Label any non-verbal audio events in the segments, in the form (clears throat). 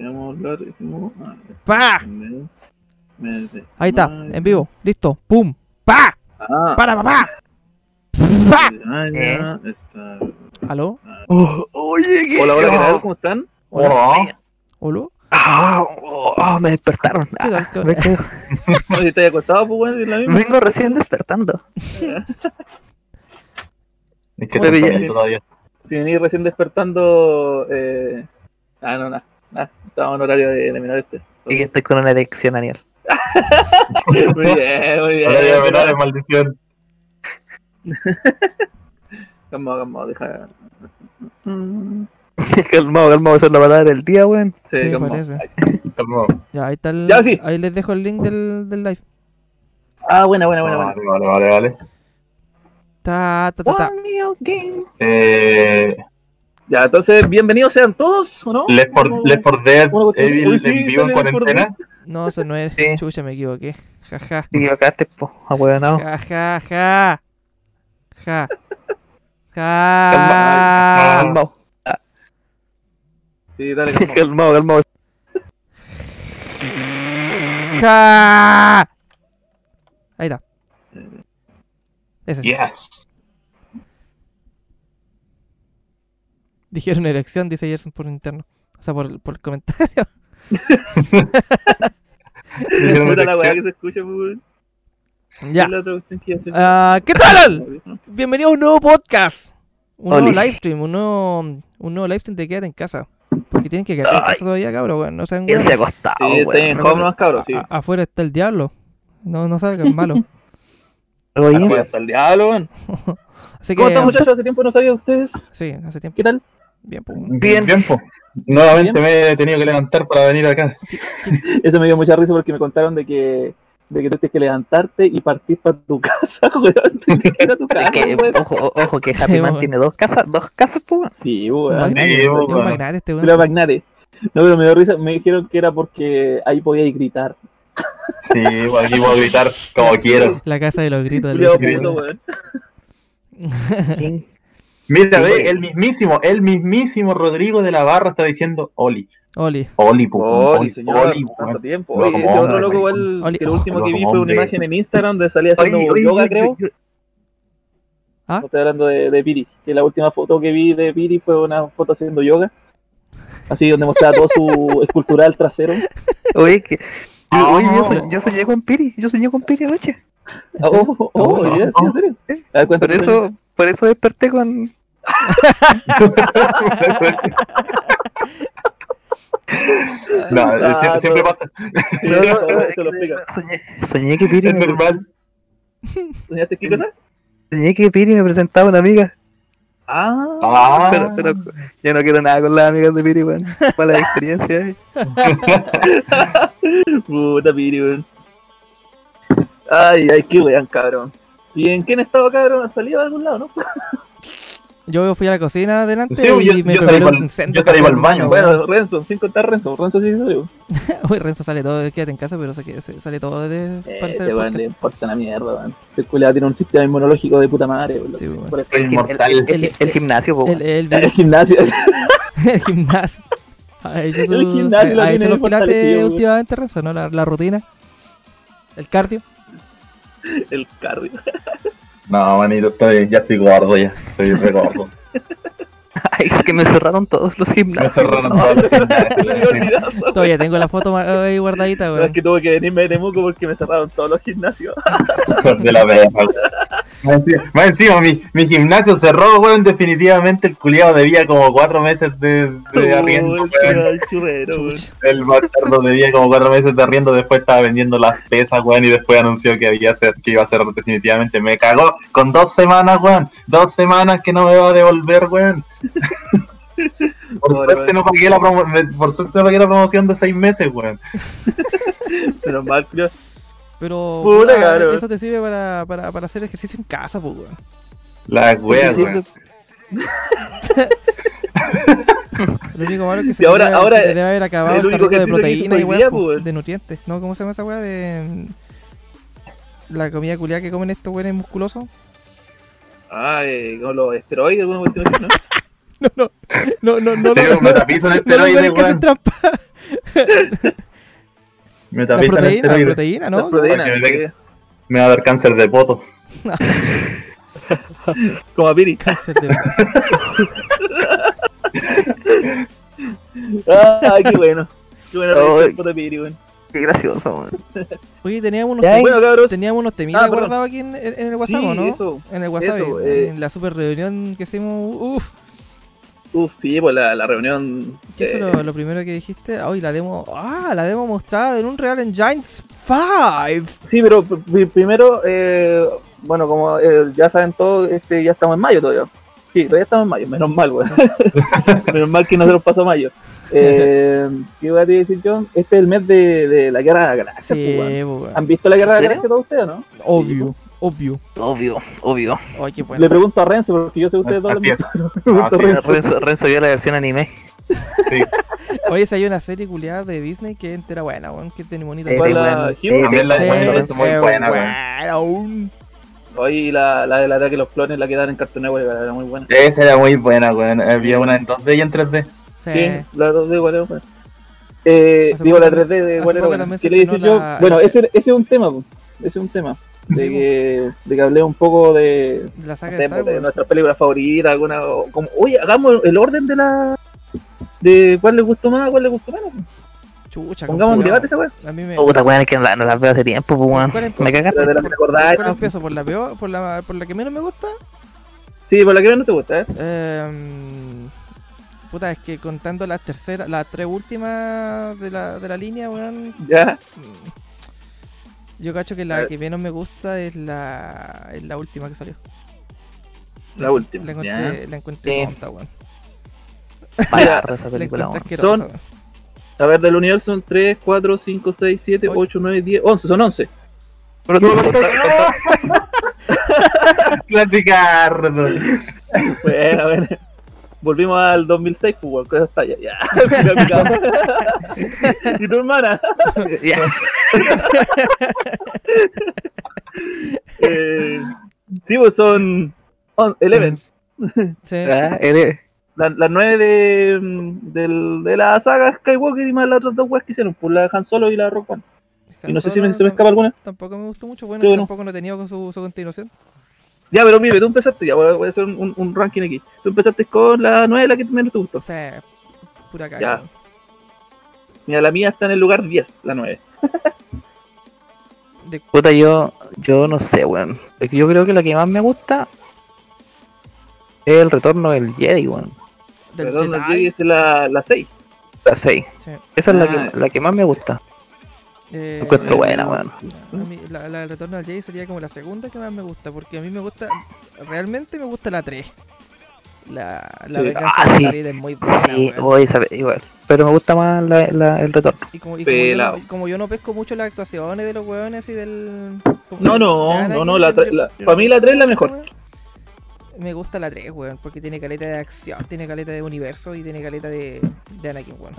queremos hablar. dijimos, ah, ¡Pa! me- me- Ahí está, en vivo. Listo. ¡Pum! ¡Pa! Ah, ¡Para, papá! ¡Pa! ah, ya, está. ¿Aló? Oh, oye, ¿qué? Hola, hola, ¿qué tal? Oh, ¿Cómo están? ¿Hola? ¿Hola? ah, oh, oh, me despertaron. ¿Qué tal? Ah, ¿Qué- vengo, Oye, ¿estás acostado, pues, bueno? ¿Es la misma? vengo recién despertando. Es que te todavía. Si venís recién despertando. Eh... Ah, no, no. No, Estamos en horario de, de menores. este. Y que estoy con una erección, Daniel. (laughs) Muy bien, muy bien. Ahora ya menores, maldición. (laughs) Calma, calma, deja. (laughs) Calmado, calmado, esa es la palabra del día, weón. Sí. Calmado. Ya, ahí está el. Ya, sí. Ahí les dejo el link del, del live. Ah, buena, buena, buena. buena. Vale, vale, vale, vale. Ta, ta, ta, ta. Eh, Ya, entonces, bienvenidos sean todos, ¿o no? Left 4 Left 4 Dead Evil Uy, sí, en vivo en sale Left 4 cuarentena. No, eso no es. Sí. Chucha, me equivoqué. Ja, ja. Te equivocaste, po, ahueonado. Ja, ja, ja. Ja. Ja. calmado, Sí, dale, calma. calmado, calmado. (laughs) Ja. Ahí está. Ese. Yes. (laughs) Dijeron elección, dice Gerson por interno. O sea, por, por el comentario. (laughs) Dijeron la weá que se escucha, pues. Ya. ¿Qué es la otra cuestión que iba a hacer? Ah, ¿Qué tal? (laughs) Bienvenido a un nuevo podcast. Un Oli. nuevo livestream, un nuevo, un nuevo livestream de quédate en casa. Porque tienen que quedarse en casa todavía, cabrón, weón. No sean ¿Quién se ha weones. acostado, Sí, está en weón? home más cabros, sí. A- afuera está el diablo. No, no salgan malo. Oye, Afuera está el diablo, weón. Así que, ¿Cómo están, muchachos? Hace tiempo no sabía de ustedes. Sí, hace tiempo. ¿Qué tal? Bien, pues. Bien. Bien, po. Nuevamente me he tenido que levantar para venir acá. (laughs) Eso me dio mucha risa porque me contaron de que de que tú tienes que levantarte y partir para tu casa, (laughs) weón. Tu casa, es que, weón. ojo, ojo, que Sí, Happy Man weón. tiene dos casas, dos casas, po, weón. Sí, weón. magnate, Sí, magnate este weón. magnate. No, pero me dio risa. Me dijeron que era porque ahí podíais gritar. Sí, aquí puedo gritar como quiero. La casa de los gritos del weón. ¿Quién? Mira, ve, el mismísimo, el mismísimo Rodrigo de la Barra está diciendo Oli. Oli. Oli, po, Oli, Oli, señor, Oli, tanto weón. tiempo. Oye, ese otro hombre, loco igual, Oli. que lo último que vi fue una imagen en Instagram donde salía haciendo Oye, yoga, yo- creo. yo- ¿Ah? No estoy hablando de, de Piri, que la última foto que vi de Piri fue una foto haciendo yoga. Así donde mostraba todo su (laughs) escultural trasero. Oye, que. Ah. Oye, yo, soñ- yo soñé con Piri, yo soñé con Piri anoche. Oh, oh, oh, Oh. ya, sí, en serio. Ver, Por eso, por eso desperté con. (laughs) No, Ah, sie- siempre pasa. Sí, (laughs) No, eso, no, eso lo explica. soñé, soñé que Piri Es me, normal. ¿Soñaste qué cosa? soñé que Piri me presentaba una amiga. Ah, Ah, Pero, pero yo no quiero nada con las amigas de Piri, weón. Mala experiencia. eh. (laughs) puta Piri, weón. Ay, ay, qué weón, cabrón. ¿Y en qué estado, cabrón? ¿Has salido de algún lado, no? Yo fui a la cocina adelante Sí, yo- y me yo salí sendo yo salí pa'l baño, Bueno, Renzo, sin contar Renzo. Renzo sí salió. (laughs) Uy, Renzo sale todo, quédate en casa, pero se, se- sale todo de Eh, el weón le podcast. importa una mierda, weón. Este culiado tiene un sistema inmunológico de puta madre, weón. Sí, El El, el- el- el gimnasio, po, El, weón. el, El (laughs) gimnasio. el gimnasio. Ha hecho, El gimnasio ha- hecho los pilates weón. últimamente, Renzo, ¿no? La, la rutina. El cardio. El cardio. (laughs) No, manito, estoy, ya estoy gordo ya. Estoy re gordo. (laughs) Ay, es que me cerraron todos los Me gimnasios. cerraron todos los Me gimnasios. (laughs) Todavía tengo la foto ahí guardadita, weón. es que tuve que venirme de Temuco porque me cerraron todos los gimnasios. (laughs) de la verga. Más encima, mi, mi gimnasio cerró, weón. Definitivamente el culiado debía como cuatro meses de, de arriendo, Oh, el weón. bastardo debía como cuatro meses de arriendo, después estaba vendiendo las pesas, weón, y después anunció que había ser, que iba a cerrar definitivamente. Me cagó con dos semanas, weón. Dos semanas que no me va a devolver, weón. (laughs) Por Pobre, suerte, no pagué la por suerte no pagué la promoción de seis meses, weón. Menos mal, culiao. Pero Puta, puta, cabrón. eso te sirve para, para, para hacer ejercicio en casa, pues, weón. La wea, weón. Lo único malo es que se, ahora- te, ahora se debe haber acabado el el, único tarrito de que proteína y weá, pues, de nutrientes. ¿No? ¿Cómo se llama esa weá? De. La comida culiada que comen estos weones musculosos. Ah, eh, con los esteroides, alguna cuestión así, ¿no? No, no, no, no, no. Sí, no, un metapiso en no, no, no, esteroides, no, que hacen weón. trampa. Me La tapizan proteína, la proteína, ¿no? Para que me. Me va a dar cáncer de poto. (laughs) Como a Piri. Cáncer de- (laughs) Ay, qué bueno. Qué bueno reírse por de Piri, weón. Qué gracioso, man. Oye, teníamos unos, Ya, temi- Bueno, teníamos unos temitas Ah, guardados aquí en, en el WhatsApp, sí, ¿o ¿no? eso. En el WhatsApp, eso, en eh. la super reunión que hicimos. Uf, Uf, sí, pues la, la reunión. ¿qué fue lo, lo primero que dijiste? Hoy la demo. Ah, la demo mostrada en un Real Engines 5. Sí, pero pr- pr- primero, eh, bueno, como eh, ya saben todos, este, ya estamos en mayo todavía. Sí, todavía estamos en mayo, menos mal, weón. (laughs) menos mal que no se nos pasó mayo. Eh, ¿Qué iba a decir yo? Este es el mes de, de la guerra de la galaxia, Sí, pues, pues. ¿Han visto la guerra de la ¿En galaxia todos ustedes, no? obvio, obvio. Obvio, obvio. Ay, qué Le bueno. pregunto a Renzo, porque yo sé que ustedes (laughs) le Ah, sí, Renzo. Renzo, Renzo vio la versión anime. Sí. Oye, si hay una serie culiada de Disney que entera buena, weón. Que tiene bonita. Eh, También la. Renzo muy buena, weón. Hoy la, la del ataque de los clones, la que dan en Cartoon Network, era muy buena. Esa era muy buena, weón. Había una en 2D y en 3D. Sí. Sí, la 2D igual era buena. Eh, digo, poco la también- 3D de igual era buena. también ¿Qué se le yo? la- Bueno, ese, ese es un tema, ese es un tema. De Sí, que, de que hablé un poco de, De la no saga sé, de Wars. nuestras películas favoritas, alguna, como, oye, hagamos el orden de la de cuál le gustó más, cuál le gustó menos. Chucha, Pongamos un debate esa weá. A mí me. Puta, weón, es que no la, no la veo hace tiempo, pues, weón. ¿Cuál es- Me cagaste. de la que te acordás, ¿Cuál ¿no? empiezo? ¿Por la peor? ¿Por la, por la que menos me gusta? Sí, por la que menos te gusta, ¿eh? Em, puta, es que contando las terceras, las tres últimas de la, de la línea, weón. Ya. mm, Yo cacho que la ver. que menos me gusta es la, es la última que salió. La última, La ya. encontré, la encontré Sí. tonta, weón. Vaya, (laughs) esa La película, Son-. A ver, del universo son 3, 4, 5, 6, 7, Ocho. 8, 9, 10, 11, son 11. Pero tú- (laughs) Clasicardo. (laughs) Bueno, bueno. Volvimos al 2006, pues, weón, con esa talla. Ya. (laughs) Mira, mira. (laughs) ¿Y tu hermana? Ya. Eh, sí, pues son 11. Sí. (laughs) Ah, eres- Las las 9 de, mm, de la saga Skywalker y más las otras dos weas que hicieron, pues la de Han Solo y la de Rock One. Y no sé si me, se me escapa alguna. Tampoco me gustó mucho, bueno, tampoco no he tenido con su, su continuación. Ya, pero mire, tú empezaste, ya voy a, hacer un, un- ranking aquí. Tú empezaste con la 9, la que menos te gustó. O sea, pura caga. Ya. Mira, la mía está en el lugar 10, la 9. (laughs) De- Puta, yo, yo no sé, weón. Es que Yo creo que la que más me gusta es el retorno del Jedi, weón. del Perdón, el Jedi. Jedi es la, la 6. La 6. Sí. Esa es la Ah. que, la que más me gusta. Eh, La encuentro buena, weón. A mí, la, la del retorno al Jedi sería como la segunda que más me gusta, porque a mí me gusta, realmente me gusta la 3. La, la Sí. venganza Ah, de sí. la vida es muy buena. Sí, voy a saber, igual. Pero me gusta más la, la- el retorno. Y como, y como yo no, como yo no pesco mucho las actuaciones de los weones y del. No, no, no, no, la yo- tre- yo- la- yo pa' no mí la pesco tres es la mejor. weón. Me gusta la 3, weón, porque tiene caleta de acción, tiene caleta de universo y tiene caleta de, de Anakin, weón.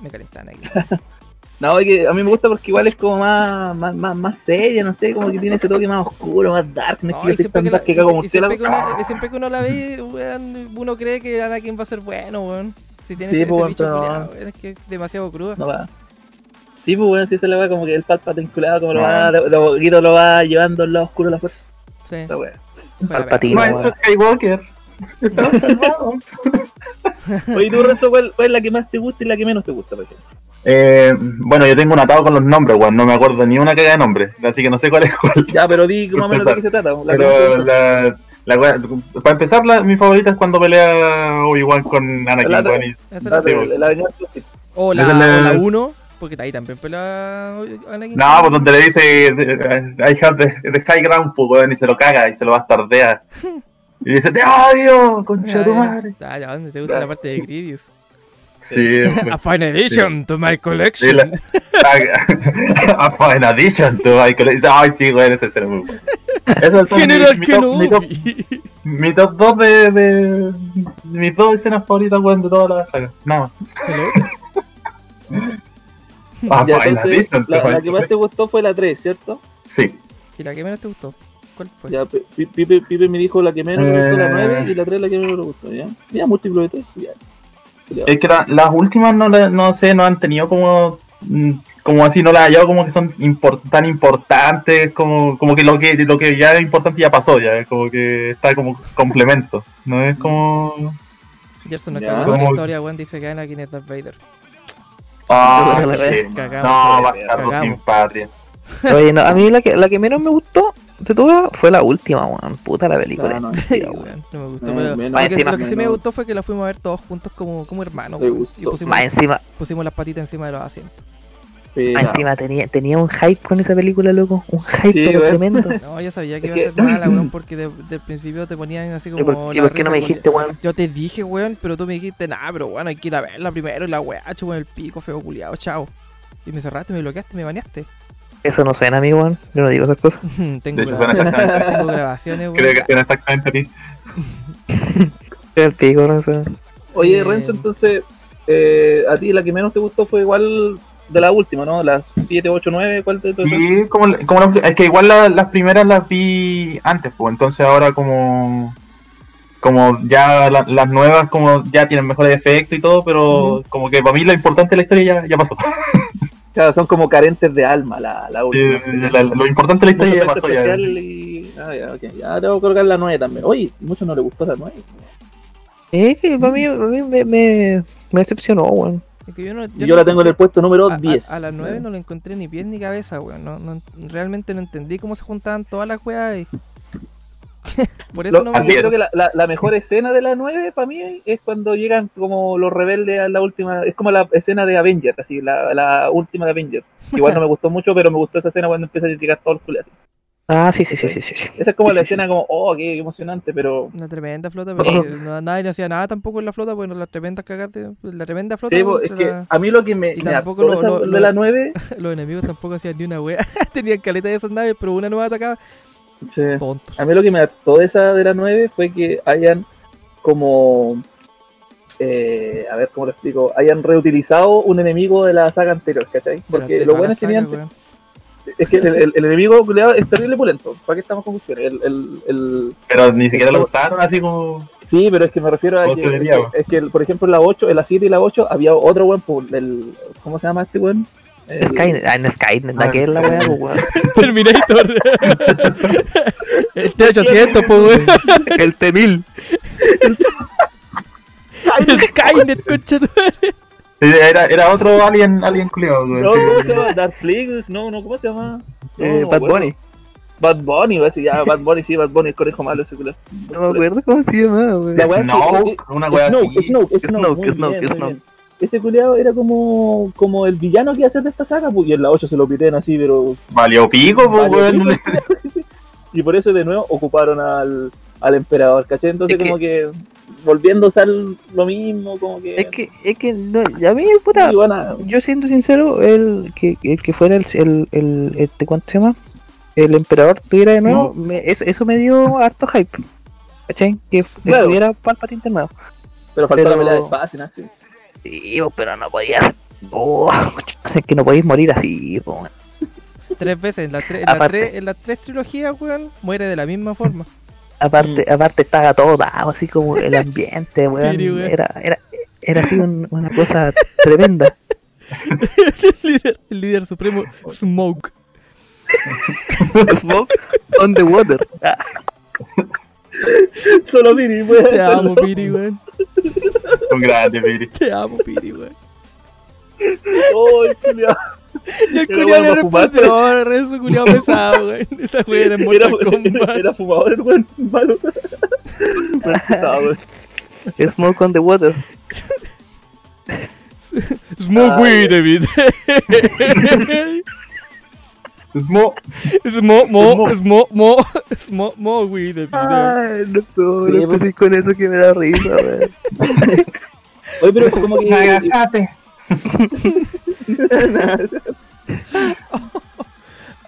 Me calenta Anakin. (laughs) No, que a mí me gusta porque igual es como más, más, más, más seria, no sé, como que tiene ese toque más oscuro, más dark. No es que yo tan que, dark la- que si- como y siempre, que murciélago. uno, y siempre que uno la ve, weón, uno cree que Anakin va a ser bueno, weón. Si tiene Sí, ese, pues, ese bicho pero no. culiao, weón, es que es demasiado crudo. No va. Sí, pues bueno, si se le va como que el palpate vinculado, como lo va, a poquito lo va llevando al lado oscuro de la fuerza. Sí, la Palpatine. Maestro Skywalker. Salvado. (laughs) Oye, tú, Renzo, ¿cuál, cuál es la que más te gusta y la que menos te gusta, por ejemplo? Eh, bueno, yo tengo un atado con los nombres, weón. No me acuerdo ni una caga de nombre. Así que no sé cuál es cuál. Ya, pero di más o menos de qué se trata. La que más te Pero gusta. la, la wea- para empezar, la, mi favorita es cuando pelea Obi-Wan con Anakin, y- sí. O la- o la 1, porque ahí también pelea Anakin. No, pues donde le dice eh, I have the, the high ground, pues, weón, y se lo caga y se lo bastardea. (laughs) Y dice, te odio, concha de tu madre. Ah, ya, ¿dónde te gusta la parte de Grievous? Sí, (laughs) A fine addition to my Sí, collection. la- (laughs) A fine addition to my collection. Ay, sí, güey, ese será muy bueno. Esos son General mi, mi top, mi, top, Kenobi. mi top 2 de, de. Mis dos escenas favoritas, güey, de toda la saga. Nada más. Hello. (laughs) A Ya, fine entonces, to la, my la que más te gustó fue la 3, ¿cierto? Sí. ¿Y la que menos te gustó? ¿Cuál fue? Ya, Pi- Pi- Pipe, Pipe me dijo la que menos le gustó, la Eh. 9, y la 3 la que menos le gustó, ¿ya? Ya, múltiplo de 3, ya. Es que la- las últimas no, no sé, no han tenido como. mm, Como así, no las he hallado como que son impor- tan importantes, como, como que lo que lo que ya es importante ya pasó, ya es como que está como complemento. No es como. Gerson nos Ya. cagó la historia, weón. Dice que Anakin es Darth Vader. Ah, Cagamos. no, bastardo sin patria. Oye, no, a mí la que, la que menos me gustó de todas fue la última, weón. Puta la película. No, (laughs) no, estúpida, Sí, weón. weón, no me gustó. Eh, pero menos- lo que, encima- lo que sí me gustó fue que la fuimos a ver todos juntos como, como hermanos. Me weón, gustó. Y pusimos, Más encima, pusimos las patitas encima de los asientos. Sí, no. encima tenía, tenía un hype con esa película, loco. Un hype Sí, pero weón. tremendo. (laughs) No, ya sabía que iba a ser mala, (clears throat) weón, porque de, del principio te ponían así ¿Y como. por, y por qué no me dijiste, weón? Yo te dije, weón, pero tú me dijiste, nah, pero bueno, hay que ir a verla primero y la weá, con el pico feo culiado, chao. Y me cerraste, me bloqueaste, me baneaste. Eso no suena a mí, weón. Yo no digo esas cosas. (laughs) tengo, De hecho, suena graba- exactamente. tengo grabaciones, weón. Creo que suena exactamente a ti. El pico, no sé. Oye, Eh, Renzo, entonces, eh, a ti la que menos te gustó fue igual de la última, ¿no? Las 7, 8, 9, ¿cuál todas? Sí, como, como la- es que igual la- las primeras las vi antes, pues entonces ahora como como ya la- las nuevas como ya tienen mejores efectos y todo, pero como que para mí lo importante de la historia ya, ya pasó. (laughs) Claro, son como carentes de alma la, la última. Eh, la- lo importante de la historia ya efecto pasó ya. especial y... Ah, ya, ok. Ya tengo que colocar la 9 también. Oye, mucho no le gustó la 9. Es que para mí, para mí me, me, me decepcionó, weón. Es que yo no, Yo, no la tengo en el puesto número a, a- 10. A, las 9 no le encontré ni pies ni cabeza, weón. No, no- realmente no entendí cómo se juntaban todas las weas y... (laughs) Por eso Lo- no me es. creo que la, la- la mejor escena de la 9 para mí es cuando llegan como los rebeldes a la última. Es como la escena de Avenger, así, la, la última de Avenger. Igual no me gustó mucho, pero me gustó esa escena cuando empieza a llegar todos los culiados. así. Ah, sí, sí, sí, sí, sí. Esa es como Sí, la sí, sí. escena como, oh, qué emocionante, pero. Una tremenda flota, pero que no, nadie no hacía nada tampoco en la flota, bueno, las tremendas cagaste, la tremenda flota. Sí, es que la- a mí lo que me, Y tampoco lo- esa- lo- de lo- la (laughs) 9. los enemigos tampoco hacían ni una wea. (laughs) Tenían caleta de esas naves, pero una nueva atacaba. Sí. Tontos. A mí lo que me hartó de esa de la 9 fue que hayan como. eh, a ver cómo lo explico. Hayan reutilizado un enemigo de la saga anterior, ¿cachai? Porque lo bueno es que tenían. saga, weón. Es que el, el- el enemigo es terrible pulento. ¿Para qué estamos con cuestiones? El, el, el- Pero ni siquiera lo usaron así como. Sí, pero es que me refiero a ¿Cómo que, es que, weón? es que, por ejemplo, en la 8, en la 7 y la 8 había otro buen el ¿Cómo se llama este buen? El- Skynet, ah, en Skynet, Ah, aquella es la weá, pues, weón. (laughs) Terminator. el T800, pues, weón. El T-1000. Skynet, concha tu madre. Era, era otro alien, alien culiao, güey. No, sí. ¿cómo se llama? Dark Plagueis, no, no, ¿cómo se llama? No, Eh, no, Bad bueno. Bunny. Bad Bunny, va a decir, ya, Bad Bunny, sí, Bad Bunny, el conejo malo ese culo. No me acuerdo cómo se weón. Weá que- Snoke, una wea así. Snoke, Snoke, Snoke, Snoke, Ese culiado era como, como el villano que iba a hacer de esta saga, pues, y en la 8 se lo pitean así, pero Valió pico, pues, weón. (laughs) y por eso de nuevo ocuparon al, al emperador, ¿cachai? Entonces Es como que, volviendo a usar lo mismo, como que... Es que, es que, no, a mí, puta, yo siendo sincero, el que, el que fuera el, el, el, este, ¿cuánto se llama? El emperador tuviera de nuevo, me- eso, eso me dio harto hype. ¿Cachai? Que Claro. estuviera Palpatine nuevo. pero faltó la pelea de espacio, ¿no? Sí. Pero no podía. Oh, (laughs) es que no podéis morir así, po. Tres veces, en las tres, en las Aparte. tres, en las tres trilogías, weón, muere de la misma forma. Aparte, aparte estaba todo dado, así como el ambiente, (laughs) weón. Piri, weón. Era, era, era así un- una cosa tremenda. (laughs) el, líder, el líder supremo, Smoke. Smoke on the water. Ah, (laughs) Solo Miri, pues. Te amo, Piri, weón. Un grande, Piri. Te amo, Piri, weón. Oh, el culiao. Y el Era culiao bueno le respondió, re su culiao pesado, weón. (laughs) Esa weón era en Era, Mortal Kombat. era fumador el buen malo. (laughs) Pesado. Smoke on the water. Smoke Ay, weed, David. Smo. Smoke, mo, smoke, mo, smoke, mo, weed, (laughs) David. Ay, no puedo, Sí, no pues. con eso que me da risa, weón. (laughs) Oye, pero es como que. Nagasate.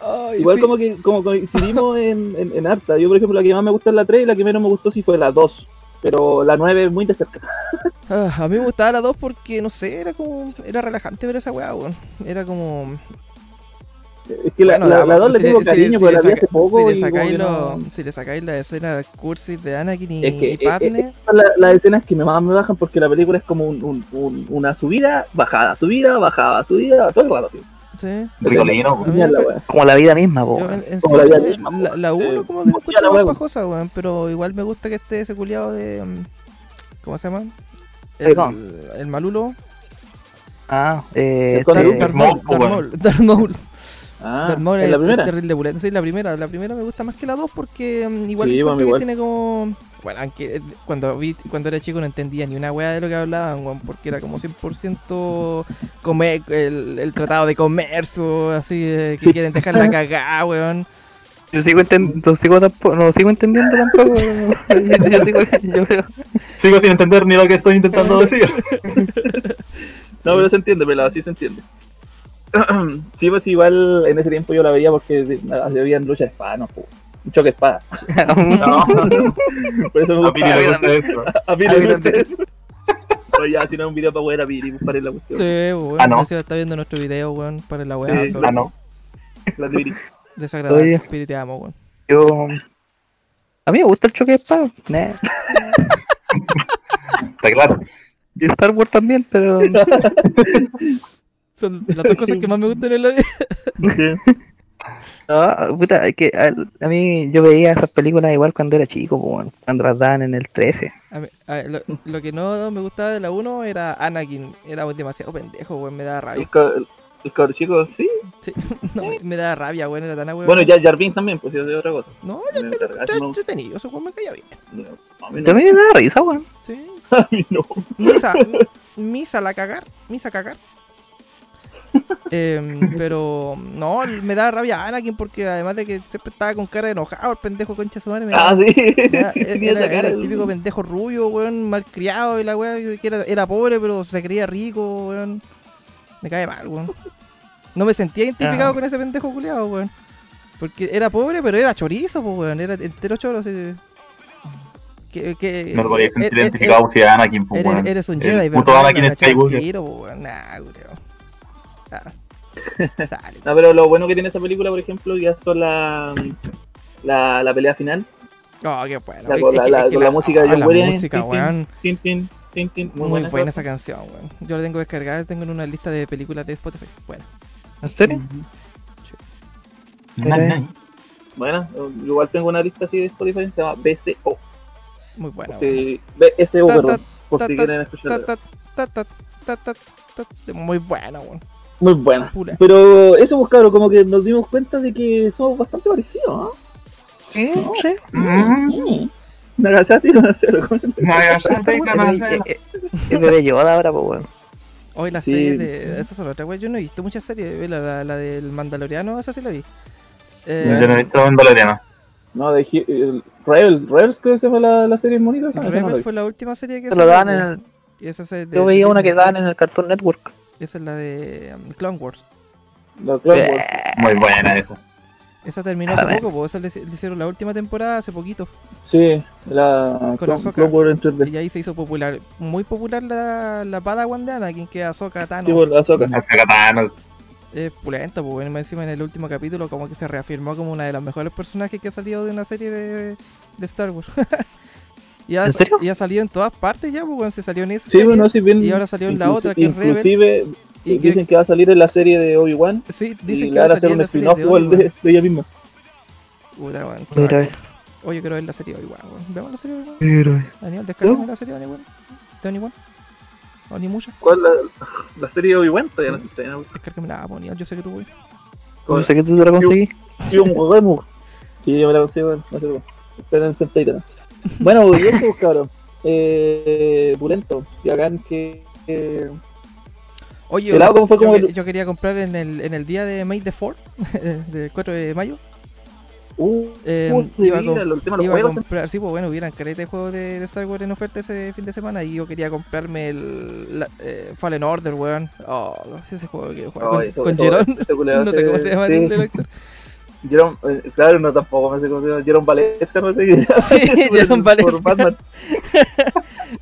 Ay, Igual sí. como que como coincidimos en, en, en harta. Yo, por ejemplo, la que más me gusta es la 3 y la que menos me gustó sí fue la 2. Pero la 9 es muy de cerca. (laughs) Ah, a mí me gustaba la 2 porque, no sé, era como. Era relajante ver esa weá, weón. Era como. Es que la, Bueno, la, la dos le tengo si cariño, si pero la vi hace poco. si le sacáis que lo- no- si le sacáis la escena cursis de Anakin y, Es que y Padme, la- las escenas que me más me bajan porque la película es como un, un- un- una subida, bajada, subida, bajada, subida, todo el rato. sí. La me- wea. Como la vida misma, po. Yo Como la sí, vida misma, la, la uno como que me como escucha la más pajosa, weón, pero igual me gusta que esté ese culiado de... mm, ¿Cómo se llama? El El, el Malulo. Ah, eh, este- el Darth Maul, Ah, Darth Maul ¿en es, la primera? terrible pulento. Sí, la primera. La primera me gusta más que la dos porque mm, igual, Sí, que igual. tiene como... Bueno, aunque eh, cuando vi, cuando era chico no entendía ni una wea de lo que hablaban, weón, porque era como 100% comer, el, el tratado de comercio, así, eh, que Sí. quieren dejar la cagada, weón. Yo sigo enten- no sigo tampoco, no sigo entendiendo tampoco. yo, (laughs) yo sigo, yo creo. Sigo sin entender ni lo que estoy intentando (laughs) decir. No, pero se entiende, pelado, sí se entiende. (clears throat) sí, pues igual en ese tiempo yo la veía porque habían lucha de espadas, no, un choque de espada. (laughs) No, (laughs) Por eso me a Piri gusta. gusta esto. (laughs) A Piri mí le gusta. Pero ya, si no es un video para poder a Piri, pues para la cuestión. Sí, weón. Ah, no. Recién está viendo nuestro video, weón, para la weá. Sí, Ah, no. La de Piri. Desagradable. Oye. Te amo, weón. Yo. A mí me gusta el choque de espada. Nah. Está claro. Y Star Wars también, pero. Son las dos cosas que más me gustan en la vida. No, (laughs) puta, es que a, a mí yo veía esas películas igual cuando era chico, cuando las daban en el 13. A mí- a ver, lo, lo que no me gustaba de la 1 era Anakin. Era demasiado pendejo, weón. Me daba rabia. el cabro chico, sí. Sí, (laughs) no, me, me daba rabia, weón. Era tan weón. Bueno, ya Jarvin también, pues eso es otra cosa. No, Me ya está no, entretenido. Weón me caía bien. no, a mí no. También me da risa, weón. Sí. (laughs) A mí no. Misa, misa la cagar, misa cagar. (laughs) Em, pero no, me da rabia Anakin porque además de que siempre estaba con cara de enojado, el pendejo concha su madre. Me Ah, daba- sí. me da- (laughs) Tenía era, era el típico pendejo rubio, weón, malcriado y la weá, que era, era pobre pero se creía rico, weón. Me cae mal, weón. No me sentía identificado Ah. con ese pendejo culiado, weón. Porque era pobre pero era chorizo, pues, weón. Era entero choro, así. Que, que, No lo podía eh, sentir eh, identificado si era Anakin, pues, Eres, weón. eres un Jedi, puto. Anakin al Skywalker. weón. Nah, weón. Ah. (laughs) Sale. No, pero lo bueno que tiene esa película, por ejemplo, ya son la, la, la pelea final. Oh, qué bueno. La- con la- que- que música de oh, John la Williams, música, tin, tin. weón. Tin, tin, tin, tin. Muy, buena esa canción, weón. Yo la tengo descargada, tengo en una lista de películas de Spotify. Bueno. ¿En serio? Nah. Bueno, igual tengo una lista así de Spotify, se llama BCO. Muy buena. Sí, BSO, perdón, por si quieren escucharla. Muy buena, weón. Muy buena. Pura. Pero eso, pues, como que nos dimos cuenta de que somos bastante parecidos, ¿no? Sí, sí. Mm. Nagasaki y Nagasero. Nagasaki y Nagasero. Es es de Yoda ahora, pues, weón. Hoy la Sí. serie de. Esas son otras, weón. Yo no he visto muchas series. La, la, la del Mandaloriano, esa sí la vi. Eh, Yo no he visto Mandaloriano. No, de el Rebel, Rebels creo que se llama la, la serie bonita. esa, esa no fue la última serie que Se lo salió, daban en el. Y esa es de- Yo veía una que daban en el Cartoon Network. Esa es la de um, Clone Wars. La Clone Wars. Muy buena esa. Esa terminó hace poco, pues esa le, le hicieron la última temporada hace poquito. Sí, la Con Clone, Ahsoka. Clone Wars en 3D. Y ahí se hizo popular, muy popular la, la Padawan de Anakin, que es Ahsoka Tano. Sí, por la Ahsoka. Hace katana. Es pulenta, pues encima en el último capítulo como que se reafirmó como una de las mejores personajes que ha salido de una serie de, de Star Wars. (laughs) y, ha, ¿En serio? y ha salido en todas partes ya, pues bueno, se salió en esa Sí, serie. bueno, sí, bien. y ahora salió en la otra, que es Rebel. Inclusive y que- dicen que va a salir en la serie de Obi-Wan. sí, Y dicen que va a salir en la serie spin-off de Obi-Wan. de, de ella misma. Puta, weón, Mira, ve. Oye, quiero ver la serie de Obi-Wan, weón. Veamos la serie de Obi-Wan. mira. ve. Daniel, descargame la serie de Obi-Wan. ¿De Obi-Wan? ¿O ni mucha? ¿Cuál la, la serie de Obi-Wan? Todavía no sé. ¿no? Descárgame la Daniel, yo sé que tú, güey. No sé que tú te la conseguí. (laughs) Sí, un. Sí, yo me la consigo, bueno, no sé cómo. Esperen en Senteira. Bueno, y eso, pues, cabrón. Eh, Pulento. Y acá en que. eh, Oye, ¿Helado cómo fue yo, como que- el- yo quería comprar en el, en el día de May the 4, (laughs) del 4 de mayo. uh, Eh, uh, iba a mira, com- tema Iba comprar, sí, pues bueno, hubieran de juegos de, de Star Wars en oferta ese fin de semana y yo quería comprarme el la- eh, Fallen Order, weón. Oh, ese juego que jugar Oh, con, eso- eso- (laughs) No sé cómo se llama sí. el. Jerome, eh, claro, no tampoco me sé cómo se llama. Jerome Valesca, no sé qué. Sí, (laughs) (laughs) Jerome Valesca. (laughs)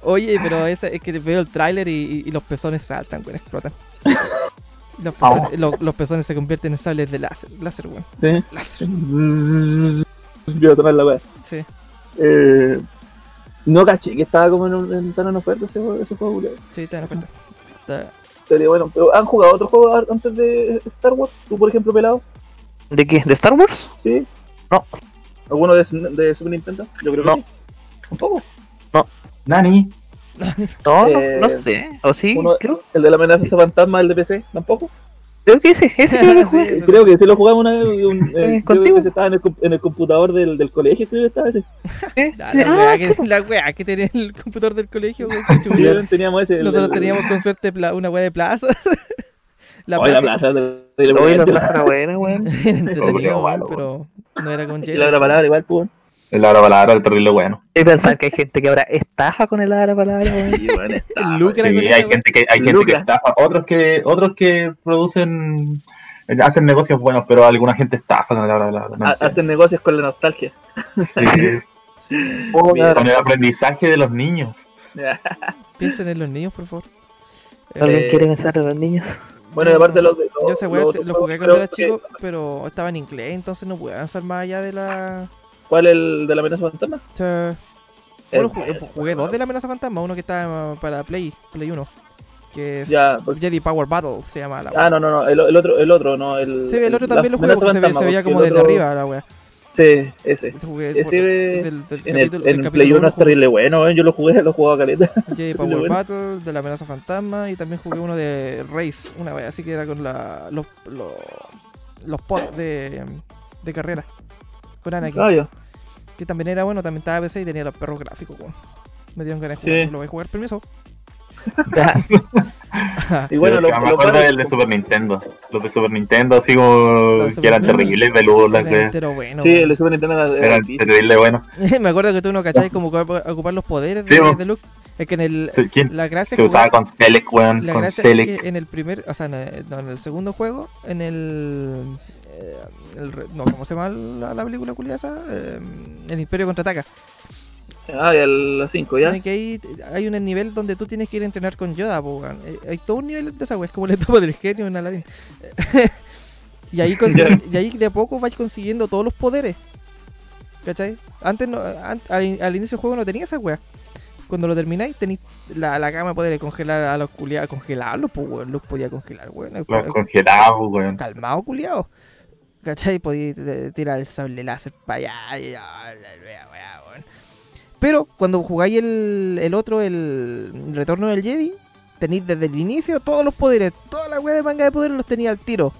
Oye, pero es que veo el tráiler y, y- y los pezones saltan, weón, explotan. Los Ah. pezones, los pezones se convierten en sables de láser, láser, weón. Sí. Láser, Quiero tomar la weá. sí. Eh, no caché que estaba como en, un, en tan en oferta ese juego, ese juego culiao. Sí, te dan cuenta. Está- bueno, pero ¿han jugado otro juego a- antes de Star Wars? ¿Tú, por ejemplo, pelado? ¿De qué? ¿De Star Wars? ¿Sí? No. ¿Alguno de, de Super Nintendo? Yo creo que No. sí. ¿Tampoco? Nani. No, no, Eh, no sé. ¿O sí? Uno- Creo, ¿El de la amenaza fantasma, el de PC? ¿Tampoco? creo que ese, ese creo que (laughs) Sí, Creo que sí lo jugamos una vez. un- (laughs) eh, creo contigo. que estaba en el, en el computador del, del colegio, creo que estaba ese. ¿Eh? Ah, Sí, la, ah, weá sí. que, la weá que tenía el computador del colegio, (laughs) Sí, teníamos ese. el- Nosotros el- teníamos con suerte una weá de plaza. La Oye, la plaza. plaza (laughs) Oye, la plaza era buena, weón. Entretenido, Oh, weón, pero no era con Jedi. la otra palabra igual, pues. El abra palabra, el terrible bueno. Y pensar que hay gente que ahora estafa con el ara palabra, weón. Sí, bueno, Lucra Sí, con hay esa gente que hay gente que Lucra. estafa, otros que otros que producen hacen negocios buenos, pero alguna gente estafa con el abra palabra. no. Hacen negocios con la nostalgia. Sí, (laughs) Oh, con el aprendizaje de los niños. (laughs) Piensen en los niños, por favor. ¿Alguien Eh, quiere pensar en los niños? Bueno, aparte de los de Yo weá los- se- lo jugué cuando era que- chico, pero estaba en inglés, entonces no pude avanzar más allá de la. ¿Cuál es el de la amenaza fantasma? sea, Bueno, jugué, jugué dos de la amenaza fantasma, uno que está para Play, Play 1. Que es Ya, porque- Jedi Power Battle, se llama la Ah, no, no, no, el, el otro, el otro, no, el... Sí, el otro la también lo jugué porque se, ve- se veía como el desde otro- arriba la wea. Sí, ese. Ese jugué Ese por- ve- del, del En el, capítulo, en del el capítulo Play 1 uno es terrible bueno, ¿eh? yo lo jugué, (laughs) lo jugaba caleta. jugué (laughs) Jedi Power bueno. Battle, de la amenaza fantasma y también jugué uno de Race, una vez, así que era con la, los, los, los pods de, de carrera. Con Anakin, Ah, ya. que también era bueno, también estaba PC y tenía los perros gráficos. weón. Me dieron ganas de jugar, Sí. lo voy a jugar, permiso. (laughs) Y bueno, lo, me lo acuerdo del de Super Nintendo. Los de Super Nintendo, así como que eran terribles, peludos, bueno. Sí, el de Super Nintendo era, era terribles, bueno. (laughs) Me acuerdo que tú no cacháis (laughs) como ocupar, los poderes Sí, de, de Luke. Es que en el. La gracia Se usaba jugar- con Select, weón. La Con gracia Select. es que en el primer, o sea, en el, no, en el segundo juego, en el, eh, el no, ¿cómo se llama la, la película culia esa? Eh, el Imperio contraataca. Ah, y el 5, ¿ya? Que ahí hay un nivel donde tú tienes que ir a entrenar con Yoda, po, weón. Eh, Hay todo un nivel de esa wea, es como el topo del genio en Aladdin. (laughs) y ahí (laughs) y ahí de a poco vais consiguiendo todos los poderes. ¿Cachai? Antes no, an- al, al inicio del juego no tenía esa wea. Cuando lo termináis tenéis la, la cama de poder congelar a los culiados, congelarlos, pues weón, los podía congelar, weón. Los congelados, weón. calmado, culiado. ¿Cachai? Podía tirar el sable láser para allá. Pero cuando jugáis el, el otro, el Retorno del Jedi, tenéis desde el inicio todos los poderes. Toda la wea de manga de poder los tenía al tiro.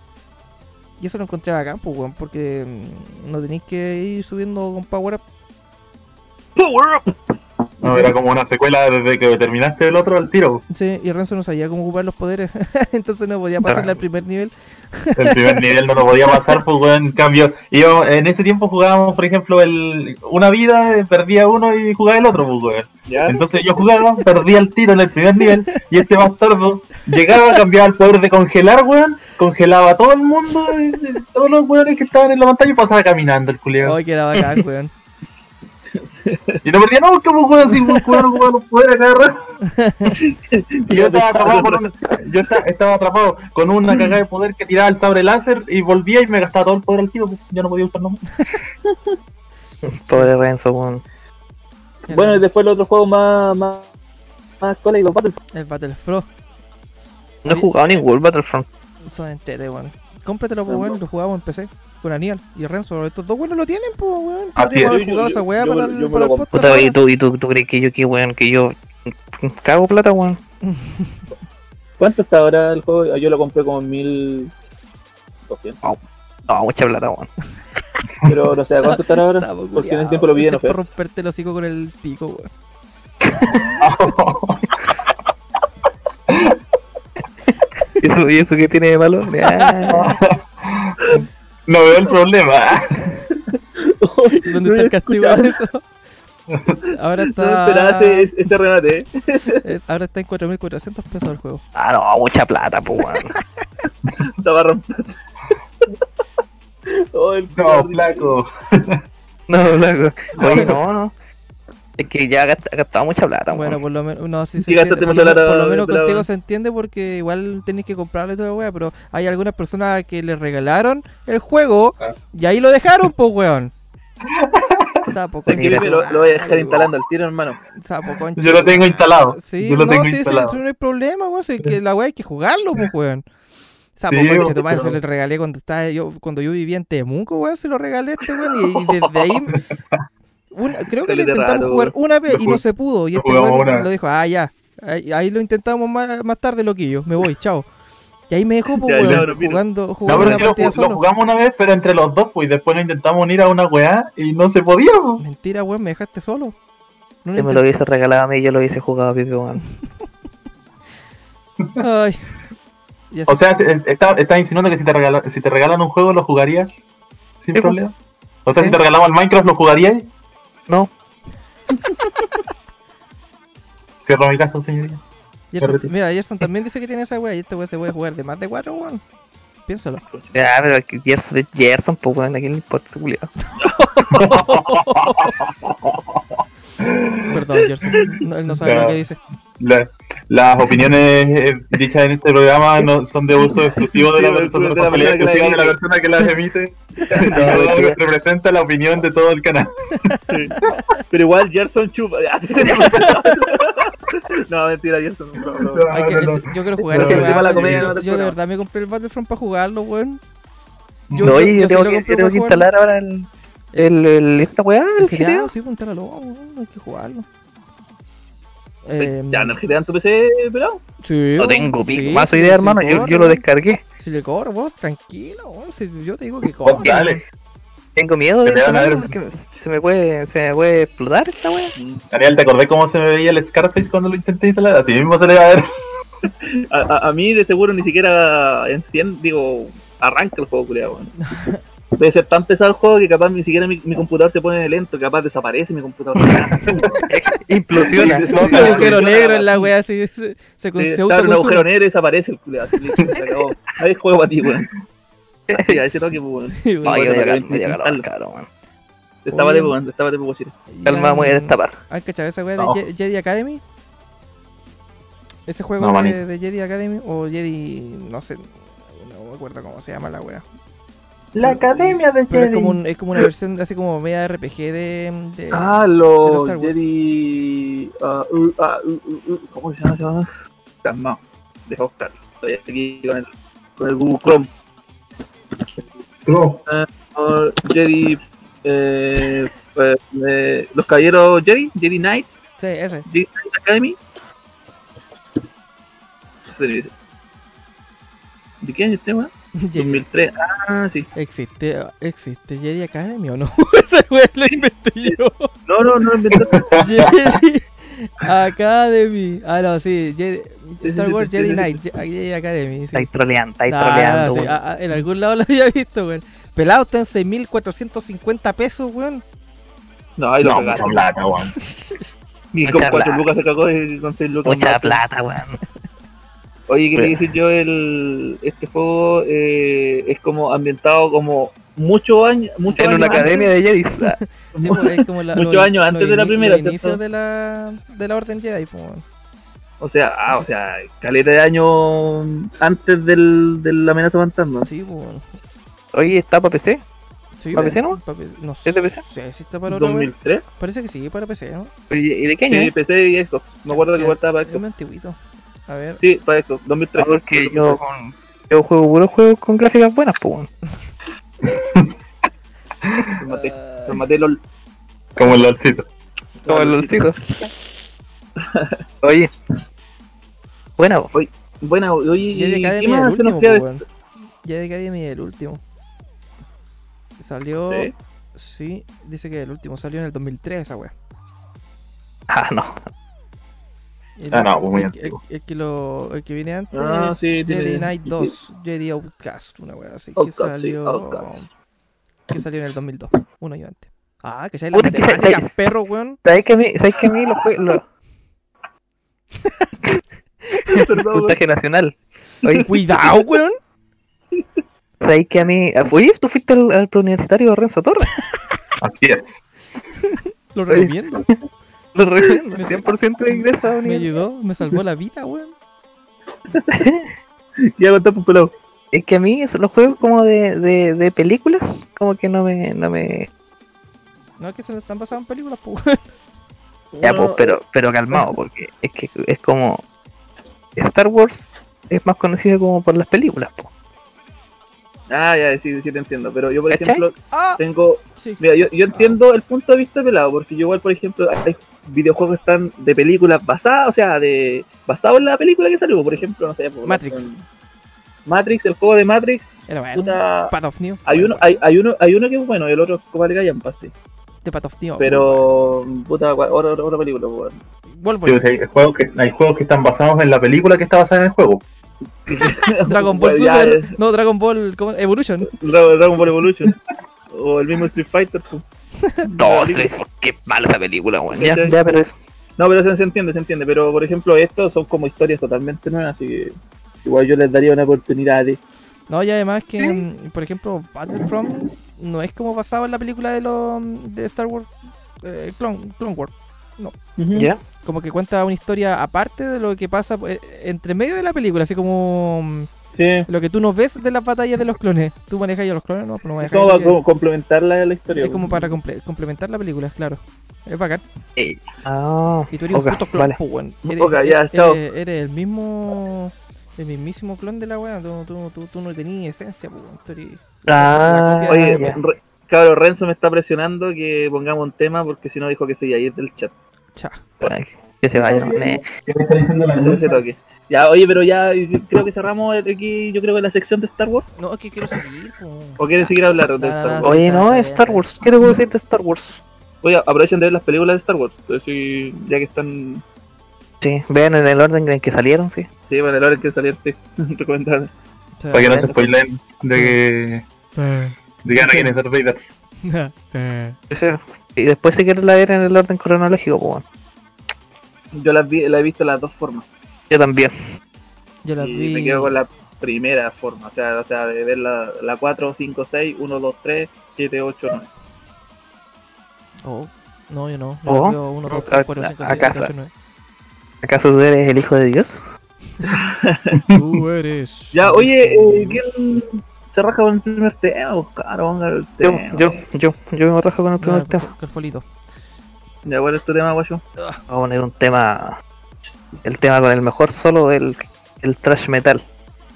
Y eso lo encontré bacán, pues, weón, porque mm, no tenéis que ir subiendo con Power Up. Power up. No, era como una secuela desde que terminaste el otro al tiro. Sí, y Renzo no sabía cómo ocupar los poderes. (laughs) Entonces no podía pasarle al primer nivel. El primer nivel no lo podía pasar, pues, weón. En cambio, íbamos- en ese tiempo jugábamos, por ejemplo, el una vida, eh, perdía uno y jugaba el otro, pues, weón. ¿Ya? Entonces yo jugaba, perdía el tiro en el primer nivel y este bastardo llegaba, cambiaba el poder de congelar, weón, congelaba a todo el mundo, eh, todos los weones que estaban en la pantalla y pasaba caminando el culiao. Ay, que era bacán, weón. (laughs) Y no perdía, no, como weón, así, weón, weón, los poderes cada rato. (laughs) Y yo estaba atrapado con una- yo esta- estaba atrapado con una cagada de poder que tiraba el sabre láser y volvía y me gastaba todo el poder al tiro, pues, ya no podía usarlo más. (laughs) pobre Renzo, weón. Bueno, y después los otros juegos más, más, más y los Battlefront. El Battlefront. No he jugado ningún Battlefront. Son entrete, weón. Cómpratelo, pues, weón. Lo jugamos en PC con Aníbal y Renzo. Estos dos weones lo tienen, pues, weón. Así es. jugado esa weá Yo- para yo el, me para lo el compro. podcast. Puta, y tú, y tú, tú crees que yo, que weón, que yo cago plata, weón. (laughs) ¿Cuánto está ahora el juego? Yo lo compré como en 1200. No, mucha plata, weón. (laughs) Pero no sé, ¿a ¿cuánto estará ahora? Sapo Porque en ese tiempo lo vi en Ese es por oferta. romperte el hocico con el pico, weón. (laughs) ¿Y (laughs) eso, ¿Y eso qué tiene de malo? (laughs) Ah, No veo el problema. (laughs) ¿Dónde está el castigo de eso? Ahora No está, ese, ese remate, ¿eh? es- ahora está en 4.400 pesos el juego. Ah, no, mucha plata, pues. Estaba rompiendo. Oh, el No, flaco. No, loco. Oye, no, no. Es que ya ha gastado mucha plata, Bueno, por lo menos, no, sí, Sí, por, lo, plata por lo menos la- contigo se entiende porque igual tenés que comprarle toda la wea, pero hay algunas personas que le regalaron el juego Ah. y ahí lo dejaron, pues weón. (laughs) Sapo, concha lo, voy a dejar instalando al tiro, hermano. Sapo, concha Yo lo tengo instalado. Sí, Yo lo no, tengo sí, sí, instalado. no hay problema, weón. si es que la wea hay que jugarlo, pues weón. Sapo, Sí, concha tu madre, pero- se lo regalé cuando estaba yo, cuando yo vivía en Temuco, weón, se lo regalé a este weón y, y desde ahí (laughs) (laughs) creo que lo intentamos jugar una vez Lo y no se pudo. Y lo este lo dijo, ah, ya. Ahí, ahí lo intentamos más, más tarde, loquillo. Me voy, chao. Y ahí me dejó, pues, (laughs) Ya, weón, no, mira. jugando, No, jugando pero una lo, lo jugamos una vez, pero entre los dos, pues, y después nos intentamos unir a una weá y no se podía, pues. Mentira, weón, me dejaste solo. No Si me lo hubiese regalado a mí, yo lo hubiese jugado a Pipe, (laughs) Ay. Y O sea, se- está- estás insinuando que si te, regala- si te regalan un juego, lo jugarías sin Sí, problema. O sea, si te regalamos el Minecraft, ¿lo jugarías? No, (laughs) Cierro mi caso, señoría. Gerson- mira, Gerson también dice que tiene esa wea y este weón se puede jugar de más de cuatro, weón. Piénsalo. ya, pero Gerson es Gerson, pues, weón, a quién le importa ese culiao. (laughs) Perdón, Gerson. No, él no sabe lo que dice. La- las opiniones eh, dichas en este programa no son de uso exclusivo de la persona, de la persona que las exclusiva de la emite. persona que las emite. (laughs) No, representa la opinión de todo el canal. Sí. Pero igual Gerson chupa. (laughs) no, mentira, Gerson. No, no. Hay que- no, no. yo quiero jugar de la comedia yo, yo de verdad me compré el Battlefront para jugarlo, weón. no, oye, yo, sí tengo que, yo tengo que instalar ahora el, el, el- esta weá, el El GTA, GTA. sí, pues weón, hay que jugarlo. Ya, Eh, no en tu PC, pelado. sí, No tengo pico, sí, más sí, idea, sí hermano. Yo, yo lo descargué. Si le cobro, vos, tranquilo. Si yo te digo que Pues dale. Tengo miedo de Te van a instalarlo ver. porque se me puede, se me puede explotar esta weá. Daniel, ¿te acordás cómo se me veía el Scarface cuando lo intenté instalar? Así mismo se le va a ver. (laughs) A, a, a mí de seguro ni siquiera enciende, digo, arranca el juego, culiado. weón. (laughs) Debe ser tan pesado el juego que capaz ni siquiera mi, mi computador se pone lento, capaz desaparece mi computador. (laughs) Implosiona. Un agujero negro en la wea, así se, se, se, se un agujero negro y desaparece el se acabó. (laughs) Ahí es juego para ti, weón. Así, a ese toque, pues, weón. Sí, No, weón. yo de caro, man. Destápate, Oye. pues, weón. Destápate, pues, guachito. Calma, voy a destapar. ¿Han cachado esa wea de Je- Jedi Academy? Ese juego No, de, mami. de Jedi Academy o Jedi, no sé, no me acuerdo cómo se llama la wea. La Academia de Pero es como, un- es como una versión así como media RPG de... de- Ah, de los Wars. Jedi. ah, uh, ah, uh, uh, uh, ¿Cómo se llama ese weón? Calmado. Deja buscar. Estoy aquí con el, con el Google Chrome. Ah, Jedi. Eh, pues, eh, los caballeros Jedi, Jedi Knights, Sí, ese. Jedi Knight Academy. ¿De qué año este, weón? (laughs) Jedi- 2003. Ah, sí. ¿Existe, ¿Existe Jedi Academy o no? (laughs) Esa wea la inventé yo. No, no, no inventé. (laughs) Jedi Academy. Ah, no, sí. Jedi- Star Wars Jedi. Knight. Je- Jedi Academy. Sí. Estáis troleando, estáis Ah, troleando, sí, ah, ah, en algún lado lo había visto, weón. Pelado está en 6.450 pesos, weón. No, ahí lo No, mucha plata, weón. Y Mucha con 4 plata. lucas se cagó y con 6 lucas. Mucha plata, weón. Oye, ¿qué te decir yo? El, este juego eh, es como ambientado como muchos años. Muchos En una academia de Jedi. (laughs) Sí, pues, es la, (laughs) Muchos años antes de la primera, ¿cierto? de la, de la Orden Jedi, pues. O sea, ah, o sea, caleta de años antes del, de la amenaza fantasma. Sí, pues. Oye, ¿está para PC? Sí, ¿Para. PC no? Pa' no ¿Es de PC? sé si está para weón. 2003. Parece que sí, para PC, ¿no? ¿Y de qué año? Sí, es? PC y Xbox. Me acuerdo que igual estaba para Es Xbox. muy antiguito. A ver. Sí, para Xbox. 2003. Ah, Porque yo, con, yo juego puros juegos con gráficas buenas, pues, weón. (laughs) Me maté. Maté LOL. Como el LOLcito. Como el LOLcito. (laughs) Oye. Buena, po. Buena, oye, Jedi ¿y qué Academy es el último, de el último. Salió. Sí. Sí, dice que el último salió en el 2003, esa wea. Ah, no. El, Ah, no, muy el- antiguo. El, el que lo, el que viene antes Ah, es sí, tiene- Jedi Knight sí. 2, Jedi Outcast, una wea así. Outcast, que sí, salió. Outcast. Que salió en el 2002, un año antes. Ah, que ya la Puta, que matemática, se- perro, weón. ¿Sabes que a mí, ¿sabes que a mí los (laughs) juegos... Puntaje nacional. Oye, (laughs) Cuidado, weón. ¿sabes que a mí... Oye, ¿tú fuiste al, al preuniversitario de Renzo Torres? (laughs) Así es. Lo Oye. recomiendo. Lo recomiendo. (laughs) Me- 100% de ingreso a Me ayudó, me salvó la vida, weón. (laughs) Ya conté pues pelado. Es que a mí eso- los juegos como de, de, de películas, como que no me, no me. No es que se le están pasando en películas, pues. Ya, pues, pero, pero calmado, porque es que es como. Star Wars es más conocido como por las películas, po. Ah, ya, sí, sí te entiendo. Pero yo, por ¿Cachai? ejemplo, ¡Ah! tengo. Sí. Mira, yo, yo entiendo el punto de vista pelado, porque yo igual, por ejemplo, hay videojuegos están de películas basadas, o sea, de basados en la película que salió, por ejemplo, no sé, por- Matrix. en- Matrix, el juego de Matrix, Era bueno. puta, Path of Neo. hay uno, hay, hay uno, hay uno que es bueno y el otro es como el Gallan sí. De Path of. Pero, puta, otra, película, pues, weón. Vuelvo. Sí, o sea, hay, juegos que, hay juegos que están basados en la película que está basada en el juego. (laughs) Dragon Ball Bueno, Super. eh, No, Dragon Ball ¿cómo? Evolution. Dragon, Dragon Ball Evolution. o el mismo Street Fighter, pues. (laughs) No, sí, qué mala esa película, weón. Ya, pero eso. No, pero se, se entiende, se entiende. Pero, por ejemplo, estos son como historias totalmente nuevas, así que igual yo les daría una oportunidad de... No, y además que, mm, por ejemplo, Battlefront no es como basado en la película de los de Star Wars eh, Clone, Clone Wars. Ya. Como que cuenta una historia aparte de lo que pasa eh, entre medio de la película, así como mm, Sí. lo que tú no ves de las batallas de los clones. Tú manejas ya los clones, no, pero no Es manejas. como ya- para co- complementar la, la historia. es como para comple- complementar la película, claro. Es bacán. Ah, Y tú eres ok, un puto clon, vale. pues, weón. Ok, Eres, ya, eres- chao. eres- eres el mismo. El mismísimo clon de la weá. Tú, tú, tú, tú no tenías esencia, pues, weón. Tú eres- Ah, Oye. Re- cabrón, Renzo me está presionando que pongamos un tema porque si no dijo que se iba a ir del chat. Cha. Ay, que se vaya. eh. ¿Qué me está diciendo la. Ya, oye, pero ya creo que cerramos aquí, yo creo que la sección de Star Wars. No, es que quiero seguir, pues. ¿O quieren seguir hablando de no, Star Wars? Oye, no, Star Wars. ¿Qué te puedo decir de Star Wars? Oye, aprovechen de ver las películas de Star Wars. Entonces, sí, ya que están. Sí, vean en el orden en que salieron, sí. Sí, bueno, la hora que salir, sí. (laughs) Recomendar. Para que no se spoilen de que. De que Anakin es Darth Vader. (laughs) Sí. Y después si quieres la ver en el orden cronológico, pues bueno. Yo vi, la he visto de las dos formas. Yo también. Yo la y vi. me quedo con la primera forma. O sea, o sea de ver la, la 4, 5, 6, 1, 2, 3, 7, 8, 9. Oh, no, yo no. Yo Oh. la veo 1, 2, 3, 4, 5, A- 6, a 7, casa. 8, ¿Acaso tú eres el hijo de Dios? 9. (laughs) Tú eres. (laughs) Ya, oye, eh, ¿quién se raja con el primer tema? Ponga el Yo, tema. yo, yo, yo me rajo con el primer tema. Carfolito. Ya, ¿cuál es tu tema, guayo? Vamos a poner un tema. El tema con el mejor solo del el trash metal.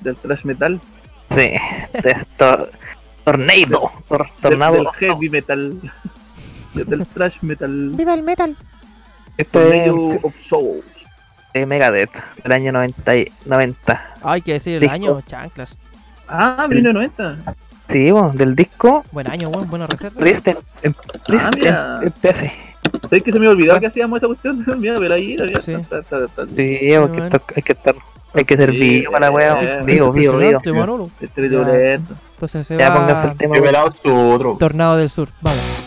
Del thrash metal. Sí, de esto. Tornado. Tor- Del, tornado. del heavy metal. del thrash metal. ¡Viva el metal! Esto es Tornado of Souls. de Megadeth, del año 90. y- 90. Hay que decir el Disco. año, chanclas. Ah, 1990. Sí, bueno, del disco Buen año, weón, buena reserva. Pristen. en- Pristen, mira. en. ¿Sabes que se me olvidó que hacíamos esa cuestión? (laughs) Mira, pero ahí, mira, Sí. está, está, está, hay que estar. Hay que ser Sí, vivo para la eh, wea. Vivo, vivo, vivo. Este video lento. Entonces se Ya va pónganse el tema. Su otro. Tornado del Sur. Vamos.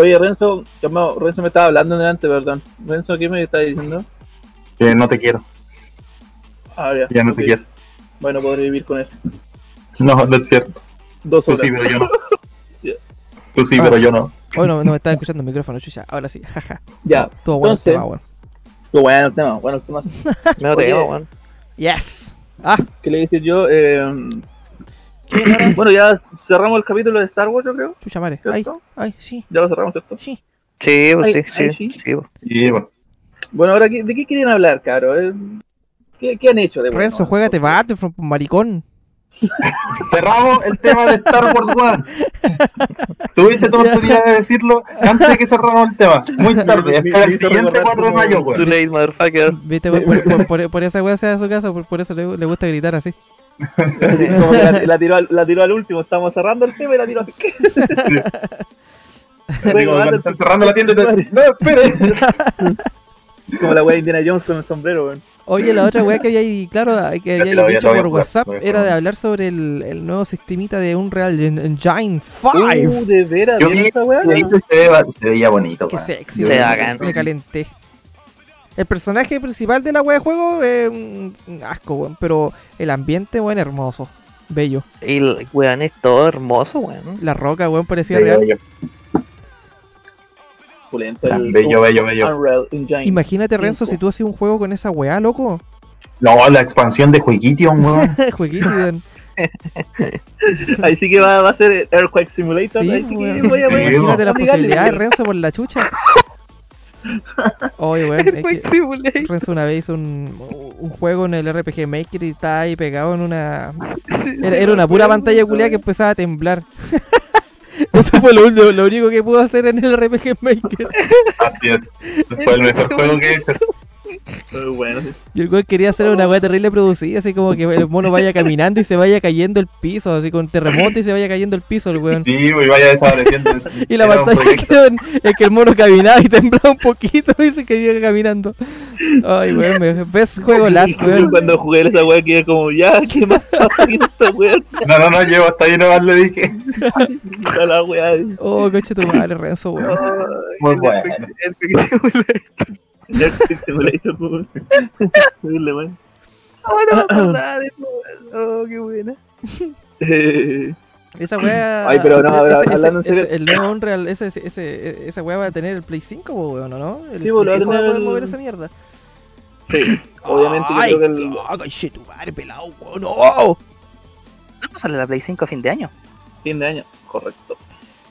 Oye, Renzo, llamado, Renzo me estaba hablando delante, perdón. Renzo, ¿qué me está diciendo? Que no te quiero, Ah, ya. ya no te quiero. Bueno, podré vivir con eso. No, no es cierto. Dos Tú horas. sí, pero yo no. (laughs) Tú sí, Ah. pero yo no. Hoy no, no me estaba escuchando el micrófono, chucha. Ahora sí, (laughs) jaja. Ya. Todo bueno el Entonces- tema, weón. Qué bueno el tema, bueno el tema. (laughs) Me lo Oye. tengo, weón. Yes. Ah, ¿Qué le dices yo? Eh, (coughs) bueno, ya cerramos el capítulo de Star Wars, yo creo. chucha madre. Ay, ay, sí, Ya lo cerramos, ¿cierto? sí. Sí, pues Ay, sí, ay, sí, sí. sí, pues. Bueno, Bueno, ahora, ¿qué- ¿de qué quieren hablar, caro? Eh, ¿Qué, qué han hecho de bueno? Renzo, juégate Battlefront, maricón. (laughs) cerramos el tema de Star Wars One. Tuviste tu oportunidad de decirlo antes de que cerramos el tema. Muy tarde, hasta el siguiente recordar 4 de mayo, Too weón. late, motherfucker. Viste, por, por, por- por esa weá se da a su casa, por, por eso le, le gusta gritar así. Como que la, la tiró al, la tiró al último, estamos cerrando el tema y la tiró así. Están cerrando la tienda, te- no, espere. (laughs) Como la wea de Indiana Jones con el sombrero, weón. Oye, la otra weá que había ahí, claro, que había dicho voy por jugar, WhatsApp era de hablar sobre el, el nuevo sistemita de Unreal En- Engine 5. Uh, de veras, Yo ¿vieron vi- esa wea? Ahí se, ve- se veía bonito, Qué weón. sexy, Se me calenté. El personaje principal de la wea de juego es un asco, weón, pero el ambiente, weón, hermoso, bello. Y el weón es todo hermoso, weón. La roca, weón, parecía Bello, real. bello. El- Bello, bello, bello. Imagínate, Renzo, si tú hacías un juego con esa weá, loco. No, la expansión de Jueguition, weón. (laughs) Jueguito, weón. (laughs) Ahí sí que va, va a ser Earthquake Simulator. Sí, ahí sí que weón. voy a voy a- Sí, Imagínate las obligarle. posibilidades, Renzo, por la chucha. Oye, weón, (laughs) es que Renzo una vez hizo un, un juego en el RPG Maker y estaba ahí pegado en una... Era, era una pura pantalla culiada que empezaba a temblar. (laughs) Eso fue lo, único- lo único que pudo hacer en el RPG Maker. Así es. Fue el mejor (laughs) juego que he hecho. Muy bueno. Y el weón quería hacer una weá terrible producida, así como que el mono vaya caminando y se vaya cayendo el piso, así con terremoto y se vaya cayendo el piso el weón. Sí, y vaya desapareciendo. (laughs) Y la pantalla proyecto. quedó en, en que el mono caminaba y temblaba un poquito y se quedó caminando. Ay, weón, me ves juego las, Yo weón. Cuando jugué esa wea quedé como, ya, ¿qué más pasa esta? No, no, no, llevo hasta ahí nomás le dije. La wea. Oh, coche tu madre, Renzo, weón. Muy bueno. (laughs) Earthquake Simulator, weón. Weón. Oh, qué buena. Eh, Esa weá. Ay, pero no, a ver, ese- ese- hablando en serio. ese- el nuevo Unreal, ese, ese, ese- esa weá va a tener el Play 5, po, weón, ¿o ¿no? El Sí, Play 5 va a poder el- mover esa mierda. Sí, obviamente yo Ay, creo que el ah, coche tu madre, pelado, weón. ¡No! ¿Cuándo sale la Play 5 a fin de año? fin de año, correcto.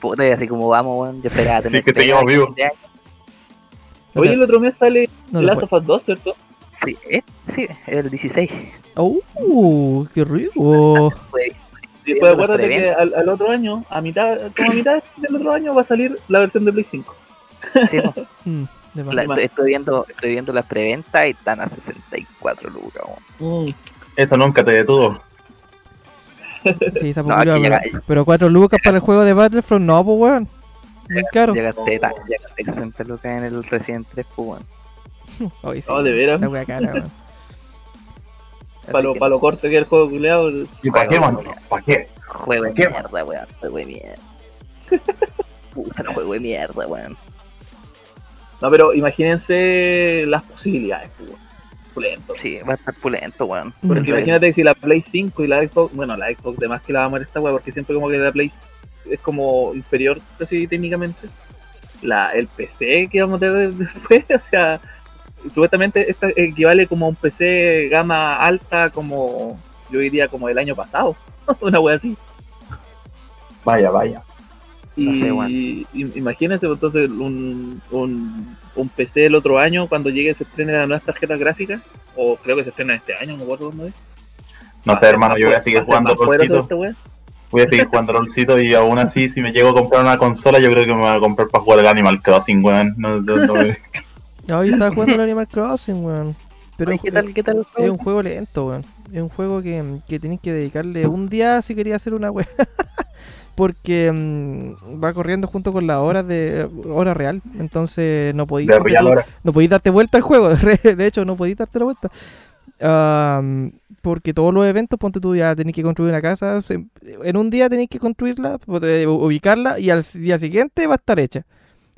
Puta, y así como vamos, weón. Yo esperaba tener. Sí, que Play seguimos fin vivos. de año. Te- el otro mes sale no Last of Us 2, ¿cierto? Sí, eh, sí, el 16. ¡Uh! ¡Qué rico! Después acuérdate que al, al otro año, a mitad, como a mitad del otro año va a salir la versión de Play 5. sí, po. (laughs) Mm. La- estoy, estoy viendo, estoy viendo las preventas y están a 64 lucas, weón. Eso nunca te detuvo. Sí, esa (laughs) No, pero, pero 4 lucas para el juego de Battlefront, no, pues weón. Muy (laughs) caro. Ya gasté, ya gasté 60 lucas en el Resident 3, pues, weón. (laughs) Ay, sí, Oh, de veras. La wea cara, weón. Para lo, pa' corto que es el juego culeado. ¿Y para qué, mano? ¿Para qué? Juego de mierda, weón. Juego de mierda. Puta, no juego de mierda, weón. No, pero imagínense las posibilidades, pues, weón. Pulento. Sí, va a estar pulento, weón. Porque Mm. imagínate si la Play 5 y la Xbox, bueno, la Xbox de más que la va a mover esta weá, porque siempre como que la Play es como inferior casi técnicamente. La, el PC que vamos a tener (laughs) después, o sea, supuestamente esta equivale como a un PC gama alta como, yo diría como el año pasado, (laughs) una wea así. Vaya, vaya. Y, No sé, weón. y- imagínense pues, entonces un, un, un PC el otro año cuando llegue se estrene las nuevas tarjetas gráficas, o creo que se estrena este año, no me acuerdo cuándo es. No sé, hermano, yo voy a seguir jugando Voy a seguir jugando LOLcito y aún así, si me llego a comprar una consola, yo creo que me voy a comprar para jugar el Animal Crossing, weón. No, no, no me- No, yo estaba jugando el Animal Crossing, weón. Pero ¿Qué un- tal, qué tal es juego? un juego lento, weón. Es un juego que, que tenéis que dedicarle un día si quería hacer una wea. (laughs) Porque mm, va corriendo junto con las horas de hora real. Entonces no podéis no podéis darte vuelta al juego. (laughs) De hecho, no podéis darte la vuelta. Am, porque todos los eventos, ponte tú ya tenéis que construir una casa. En un día tenéis que construirla, eh, ubicarla y al día siguiente va a estar hecha.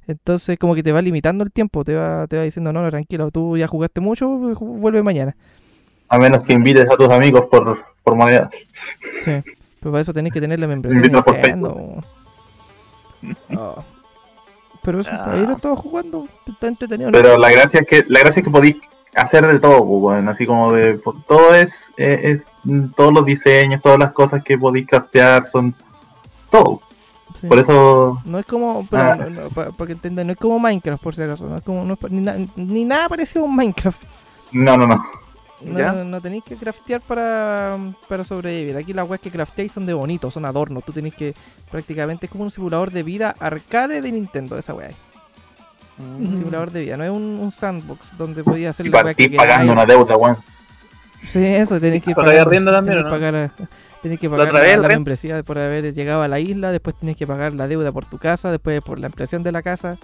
Entonces como que te va limitando el tiempo, te va, te va diciendo, no, no, tranquilo, tú ya jugaste mucho, vuelve mañana. A menos que invites a tus amigos por, por monedas. Sí, pero para eso tenés que tener la (laughs) membresía por Nintendo. Oh. Pero eso, Ah. (laughs) ahí lo estaba jugando, está entretenido. ¿no? Pero la gracia es que la gracia es que podéis hacer de todo, pues, weón, así como de todo es, eh, es mm, todos los diseños, todas las cosas que podéis craftear son todo. Sí. Por eso No es como, pero Ah. no, no, para que entendan, no es como Minecraft por si acaso, no es como, no es pa- ni, na- ni nada parecido a un Minecraft. no, no, no. No, ¿Ya? no tenéis que craftear para, para sobrevivir. Aquí las weas que crafteáis son de bonitos, son adornos. Tú tenés que, prácticamente es como un simulador de vida arcade de Nintendo, esa wea. Un Mm. simulador de vida, no es un, un sandbox donde podías hacer Y la wea que pagando una deuda, weón. Sí, eso, tenés que ¿Pagáis arriendo también, tenés no? pagar, tenés que La pagar la, vez, la membresía por haber llegado a la isla, después tenés que pagar la deuda por tu casa, después por la ampliación de la casa.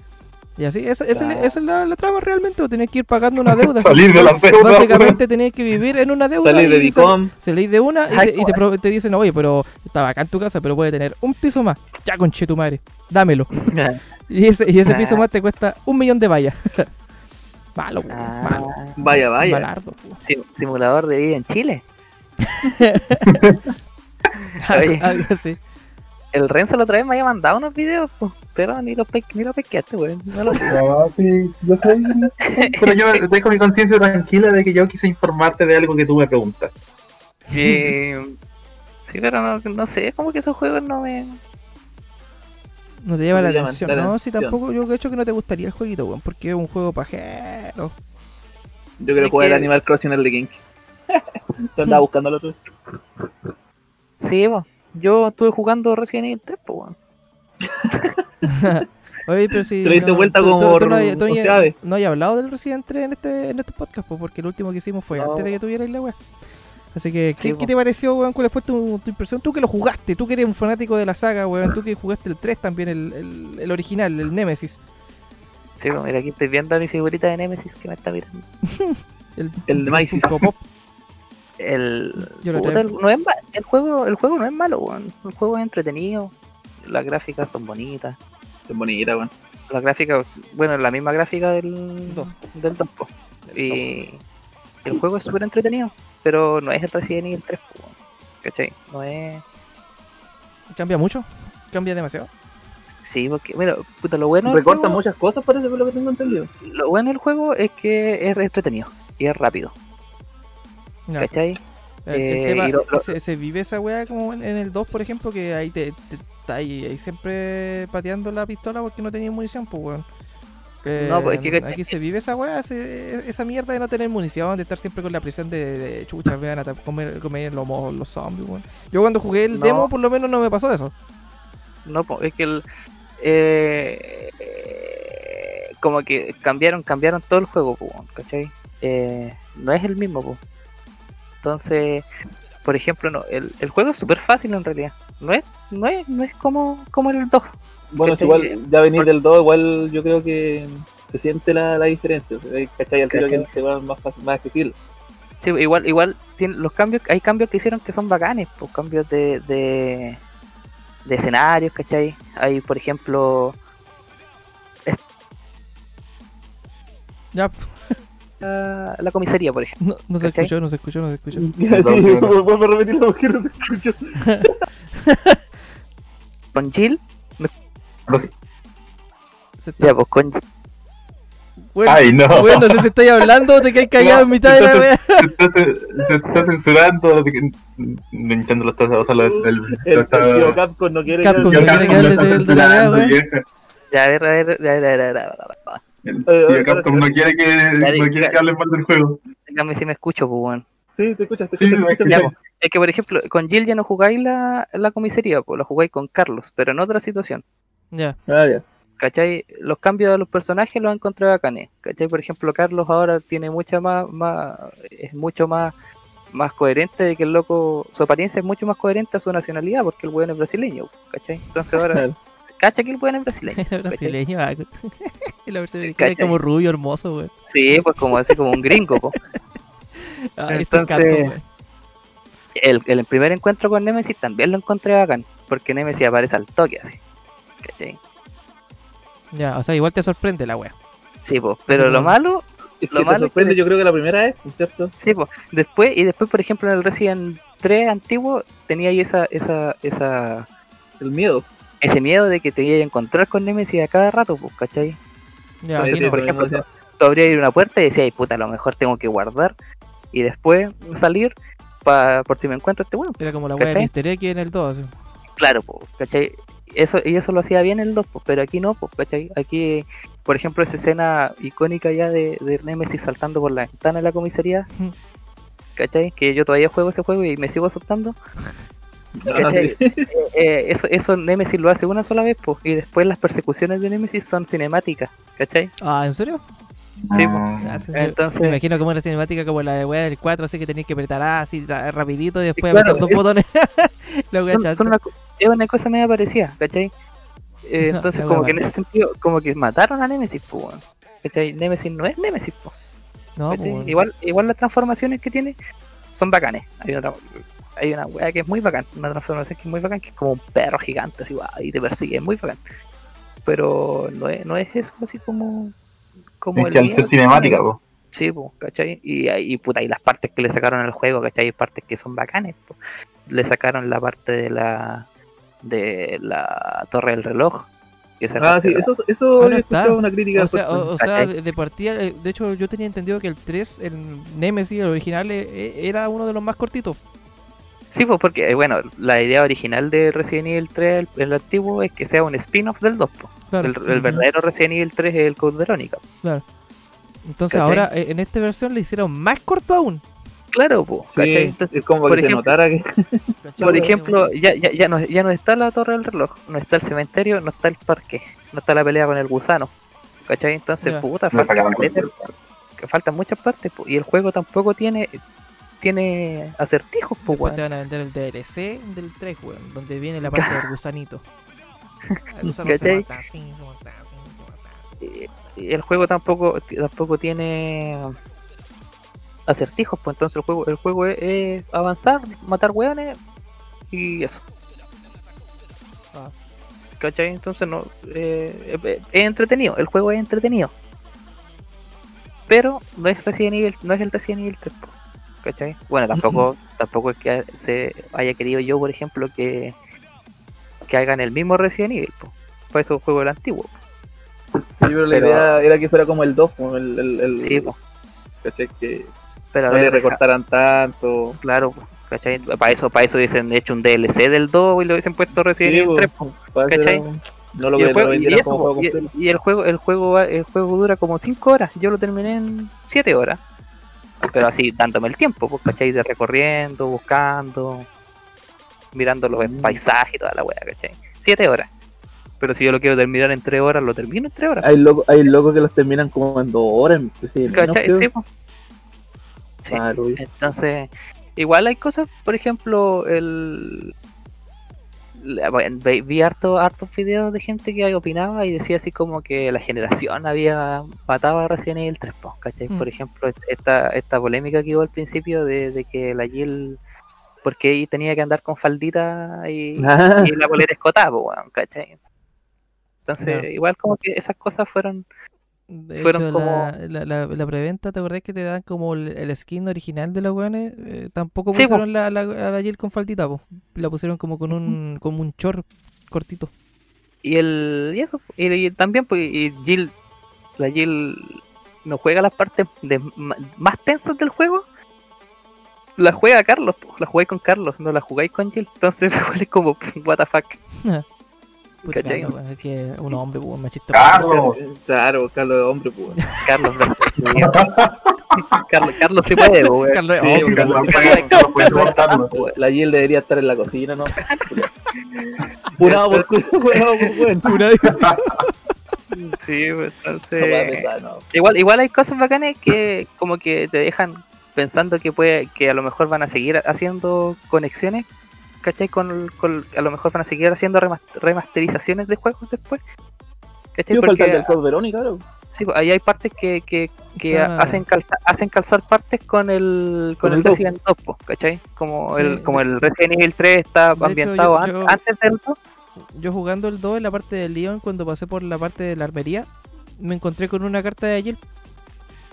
Y así, esa, esa es la- esa es la, la trama realmente, o tenés que ir pagando una deuda. (laughs) Salir de la deuda. Básicamente tenés que vivir en una deuda. Salí de Dicom. Salís de una y, te, y te te dicen, oye, pero está acá en tu casa, pero puede tener un piso más. Ya, conche tu madre, dámelo. (laughs) Y ese, y ese piso más te cuesta un millón de vallas. (laughs) malo, Ah, malo. Vaya, vaya. Malardo, sim- simulador de vida en Chile. Algo, Oye. algo así. El Renzo la otra vez me había mandado unos videos, po, pero ni los pe ni los pesqueaste, weón. No los No, sí, yo soy... (laughs) Pero yo dejo mi conciencia tranquila de que yo quise informarte de algo que tú me preguntas. Eh, sí, pero no, no sé, como que esos juegos no me. No te lleva No la llaman atención. la No, si tampoco, yo hecho que no te gustaría el jueguito, weón, porque es un juego pajero. Yo quiero Es jugar que- el Animal Crossing el de King. Lo (laughs) andaba buscando el otro. Sí, po. Yo estuve jugando Resident Evil 3, pues, weón. (laughs) Oye, pero si. Te diste vuelta como no, por habías- tú Oceade. habías- no hablado del Resident 3 en este, en estos podcasts, po, porque el último que hicimos fue No. antes de que tuvierais la web. Así que, ¿qué, Sí, qué po. te pareció, weón? ¿Cuál fue tu, tu impresión? Tú que lo jugaste, tú que eres un fanático de la saga, weón. Tú que jugaste el 3 también, el, el, el original, el Nemesis. Sí, pues mira, aquí estoy viendo a mi figurita de Nemesis que me está mirando. (laughs) El, El de. Funko Pop. El, puta, el, no es el juego, el juego no es malo, weón. El juego es entretenido. Las gráficas son bonitas. Es bonita, weón. Las gráficas, bueno, la misma gráfica del Dos. del 2. po. Y el juego es súper entretenido, pero no es el Resident Evil 3, po, weón. ¿cachai? No es. ¿Cambia mucho? ¿Cambia demasiado? Sí, porque, mira, puta, lo bueno. del Recorta juego- muchas cosas, parece, por lo que tengo entendido. Lo bueno del juego es que es entretenido y es rápido, ¿cachai? El, el Eh, tema, y lo- lo- se, se vive esa weá como en, en el 2, por ejemplo, que ahí te, te- está ahí, ahí siempre pateando la pistola porque no tenía munición, pues weón. No, pues, es que- aquí se vive esa weá, se- esa mierda de no tener munición, de estar siempre con la presión de, de chucha, me van a comer, comer los, los zombies, weón. Yo cuando jugué el No. demo, por lo menos no me pasó eso. No, po, es que el. eh, como que cambiaron, cambiaron todo el juego, weón, ¿cachai? Eh, no es el mismo, po. Entonces, por ejemplo, no, el, el juego es súper fácil en realidad. No es, no es, no es como, como el 2. Bueno, si ¿Cachai? igual, ya venir del 2, igual yo creo que se siente la, la diferencia. ¿Cachai? Al tiro que se va más, fácil, más accesible. Sí, igual, igual tiene, los cambios, hay cambios que hicieron que son bacanes, pues cambios de, de, de escenarios, ¿cachai? Hay, por ejemplo, Ya, la, la comisaría, por ejemplo. no, no se escuchó, no se escuchó, no se escuchó. Sí, (laughs) vuelvo a repetirlo porque no se escuchó. (laughs) Con Jill, Ahora sí. Se está- ya, pues con Bueno, Ay, no. bueno, no sé si estáis hablando o te quedáis callado en mitad de la entonces- wea. Se está, ce- se está censurando. Nintendo lo está. O sea, lo, el, lo El, está- el tío Capcom no quiere Capcom que no quiere que hable de- la wea. Ya, a ver, a ver, a ver, a ver, a ver, a ver, a ver. El Eh, tío eh, Capcom no quiere que, Dale, no quiere que hablen mal del juego. Dígame si me escucho, pues. Sí, te escuchas, te Sí, es que, por ejemplo, con Jill ya no jugáis la, la comisaría, pues, lo jugáis con Carlos, pero en otra situación. Ya, Ah, ya. ¿Cachai? Los cambios de los personajes los encontré bacanes. ¿Cachai? Por ejemplo, Carlos ahora tiene mucha más, más es mucho más, más coherente de que el loco, su apariencia es mucho más coherente a su nacionalidad, porque el weón es brasileño, ¿cachai? Entonces ahora, Claro. Cacha que el weón es brasileño. (laughs) brasileño, ah, (laughs) y la versión como rubio, hermoso, weón. Sí, pues como así como un gringo, po. (laughs) Ah, el Entonces-. El, el primer encuentro con Nemesis también lo encontré bacán, porque Nemesis aparece al toque así. ¿Cachai? Ya, o sea, igual te sorprende la wea. Sí, pues, pero Sí, lo bueno. malo, Es Lo que te malo es que sorprende, de- yo creo que la primera vez, ¿cierto? sí, pues, después, y después, por ejemplo, en el Resident 3 antiguo, tenía ahí esa, esa, esa, El miedo. Ese miedo de que te iba a encontrar con Nemesis a cada rato, pues, ¿cachai? Ya, que, no. por mismo ejemplo, decía. Tú abrías una puerta y decías, ay puta, a lo mejor tengo que guardar y después salir pa, por si me encuentro este weón. Era como la wea de. Mr. X en el 2. así. Claro, pues, ¿cachai? Eso, y eso lo hacía bien el 2, pues, pero aquí no, pues, ¿cachai? Aquí, por ejemplo, esa escena icónica ya de, de Nemesis saltando por la ventana de la comisaría. ¿cachai? Que yo todavía juego ese juego y me sigo asustando. Ah, ¿Cachai? sí. Eh, eso, eso Nemesis lo hace una sola vez, pues, y después las persecuciones de Nemesis son cinemáticas, ¿cachai? Ah, ¿en serio? Sí, Ah. Ah, Entonces- Me imagino como una cinemática como la de wea del 4, así que tenéis que apretar así rapidito y después claro, apretar dos es- botones. (laughs) la wea son, son una, es una cosa media parecida, ¿cachai? Eh, No, (laughs) entonces, como que en ese sentido, como que mataron a Nemesis, pues, weón. ¿cachai? Nemesis no es Nemesis, pues. No, igual, igual las transformaciones que tiene son bacanes. Hay una, hay una wea que es muy bacán, una transformación que es muy bacán, que es como un perro gigante, así, guau, y te persigue, es muy bacán. Pero no es, no es eso así como. como Es el que al ser cinemática, po. Sí, pues, ¿cachai? Y, y puta, y las partes que le sacaron al juego, ¿cachai? Hay partes que son bacanes, po. Le sacaron la parte de la de la torre del reloj. Ah, sí, eso, eso Ah, no está. escuchado una crítica. O sea, o, o sea, de, de partida, eh, de hecho yo tenía entendido que el 3, el Nemesis, el original, eh, eh, era uno de los más cortitos. Sí, pues porque, eh, bueno, la idea original de Resident Evil 3, el, el antiguo, es que sea un spin-off del 2. po. Claro. El, el verdadero Resident Evil 3 es el Code Verónica. Entonces ¿cachai? ahora eh, en esta versión le hicieron más corto aún. Claro, pues, Sí, ¿cachai? Entonces, es como por que ejemplo- notara que. (laughs) por ejemplo, ya, ya, ya, no, ya no está la torre del reloj, no está el cementerio, no está el parque, no está la pelea con el gusano. ¿Cachai? Entonces, puta, falta faltan muchas partes po, y el juego tampoco tiene tiene acertijos pues Después te van a vender el DLC del 3, weón, donde viene la (laughs) parte del gusanito. El gusano se mata así, se mata mata el juego tampoco tampoco tiene acertijos pues entonces el juego el juego es, es avanzar matar hueones y eso Ah. ¿cachai? entonces no eh, es, es entretenido el juego es entretenido pero no es Resident Evil no es el Resident Evil 3 po, ¿cachai? bueno tampoco tampoco es que se haya querido yo por ejemplo que que hagan el mismo Resident Evil po. por eso juego el antiguo Sí, pero la idea era que fuera como el 2, como el. el, el sí po. ¿cachai? Que pero no le recortaran tanto. Claro, po, ¿cachai? Para eso, para eso hubiesen hecho un DLC del 2 y lo hubiesen puesto Resident Sí, Evil po, 3. po. para eso ¿cachai? era un- No lo, Y el juego, y eso, como juego y- el juego, el juego, el juego dura como 5 horas. Yo lo terminé en 7 horas. Pero así, dándome el tiempo, pues, ¿cachai? De recorriendo, buscando, mirando los Mm. paisajes y toda la weá, ¿cachai? 7 horas. Pero si yo lo quiero terminar en 3 horas, lo termino en 3 horas. Hay locos hay locos que los terminan como en dos horas. Sí, ¿Cachai? Sí, po. Sí. Ah. Entonces, igual hay cosas, por ejemplo, el vi harto, hartos videos de gente que opinaba y decía así como que la generación había matado a Resident Evil 3, po, ¿cachai? Mm. Por ejemplo, esta, esta polémica que hubo al principio de, de que la Jill, porque ahí tenía que andar con faldita y, Ah. y la bolera escotada, ¿cachai? Entonces, igual como que esas cosas fueron De Fueron hecho, como- la, la, la, la preventa, ¿te acordás que te dan como el, el skin original de los weones? Eh, tampoco Sí, po. pusieron la, la, a la Jill con faldita, po. La pusieron como con un, como un chor cortito. Y el y eso, y, y también pues y Jill, la Jill no juega las partes de, más tensas del juego. La juega Carlos, po, la jugáis con Carlos, no la jugáis con Jill. Entonces (laughs) es como (laughs) what the fuck. ¿Cachai? no, weón, es que un (laughs) hombre, pues, machista. Carlos. Claro, Carlos es hombre, pues. (laughs) Carlos Carlos, Carlos se puede, po, weón. Carlos es Sí, hombre, Carlos- weón. Carlos, Carlos, puedes cortarlo. La Jill debería estar en la cocina, ¿no? Purado por culo, purado por dice. Sí, pues, No entonces puede pensar, no. Igual, igual hay cosas bacanas que como que te dejan pensando que puede, que a lo mejor van a seguir haciendo conexiones, ¿cachai? Con, con- a lo mejor van a seguir haciendo remas- remasterizaciones de juegos después. ¿Cachai? Falta Porque el Code Verónica, claro. sí, pues, ahí hay partes que, que, que Ah. hacen calzar, hacen calzar partes con el con, Con el el dos. Resident 2, pues, ¿cachai? Como Sí, el, como de- el Resident Evil 3 está de hecho, ambientado yo- an- yo- antes del 2. yo jugando el 2 en la parte del Leon, cuando pasé por la parte de la armería, me encontré con una carta de Agile.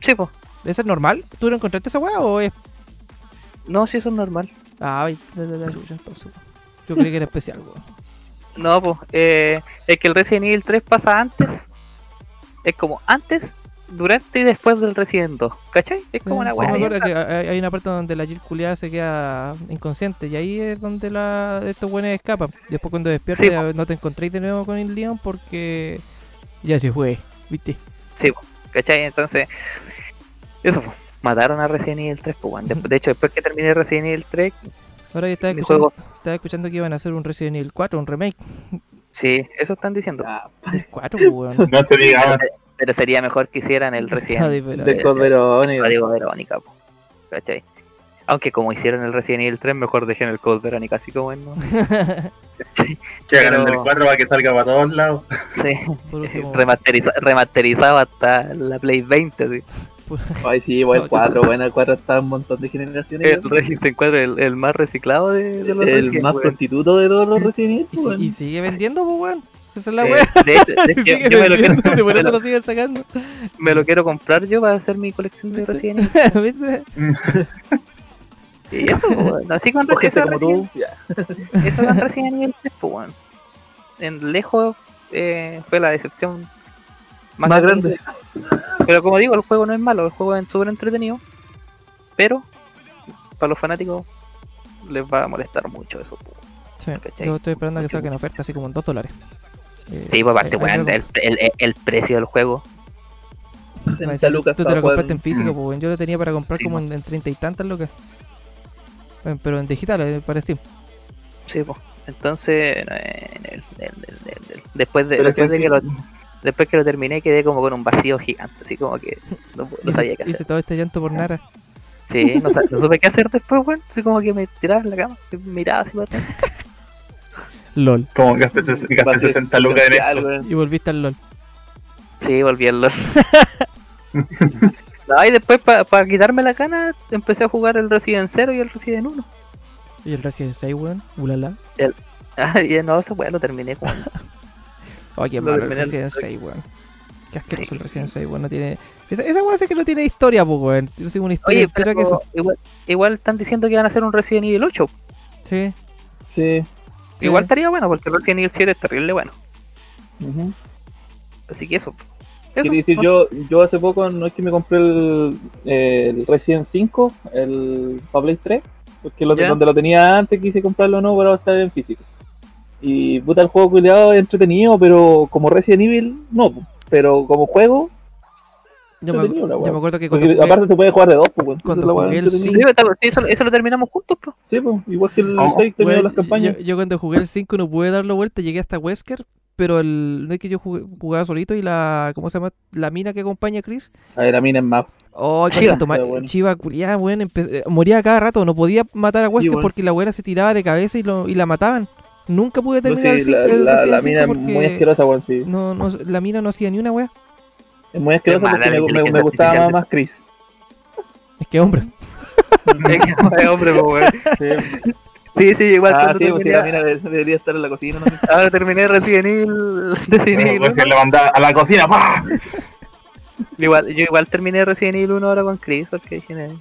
Sí, pues. ¿Esa es normal? ¿Tú no encontraste esa weá o es.? No, sí, eso es normal. Ah, ay, la, la, la chucha, entonces, weón. Yo creí que era especial, weón. No, pues. Eh, es que el Resident Evil 3 pasa antes. Es como antes, durante y después del Resident 2. ¿Cachai? Es como una Sí, weá. me bien acuerdo que hay, hay una parte donde la Jill culiada se queda inconsciente y ahí es donde la, estos buenos escapan. Después cuando despiertas Sí, no te encontréis de nuevo con el Leon porque ya se fue, ¿viste? Sí, po, ¿cachai? Entonces, eso, po, mataron a Resident Evil 3, pues, weón. Después- De hecho, después que terminé Resident Evil 3, Ahora yo estaba escuchando, juego. estaba escuchando que iban a hacer un Resident Evil 4, un remake Sí, eso están diciendo. Ah, del 4, pues, weón. (laughs) No se diga. Pero, pero sería mejor que hicieran el Resident Evil. Code Verónica. Código Verónica, po, ¿cachai? Aunque como hicieron el Resident Evil 3, mejor dejen el Code Verónica así como es, ¿no? ¿Cachai? (laughs) Que hagan el Pero- del 4 para que salga para todos lados. Sí, Por último, remasteriza- remasterizado hasta la Play 20, sí. (laughs) Ay, sí, igual No, el 4, bueno, el 4 está un montón de generaciones. El Resident 4 el, el más reciclado de, de los el más prostituto de todos los Resident Evil. y, y sigue vendiendo, pues, weón. Esa es la weá. (laughs) Sigue yo me lo, quiero, por eso lo- siguen sacando. me lo quiero comprar yo para hacer mi colección de Resident (laughs) Evil. ¿Viste? Y eso, weón, así con Resident, ya. eso con Resident Evil 3, pues, weón. En lejos eh, fue la decepción más, Más grande. Pero como digo, el juego no es malo, el juego es súper entretenido. Pero para los fanáticos les va a molestar mucho eso. Sí, ¿Cachai? yo estoy esperando a que Mucho. saquen oferta así como en 2 dólares. Eh, Sí, pues aparte, algo- el, el, el precio del juego. Me decía, 60 lucas tú te lo compraste en (clears throat) físico, Mm. pues yo lo tenía para comprar Sí, como en, en 30 y tantas lucas. Eh, Pero en digital, eh, para Steam. Sí, pues. Entonces, eh, en el- en el- en el- después de, que después de sí. que lo, después que lo terminé quedé como con un vacío gigante, así como que no, sabía qué hacer. Hice todo este llanto por Nara. Sí, no, supe qué hacer después, weón. Así como que me tiraba en la cama, y miraba así para atrás. (laughs) LOL. Como gasté, gasté Vacío 60 lucas en esto. Y volviste al LOL. Sí, volví al LOL. (laughs) (laughs) No, y después para quitarme la cana empecé a jugar el Resident 0 y el Resident 1. Y el Resident 6, weón. Ulala. Ah, y no, ese weón lo terminé jugando. Oh, qué Lo malo el Resident 6, weón. Qué asqueroso Sí. el Resident 6, weón. No tiene. Esa, esa weón sí que no tiene historia, pues, weón. Yo sigo una historia Oye, pero que eso. igual, igual están diciendo que van a hacer un Resident Evil 8. Sí. Sí. Sí. Igual estaría bueno porque el Resident Evil 7 es terrible bueno. ujú. Así que eso. Eso, Quiero decir, yo, yo hace poco no es que me compré el, el Resident 5, el para Play 3, porque lo, donde lo tenía antes quise comprarlo no, pero ahora está en físico. Y puta, el juego culiado es entretenido, pero como Resident Evil, no. Pero como juego, Yo me, la yo acuerdo que cuando porque jugué- aparte se puede jugar de dos, pues, cuando la jugué el entretenida. Sí, está- sí, eso, eso lo terminamos juntos, pues. Sí, pues, igual que el Oh, 6 terminó las campañas. Yo, yo cuando jugué el 5 no pude darle vuelta, llegué hasta Wesker, pero el, no es que yo jugué- jugaba solito y la, ¿cómo se llama? La mina que acompaña a Chris. A ver, a mí es más. Oh, Chiva. bueno. Chiva culiada, weón, empe- eh, moría cada rato, no podía matar a Wesker bueno. porque la weá se tiraba de cabeza y, lo, y la mataban. Nunca pude terminar el Sí, la, el la, Resident la 5 mina es porque muy asquerosa, weón, sí. no, no, la mina no hacía ni una weá. Es muy asquerosa porque me, me- me gustaba más Chris. Es que hombre. (laughs) Es que, hombre, pues, weón. Sí. Sí, sí, igual Ah, sí, pues sí, terminé- la mina de- debería estar en la cocina, ¿no? Ahora terminé Evil. Resident Evil Pues 1. si le mandaba a la cocina, ¡pah! Igual, yo igual terminé Resident Evil 1 ahora con Chris, porque dije, "Eh,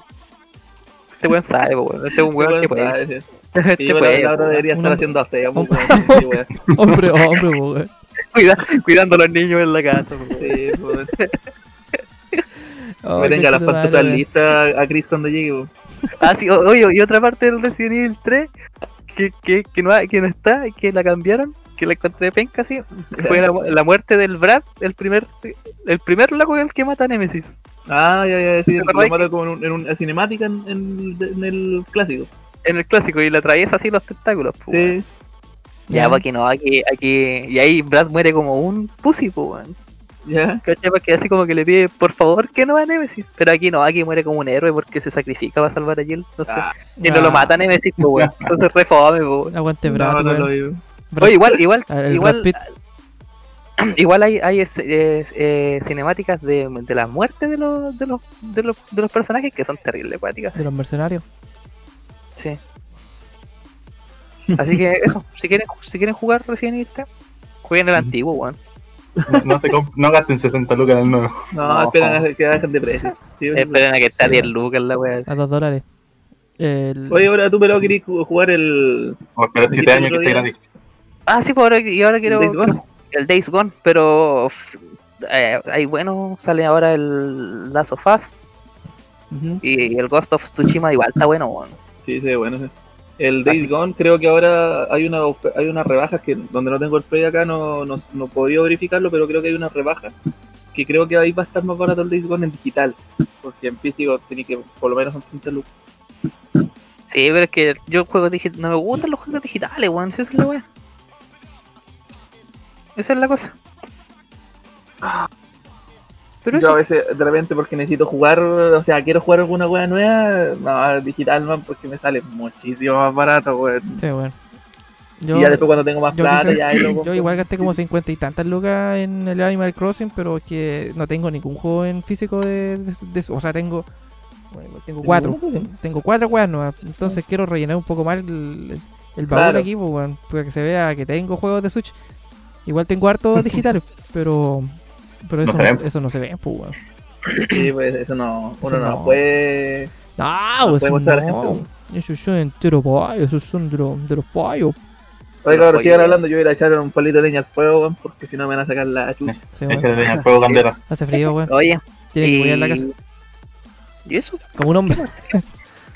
este weón sabe, po, weón. Este es un weón que puede. Sí. Este Sí, po, debería estar hombre- haciendo aseo, pues. Sí, weón. (laughs) Hombre, hombre, cuida- cuidando a los niños en la casa. Sí, pues. Ay, (laughs) Me tenga las weón. listas a Chris cuando llegue, pues. Ah, sí, oye, y otra parte del Resident Evil 3 que, que, que, no, ha- que no está, que la cambiaron, que la encontré penca así, fue la, la muerte del Brad, el primer el primer loco el que mata a Nemesis. Ah, ya, ya, sí, ¿Te lo mata como en, un- en una cinemática en, en- en el clásico. En el clásico, y le atraviesa así los tentáculos. weón. Sí, Ya, pues aquí no, aquí, aquí. Y ahí Brad muere como un pussy, pues, weón. ya. ¿Cachai? Porque así como que le pide por favor que no a Nemesis. Pero aquí no, aquí muere como un héroe porque se sacrifica para salvar a Jill. No sé. Ah, y no lo Ah, mata a Nemesis, pues, weón. Entonces re fome, pues, weón. Aguante, no, Brad, no weón. lo digo. Brad- Oye, igual, igual, Ah, el igual, (clears throat) igual hay, hay es- es- eh, cinemáticas de, de la muerte de los, de los, de los, de los personajes que son terribles, acuáticas. de los mercenarios. Sí. Así que (laughs) eso, si quieren, si quieren jugar Resident Evil 3, jueguen el antiguo, weón. No, no se no gasten 60 lucas en el nuevo. No, No. esperan a que bajen de precio. Sí, (laughs) Esperen a que está Sí, 10 weón. lucas la wea. A 2 dólares. El- Oye, ahora tú, pero querés ju- jugar el. O espera 7 años que esté gratis. Ah, sí, pues ahora, y ahora quiero Days Gone. el Days Gone, pero eh, ahí bueno, sale ahora el Last of Us Ujú. y el Ghost of Tsushima igual está bueno, weón. Sí, sí, bueno. sí. El Days Gone, creo que ahora hay una hay unas rebajas que donde no tengo el play acá no, no, no podría verificarlo, pero creo que hay unas rebajas que creo que ahí va a estar más barato el Days Gone en digital, porque en físico tiene que por lo menos son 30 lucas. Sí, pero es que yo juego digital, no me gustan los juegos digitales, weón, esa es la wea. Esa es la cosa. Pero Yo a veces, de repente, porque necesito jugar, o sea, quiero jugar alguna wea nueva, no, digital man, porque me sale muchísimo más barato, weón. Sí, bueno. Yo, y ya después cuando tengo más plata, quise- ya ahí lo (clears throat) yo igual gasté como 50 y tantas lucas en el Animal Crossing, pero es que no tengo ningún juego en físico de, de- de eso. O sea, tengo tengo cuatro. Tengo cuatro weas nuevas. Entonces quiero rellenar un poco más el, el baúl Claro. aquí, pues, weón, para que se vea que tengo juegos de Switch. Igual tengo hartos (laughs) digitales, pero pero No eso no, ven. eso no se ve, pues, weón. Sí, pues eso no, uno Eso no, no. puede. No, No eso puede a la no. gente, Esos son enteros payos, esos son de los, de los payos. Oye, cabrón, sigan hablando, yo voy a echar un palito de leña al fuego, weón, porque si no me van a sacar la chucha. Sí. Échale leña al fuego, Candela. (laughs) Hace frío, weón. oye, Tiene que y... cuidar la casa. ¿Y eso? Como un hombre. (laughs)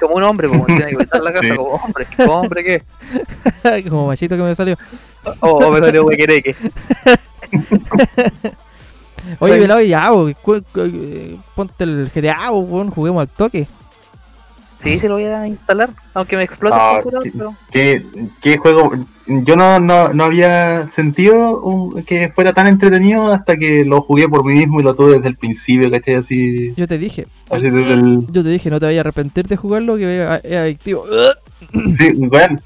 Como un hombre, pues, tiene que cuidar la casa Sí. como hombre. ¿Como hombre qué? (laughs) Como machito que me salió. O oh, me salió huequereque. Oye, Oye. velado, ya, bo, eh, ponte el GTA, bo, juguemos al toque. Sí, se lo voy a instalar, aunque me explote Ah, el computador, sí. pero... ¿Qué, qué juego? Yo no, no, no había sentido que fuera tan entretenido hasta que lo jugué por mí mismo y lo tuve desde el principio, ¿cachai? Así, Yo te dije, así desde el... yo te dije, no te vayas a arrepentir de jugarlo, que es es adictivo. (clears throat) Sí, bueno.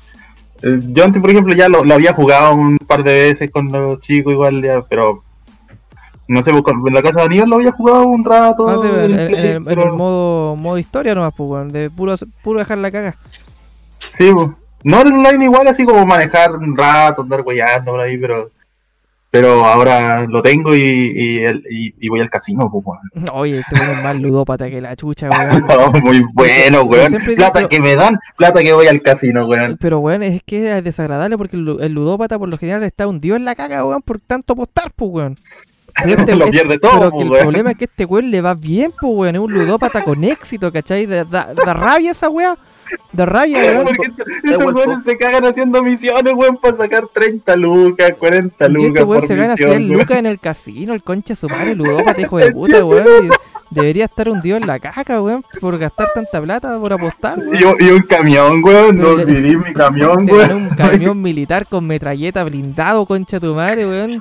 eh, Yo antes, por ejemplo, ya lo, lo había jugado un par de veces con los chicos igual, ya, pero... No sé, pues, en la casa de Aníbal lo había jugado un rato. Ah, sí, en, el- en pero- el modo, modo historia nomás, pues, weón, de puro, puro dejar la caga. Sí, pues. No en online igual, así como manejar un rato, andar guayando por ahí, pero... Pero ahora lo tengo y, y, el- y- y voy al casino, pues, weón. (laughs) Oye, este weón es más ludópata que la chucha, weón. (laughs) Muy bueno, weón. Plata digo- que me dan, plata que voy al casino, weón. Pero, weón, es que es desagradable porque el, lu- el ludópata por lo general está hundido en la caga, weón, por tanto apostar, pues, weón. (laughs) Pero este- Lo este- pierde todo, Pero que pues, el weón. problema es que este weón le va bien, pues, weón. Es un ludópata con éxito, ¿cachai? Da, da- da rabia esa weá. Da rabia, weón. Porque estos weones se cagan haciendo misiones, weón, para sacar 30 lucas, 40 Y lucas este weón por se gana misión, 100 weón. lucas en el casino, el concha de su madre, ludópata, hijo de (laughs) puta, weón. y Debería estar hundido en la caca, weón, por gastar tanta plata, por apostar, weón. Y, un- y un camión, weón, no olvidé mi (laughs) camión, weón. un camión militar con metralleta blindado, concha de tu madre, weón.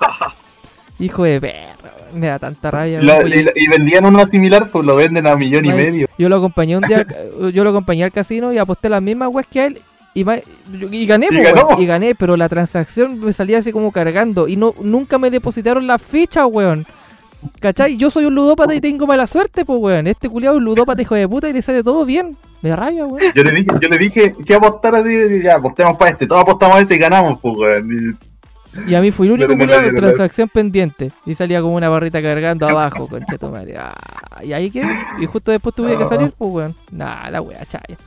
Hijo de weón. Me da tanta rabia, weón. y, y vendían uno similar, pues lo venden a millón y medio. Yo lo acompañé un día, (laughs) yo lo acompañé al casino y aposté las mismas weas que a él y, y gané, Y weón, y gané, pero la transacción me salía así como cargando y no nunca me depositaron las fichas, weón. ¿Cachai? Yo soy un ludópata y tengo mala suerte, pues, weón. Este culiado es un ludópata hijo de puta y le sale todo bien. Me da rabia, weón. Yo le dije, yo le dije que apostar así, ya, apostemos para este, todos apostamos a ese y ganamos, pues, weón. Y- a mí fui el (laughs) único No, de transacción pendiente. Y salía como una barrita cargando abajo, concha tu madre. Ah, y ahí quedé. Y justo después tuve que salir, pues, weón. Nah, la wea, chaya.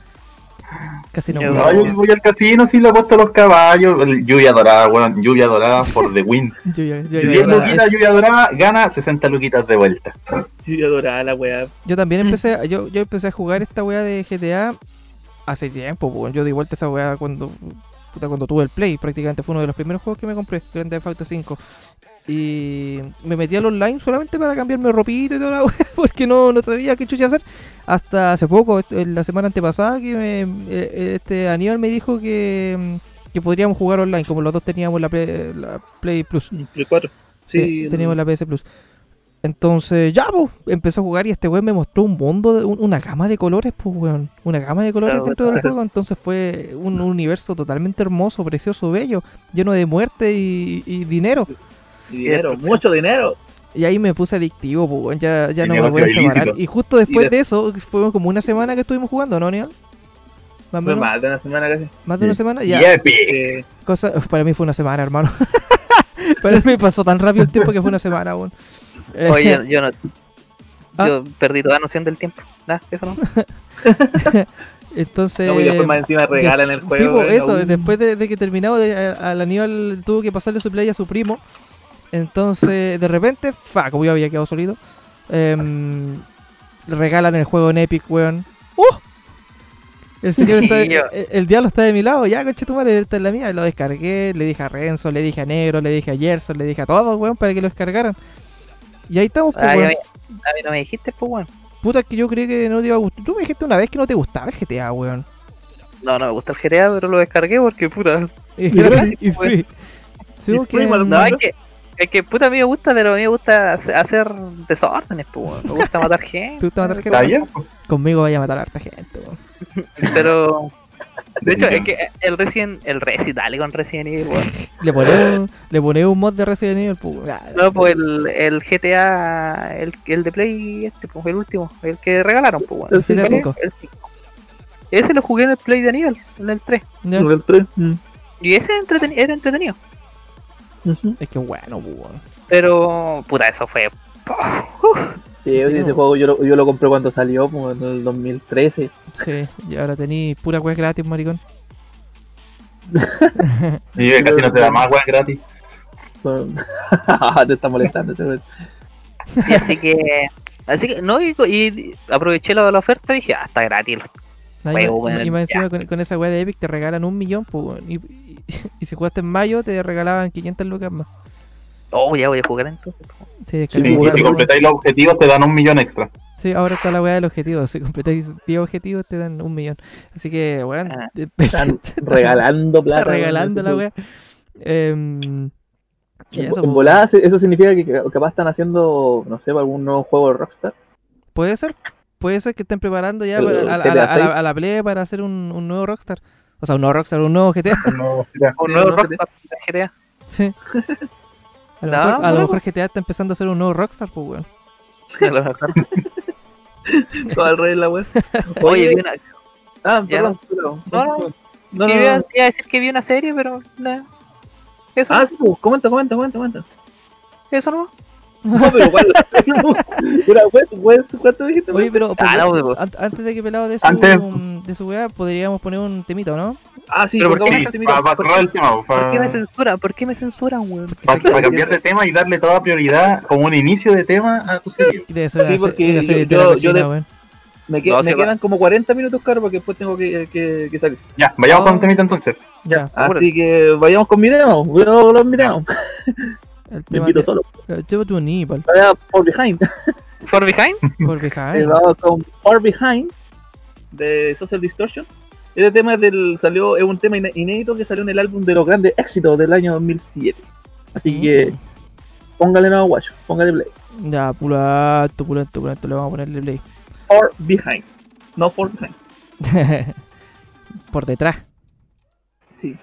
Casi no Yo- No, yo voy al casino, sí le apuesto a los caballos. Lluvia dorada, weón, lluvia dorada por the win. Yo, yo, 10 yo- luquitas, lluvia dorada, gana 60 luquitas de vuelta. Yo adoraba la weá. Yo también empecé, yo, yo empecé a jugar esta weá de GTA hace tiempo, pues, yo di vuelta a esa weá cuando, puta, cuando tuve el Play, prácticamente fue uno de los primeros juegos que me compré, Grand Theft Auto 5. Y me metí al online solamente para cambiarme ropita y toda la (laughs) weá, porque no, no sabía qué chucha hacer. Hasta hace poco, la semana antepasada, que me, eh, este Aníbal me dijo que, mm, que podríamos jugar online, como los dos teníamos la Play, la Play Plus. Play 4. Sí, Sí, teníamos la PS Plus. Entonces, ya, pues, empezó a jugar y este weón me mostró un mundo, de, un- una gama de colores, pues, weón. Una gama de colores Claro, dentro del juego. Entonces fue un universo totalmente hermoso, precioso, bello, lleno de muerte y, y dinero. Dinero, mucho dinero. Y ahí me puse adictivo, pues, weón. Ya, ya Y no me voy a separar. Y justo después Y de- de eso, fue como una semana que estuvimos jugando, ¿no, Nial? Más menos, más de una semana casi. más de una semana. Ya. Y Epic. Eh, Cosa, para mí fue una semana, hermano. (laughs) para mí pasó tan rápido el tiempo que fue una semana, weón. Oye, yo, (laughs) yo no. Ah. Yo perdí toda noción del tiempo. Nada, eso no. (laughs) entonces. no, y después más encima regalan el Sí, juego. weón, eso, no, después de, de que terminamos, de, a- al Aníbal tuvo que pasarle su play a su primo. Entonces, de repente, fa, como yo había quedado solito, le regalan el juego en Epic, weón. ¡Uh! El (laughs) señor Sí, está, yo- el, el diablo está de mi lado, ya, conche tu madre, esta es la mía. Lo descargué, le dije a Renzo, le dije a Negro, le dije a Gerson, le dije a todos, weón, para que lo descargaran. Y ahí estamos, pues, a, mí, a mí no me dijiste, pues, weón. Puta, que yo creí que no te iba a gustar. Tú me dijiste una vez que no te gustaba el GTA, weón. No, no me gusta el GTA, pero lo descargué porque, puta. (laughs) Y, (laughs) free. No, es que, es que, puta, a mí me gusta, pero a mí me gusta hace- hacer desórdenes, pues, weón. Me gusta matar gente. (laughs) ¿Te gusta matar gente? Está bien, pues. Conmigo vaya a matar a harta gente, weón. Pero. De hecho, es que el Resident, el Resident, dale con Resident Evil, weón. Le ponemos, le ponemos un mod de Resident Evil, pues, weón. No, pues el, el GTA, el, el de Play, este, pues el último, el que regalaron, pues, weón. El GTA ¿Cuál es? 5. El 5. Ese lo jugué en el Play de Aníbal, en el 3. Ya. el tres, mm, Y ese era entretenido. Es que bueno, pues, weón. Pero, puta, eso fue. Sí, ese no. juego yo lo, yo lo compré cuando salió, como en el 2013. Sí, y ahora tení pura weá gratis, maricón. (laughs) Y casi no te da más weón gratis. (laughs) Te está molestando ese weón. Y así que. Así que, no, y, y aproveché la, la oferta y dije, ah, está gratis. No, y, más- weón, y más encima con, con esa weá de Epic te regalan un millón, pues, y, (laughs) y si jugaste en mayo te regalaban 500 lucas más. Oh, ya voy a jugar entonces. Sí, un si completáis los objetivos te dan un millón extra. Sí, ahora está la weá del objetivo. Si completáis 10 objetivos te dan un millón. Así que, weón, Ah. (laughs) (laughs) Están regalando plata. está regalando la weá. En, eso, en volada, se- eso significa que ca- capaz están haciendo, no sé, algún nuevo juego de Rockstar. Puede ser, puede ser que estén preparando ya El- para- el a, la- a la, GTA a la- 6. a la Play para hacer un, un nuevo Rockstar. O sea, un nuevo Rockstar, un nuevo GTA. No, mira. Un Sí, nuevo Rockstar GTA. Sí. A lo, No, mejor, a lo mejor GTA está empezando a hacer un nuevo Rockstar, pues, weón. (laughs) A lo mejor. (laughs) Todo al revés la wea. Oye, vi una. Ah, ya. perdón, perdón. No, no, No, no, iba, a decir que vi una serie, pero. No. Eso, Ah, sí, pues, comenta, comenta, comenta, comenta. eso no. No, pero ¿cuál? Pues, pues, ¿cuánto dijiste? Oye, pero Ah, pues, no, an- antes de que pelado de su, Antes- de su weá, podríamos poner un temito, ¿no? Ah, sí, Pero ¿por Sí, para, cerrar el tema, ¿Por qué me para, censuran? ¿Por qué me censuran, weón? cambiar de tema y darle toda prioridad como un inicio de tema a tu serie. Sí, porque serie yo- yo- de-. Me, que- No, me sí, va. quedan como 40 minutos, caro, porque después tengo que, que, que salir. Ya, vayamos Oh. con un temita entonces. Ya, Así que vayamos con mi a los mi demo. (laughs) el Me tema invito de- solo. el tema de Vaya por behind. (laughs) ¿For Behind? (laughs) Eh, behind. Vamos con Far Behind de Social Distortion. Este tema es del, salió, es un tema inédito que salió en el álbum de los grandes éxitos del año 2007. Así que póngale nuevo guacho, póngale play. Ya, pulento, pulento, pulento, le vamos a ponerle play. Far Behind, no For Behind. (laughs) por detrás. Sí.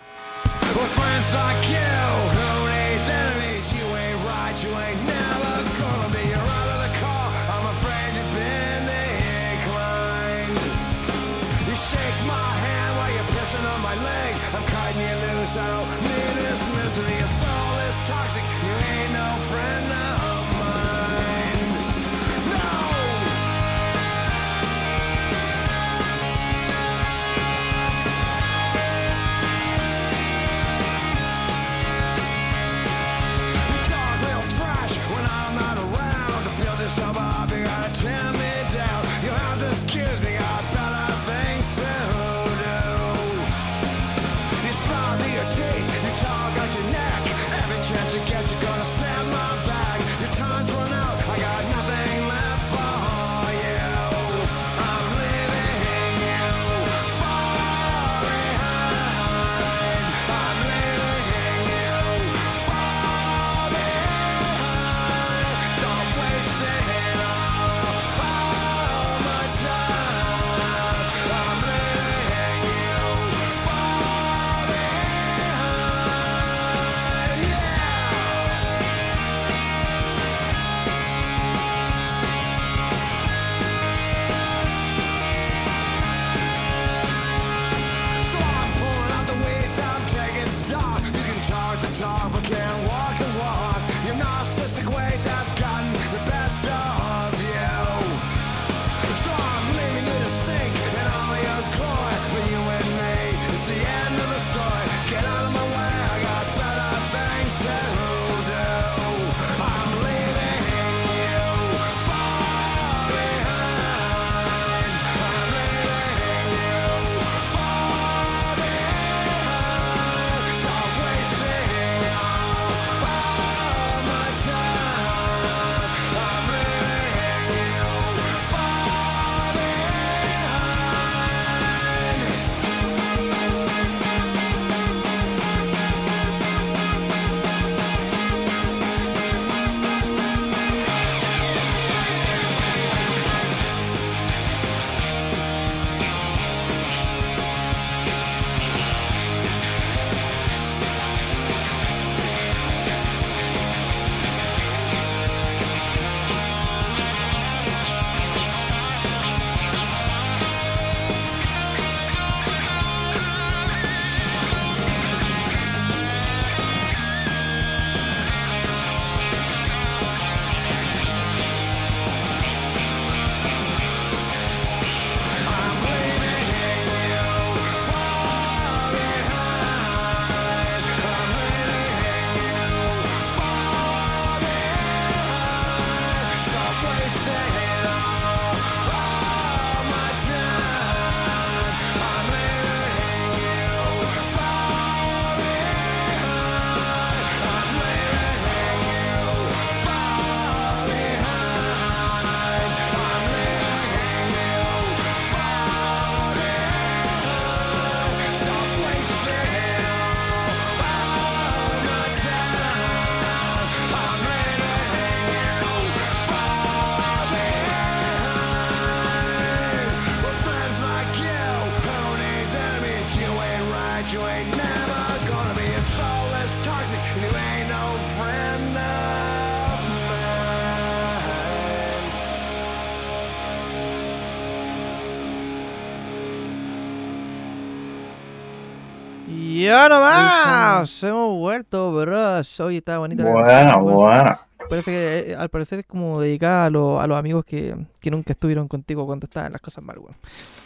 Nomás, hemos vuelto, bros. Hoy está bonita la Buena, canción, buena. Parece que eh, al parecer es como dedicada a, lo- a los amigos que, que nunca estuvieron contigo cuando estaban las cosas mal, weón.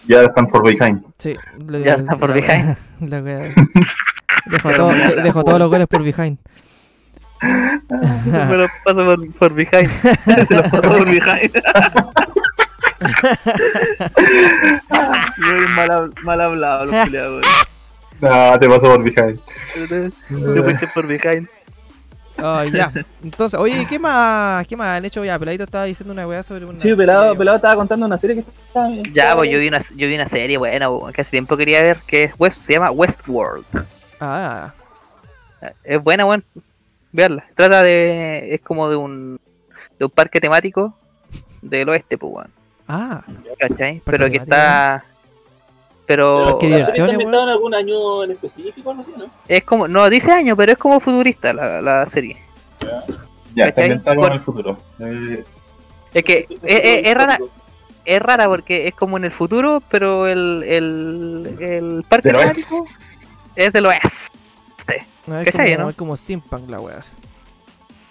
Ya están for behind. Sí, le- Ya está por la- behind. (laughs) la wea- (laughs) Dejó, todo- de- dejó todos los goles por behind. Me lo paso por, por behind. Se lo pasó por behind. (laughs) Yo mal, mal hablado, los culiados. No, te paso por behind. Te fuiste por behind. Oh, ya. (laughs) Entonces, oye, ¿qué más, ¿qué más han hecho? Ya, Peladito estaba diciendo una weá sobre una. Sí, pelado, serie. pelado estaba contando una serie que estaba. Ya, pues yo vi una, yo vi una serie buena, que hace tiempo quería ver, que es West, se llama Westworld. Ah, Es buena, weón. Verla. Trata de. Es como de un. De un parque temático del oeste, pues, weón. ah. ¿Cachai? Pero que temático. está. Pero. Qué diversión. ¿Está weón. ambientado en algún año en específico? No sé, ¿no? Es como. No dice año, pero es como futurista la, la serie. Ya, está ¿Cachai? ambientado Por- en el futuro. Eh, Es que. Es, es- es rara. Es rara porque es como en el futuro, pero el. El, el parque pero temático es. es del oeste. No, es, ¿Cachai, como, no? es como steampunk la weá.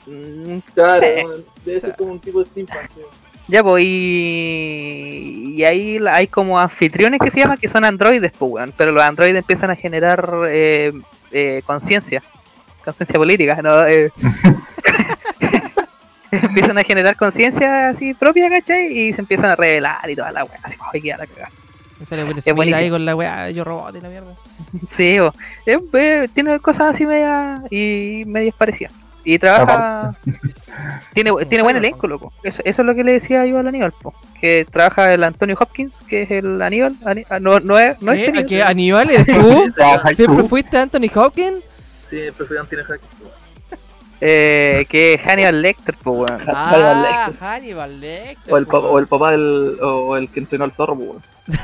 Mm, Claro, Sí. debe ser como un tipo de steampunk. sí. Ya, pues, y, y ahí la- hay como anfitriones que se llaman, que son androides, pues, weón. Pero los androides empiezan a generar eh, eh, conciencia, conciencia política, ¿no? Eh, (laughs) empiezan a generar conciencia así propia, ¿cachai? Y se empiezan a revelar y toda la weá, así, ay, queda la cagada. Es ahí con la weá, yo robot y la mierda. Sí, bo. Eh, tiene cosas así media y medias parecidas. Y trabaja. (laughs) tiene, tiene buen elenco, loco. Eso, eso es lo que le decía yo al Aníbal, po. Que trabaja el Antonio Hopkins, que es el Aníbal. Ah, no, no es, no es ¿A qué? ¿Aníbal eres (laughs) tú? ¿Siempre fuiste Anthony Hawkins? Sí, prefiero Anthony Hawkins. eh, que es Hannibal Lecter, po, weón. (laughs) Hannibal Ah, Lecter. Hannibal Lecter. O el, po. o el papá del. O el que entrenó al zorro, pues.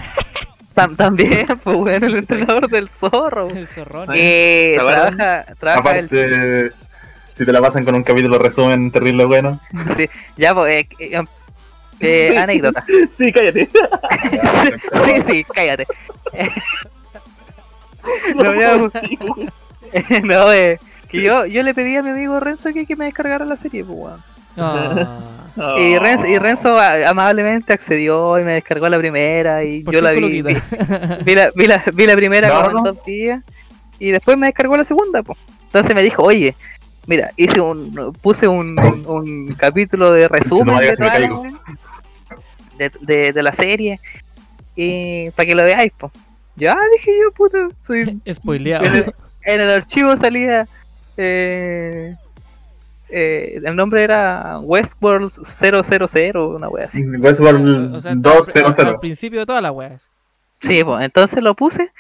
Tam- también, pues, weón, el entrenador del zorro. El zorrón. Eh, trabaja, trabaja el. Si te la pasan con un capítulo resumen terrible bueno. sí, ya, pues, eh, eh, eh, anécdota. (laughs) Sí, cállate. (laughs) sí, sí, cállate. (laughs) no, ya, no, eh, que yo, yo le pedí a mi amigo Renzo que, que me descargara la serie, pues, weón. Ah, Oh. Y Renzo, y Renzo a- amablemente accedió y me descargó la primera y por yo la vi, vi, la, vi, la, vi la primera No, como en no. dos días y después me descargó la segunda, pues. Entonces me dijo, oye, mira, hice un, puse un, un, un capítulo de resumen de, toda la de, de, de la serie y para que lo veáis, pues. Ya dije yo, puta, soy (laughs) Spoileado. en el, en el archivo salía eh, eh, el nombre era Westworld 000, una wea así. Westworld O sea, al- 200. Al, al principio de todas las weas. Sí, pues entonces lo puse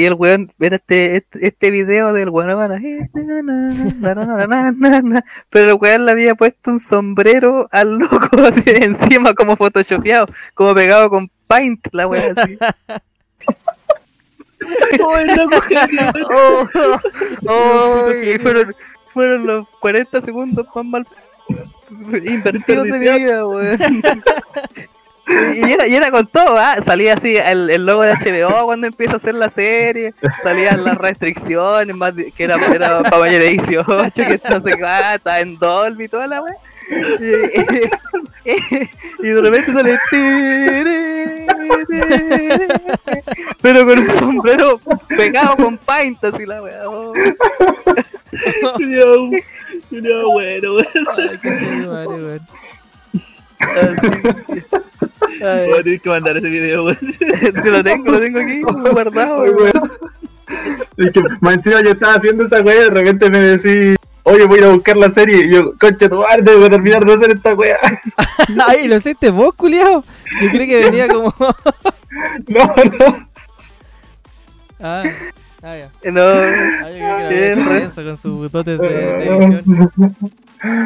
y el weón, era este, este, este video del weón, van así, na, na, na, na, na, na, na, pero el weón le había puesto un sombrero al loco (laughs) así encima como photoshopeado, como pegado con paint, la wea así. (laughs) Oh, el loco genio. (laughs) Oh, oh, y fueron, fueron los 40 segundos más mal invertidos de mi vida, weón. Y y era, y era con todo, ¿ah? salía así el, el logo de HBO (laughs) cuando empieza a hacer la serie, salían las restricciones, más de- que era, era para mayor de 18, que no sé qué, ah, estaba en Dolby y toda la wea. Y, y de repente sale tiri, tiri, pero con un sombrero pegado con paint así la wea. oh. Sería bueno. Ay, qué chido. Ay, Voy a tener que mandar ese video, weón. sí, (laughs) lo tengo, lo tengo aquí guardado. Weón. Es que más encima yo estaba haciendo esa weá y de repente me decís, oye, voy a ir a buscar la serie. Y yo, concha tu madre, tengo que terminar de hacer esta weá. (laughs) Ay, ¿lo hiciste vos, culiao? Yo creí que venía como. (laughs) No, no. ah, ah, ya. No, Ah, yo creo que re- con sus dotes de, de edición.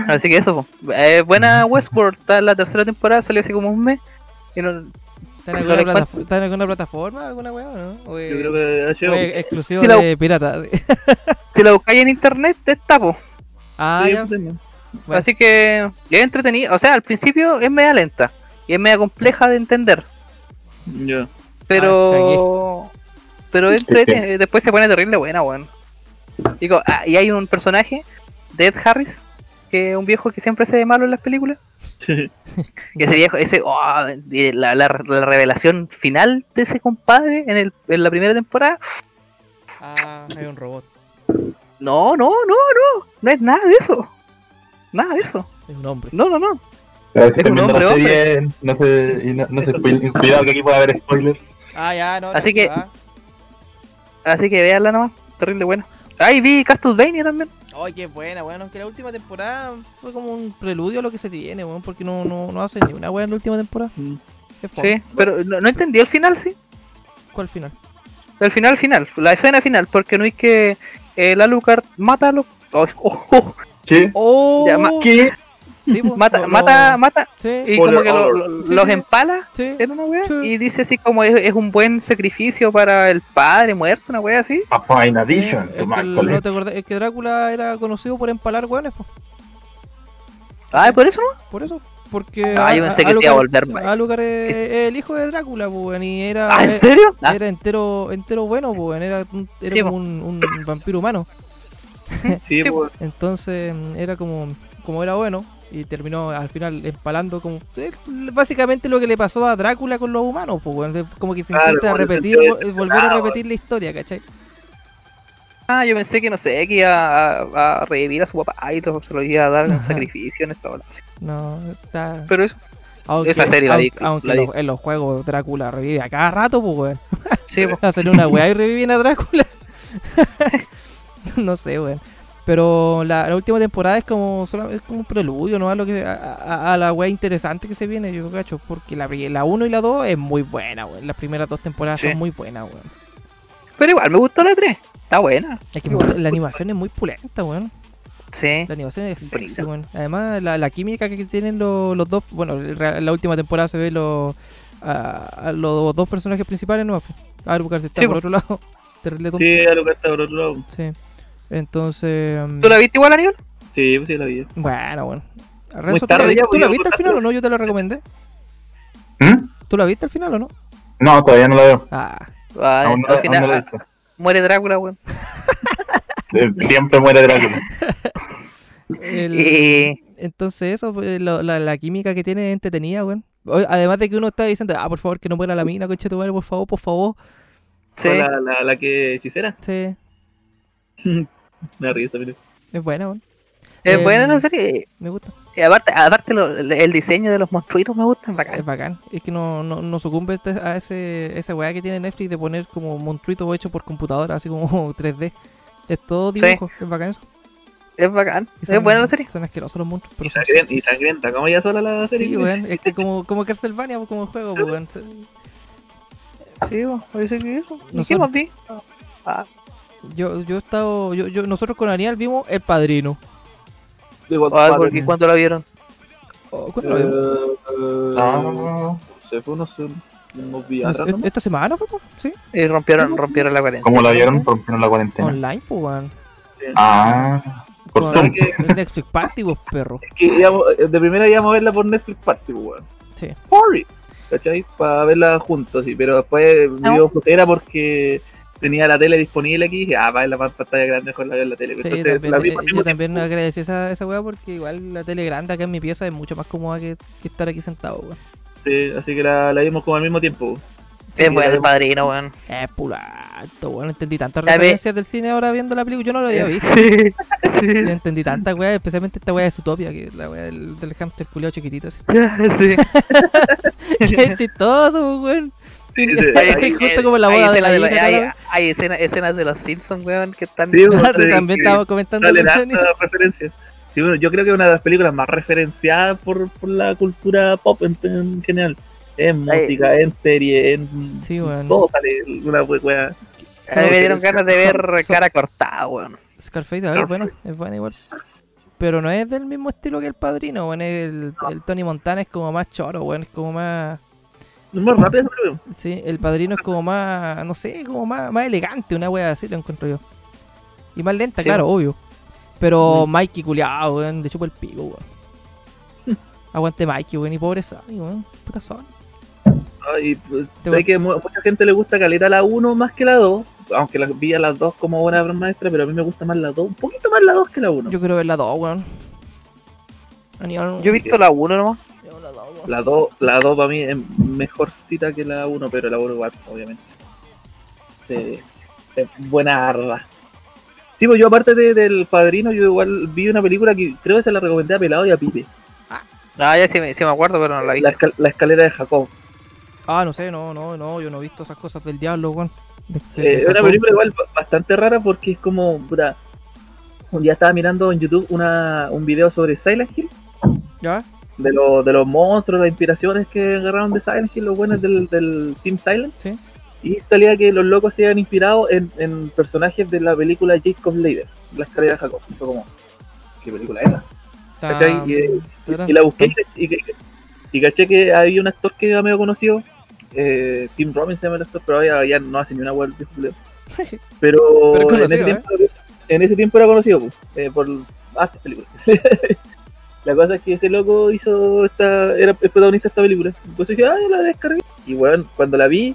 así que eso. Eh, buena Westworld, está en la tercera temporada, salió hace como un mes. Y no, ¿Están en alguna, ¿Están en alguna plataforma? ¿Alguna weá o no? ¿O es, Yo creo que ha o llegado. es exclusivo Sí, la- de pirata? (laughs) si la buscáis en internet, está, po. ah, Sí, ya. también. Bueno. Así que es entretenido. O sea, al principio es media lenta y es media compleja de entender. Ya. Pero. pero entrete- después se pone terrible buena, weón. Digo, ah, y hay un personaje de Ed Harris, que es un viejo que siempre se de malo en las películas. Que (laughs) ese viejo, ese, oh, la, la- la revelación final de ese compadre en, el, en la primera temporada. Ah, hay un robot. No, no, no, no. No es nada de eso. Nada de eso. Es un hombre. No, no, no. Es un hombre, no se, y no, no se spoil- (laughs) cuidado que aquí puede haber spoilers. Ah, ya, no. Así no, que- ah. Así que véanla nomás. Terrible buena. Ay, vi Castlevania también. Ay, qué buena, weón. Aunque la última temporada fue como un preludio a lo que se tiene, weón. Porque no, no, no hace ni una weá en la última temporada. Mm. Qué. Sí, pero no, no entendí el final, sí. ¿Cuál final? El final, final. La escena final, porque no es que el Alucard mata a los. oh, oh, oh, ¿Qué? ¡Oh! Ya, ma- ¿Qué? Sí, mata, lo- mata, lo- mata. Sí, Y como que lo- lo- sí, los empala sí. en una wea. Sí. Y dice así como es, es un buen sacrificio para el padre muerto, una wea así. A fine addition es to que my el- no collection. te acordás, es que Drácula era conocido por empalar weones, po. Ay, por eso no. Por eso. Porque Ah, yo pensé que te iba a volver mal. Alucard es, es el hijo de Drácula, weón. Y era, Ah, ¿en eh, serio? Ah, era entero, entero bueno, weón. Era, un- era Sí, como un, un vampiro humano. Sí, Sí, pues. Entonces era como, como era bueno y terminó al final empalando como eh, básicamente lo que le pasó a Drácula con los humanos, pues como que se Claro, intenta repetir, sentido vo- volver a repetir la historia, ¿cachai? ah, yo pensé que no sé, que iba a, a revivir a su papá y todo, se lo iba a dar en Ajá. sacrificio en esta hora. No, está... Pero eso, Aunque, esa serie la vi, aunque, aunque la en, vi. los, en los juegos Drácula revive a cada rato, pues weón. sí, (laughs) po. Hacen una weá y reviven a Drácula. (laughs) no sé, weón. Pero la, la última temporada es como es como un preludio, ¿no? A, lo que, a, a- a la weá interesante que se viene, yo cacho. Porque la 1 y la 2 es muy buena, weón. Las primeras dos temporadas Sí. son muy buenas, weón. Pero igual, me gustó la 3. Está buena. Es que me gusta- la animación es muy pulenta, weón. Sí. La animación es sexy, weón. Además, la, la química que tienen los, los dos. Bueno, la última temporada se ve los, a, a los dos personajes principales, ¿no? Alucard está Sí, por po. otro lado. (laughs) Terrible tonto. Sí, a lo que está por otro lado. Sí. Entonces. mm, ¿Tú la viste igual, Aníbal? Sí, pues sí, la vi. Bueno, bueno. Renzo, ¿tú la, vi- ya, ¿tú pues, la viste al por final o no? Yo te la recomendé. ¿Mm? ¿Tú la viste al final o no? No, todavía no la veo. Ah, Ah, Aún al final la ah, muere Drácula, weón. (laughs) Siempre muere Drácula. (laughs) El- Y Entonces eso, pues, lo- la, la química que tiene es entretenida, weón. Además de que uno está diciendo, ah, por favor, que no muera la mina, concha tu madre, por favor, por favor. sí, La, la, la que hechicera. Sí, (laughs) (laughs) Me da risa, mire. es buena, weón. es em, buena la serie. Me gusta. Y aparte, aparte lo- el diseño de los monstruitos me gusta, es Es bacán. Es que no, no, no sucumbe este- a ese, esa weá que tiene Netflix de poner como monstruitos hechos por computadora, así como (laughs) 3D. Es todo Sí. dibujo, es bacán eso. Es bacán. Es buena la serie. Son asquerosos los monstruos, pero Y son sangrienta, y sangrienta, ¿cómo ya sola la serie? Sí, weón, es que como, como Castlevania, pues, como juego, pues, weón. Sí, bueno, parece que eso. ¿Y qué más vi? Ah, Yo, yo he estado, yo, yo, nosotros con Ariel vimos El Padrino. De ah, cuando la vieron. Oh, ¿Cuándo lo vimos? Eh, Ah, Se fue unos, unos días No sé, ¿no? ¿Esta semana, pues, sí? Y rompieron, rompieron la cuarentena. ¿Cómo la vieron? Rompieron la cuarentena. Online, pues, weón. Ah, por Zoom. el Netflix Party, pues, perro. Que íbamos- de primera íbamos a verla por Netflix Party, pues, weón. Sí. Party. ¿Cachai? Para verla juntos, sí. Pero después me dio flojera porque tenía la tele disponible aquí y dije, ah, va en la pantalla grande mejor la ver en la tele. Sí, Entonces, también, la por yo mismo también tiempo. agradecí esa, esa weá porque igual la tele grande acá en mi pieza es mucho más cómoda que, que estar aquí sentado, weón. Sí, así que la, la vimos como al mismo tiempo. Es Sí, bueno la el padrino, weón. Es pulato, weón. Entendí tantas referencias del cine ahora viendo la película. Yo no lo había visto. (laughs) Sí, Yo entendí tantas weas, especialmente esta wea de Zootopia, que es la wea del, del hamster culiao chiquitito ese. sí. (laughs) Qué (laughs) chistoso, weón. Sí, sí, Hay- justo como la Hay boda de la escenas hija, hay, claro. hay escenas, escenas de los Simpsons, weón, que están. Sí. Claro, (laughs) sí, también estábamos comentando referencias. Sí, bueno, yo creo que es una de las películas más referenciadas por, por la cultura pop en, en general. En música, en serie, en Sí, weón. todo sale una we- wea. A mí me dieron Son- ganas de ver son- cara cortada, weón. Scarface, a ver, es bueno, es bueno igual. Pero no es del mismo estilo que el padrino, weón. El, el Tony Montana es como más choro, weón. Es como más. Es más rápido esa película. Sí, el padrino es como más. No sé, como más, más elegante, una wea así lo encuentro yo. Y más lenta, Sí. claro, obvio. Pero Mikey culiao, weón, le chupo el pico, weón. Aguante Mikey, weón, y pobre Sammy, weón. Puta Sony. Y pues, sé que mu- mucha gente le gusta caleta la 1 más que la 2. Aunque las vi a las dos como buena obra maestra, pero a mí me gusta más la 2. Un poquito más la 2 que la 1. Yo quiero ver la 2, weón. Yo he visto la 1 nomás. La 2, weón. La 2 la 2 para mí es mejor cita que la 1, pero la 1 igual, obviamente. Sí, es buena arda. Sí, pues yo aparte de- del padrino, yo igual vi una película que creo que se la recomendé a Pelado y a Pipe. No, ya sí me, sí me acuerdo, pero no la vi. La, escal- la escalera de Jacob. Ah, no sé, no, no, no, yo no he visto esas cosas del diablo, weón. De- Eh, es una película igual ba- bastante rara porque es como, puta, un día estaba mirando en YouTube una, un video sobre Silent Hill, ¿Ya? De, lo- de los monstruos, las inspiraciones que agarraron de Silent Hill, los buenos del, del Team Silent, Sí. y salía que los locos se habían inspirado en, en personajes de la película Jacob Lader, La escalera de Jacob. Y fue como, ¿qué película es esa? Y, la busqué y, y, y caché que había un actor que era medio conocido, eh, Tim Robbins se llama el actor, pero ya, ya no hace ni una web. (laughs) Pero, Pero en, ese ¿eh? tiempo, en ese tiempo era conocido pues, eh, por hartas películas. (laughs) la cosa es que ese loco hizo esta, era el protagonista de esta película. Entonces dije, ah, yo la descargué. Y bueno, cuando la vi,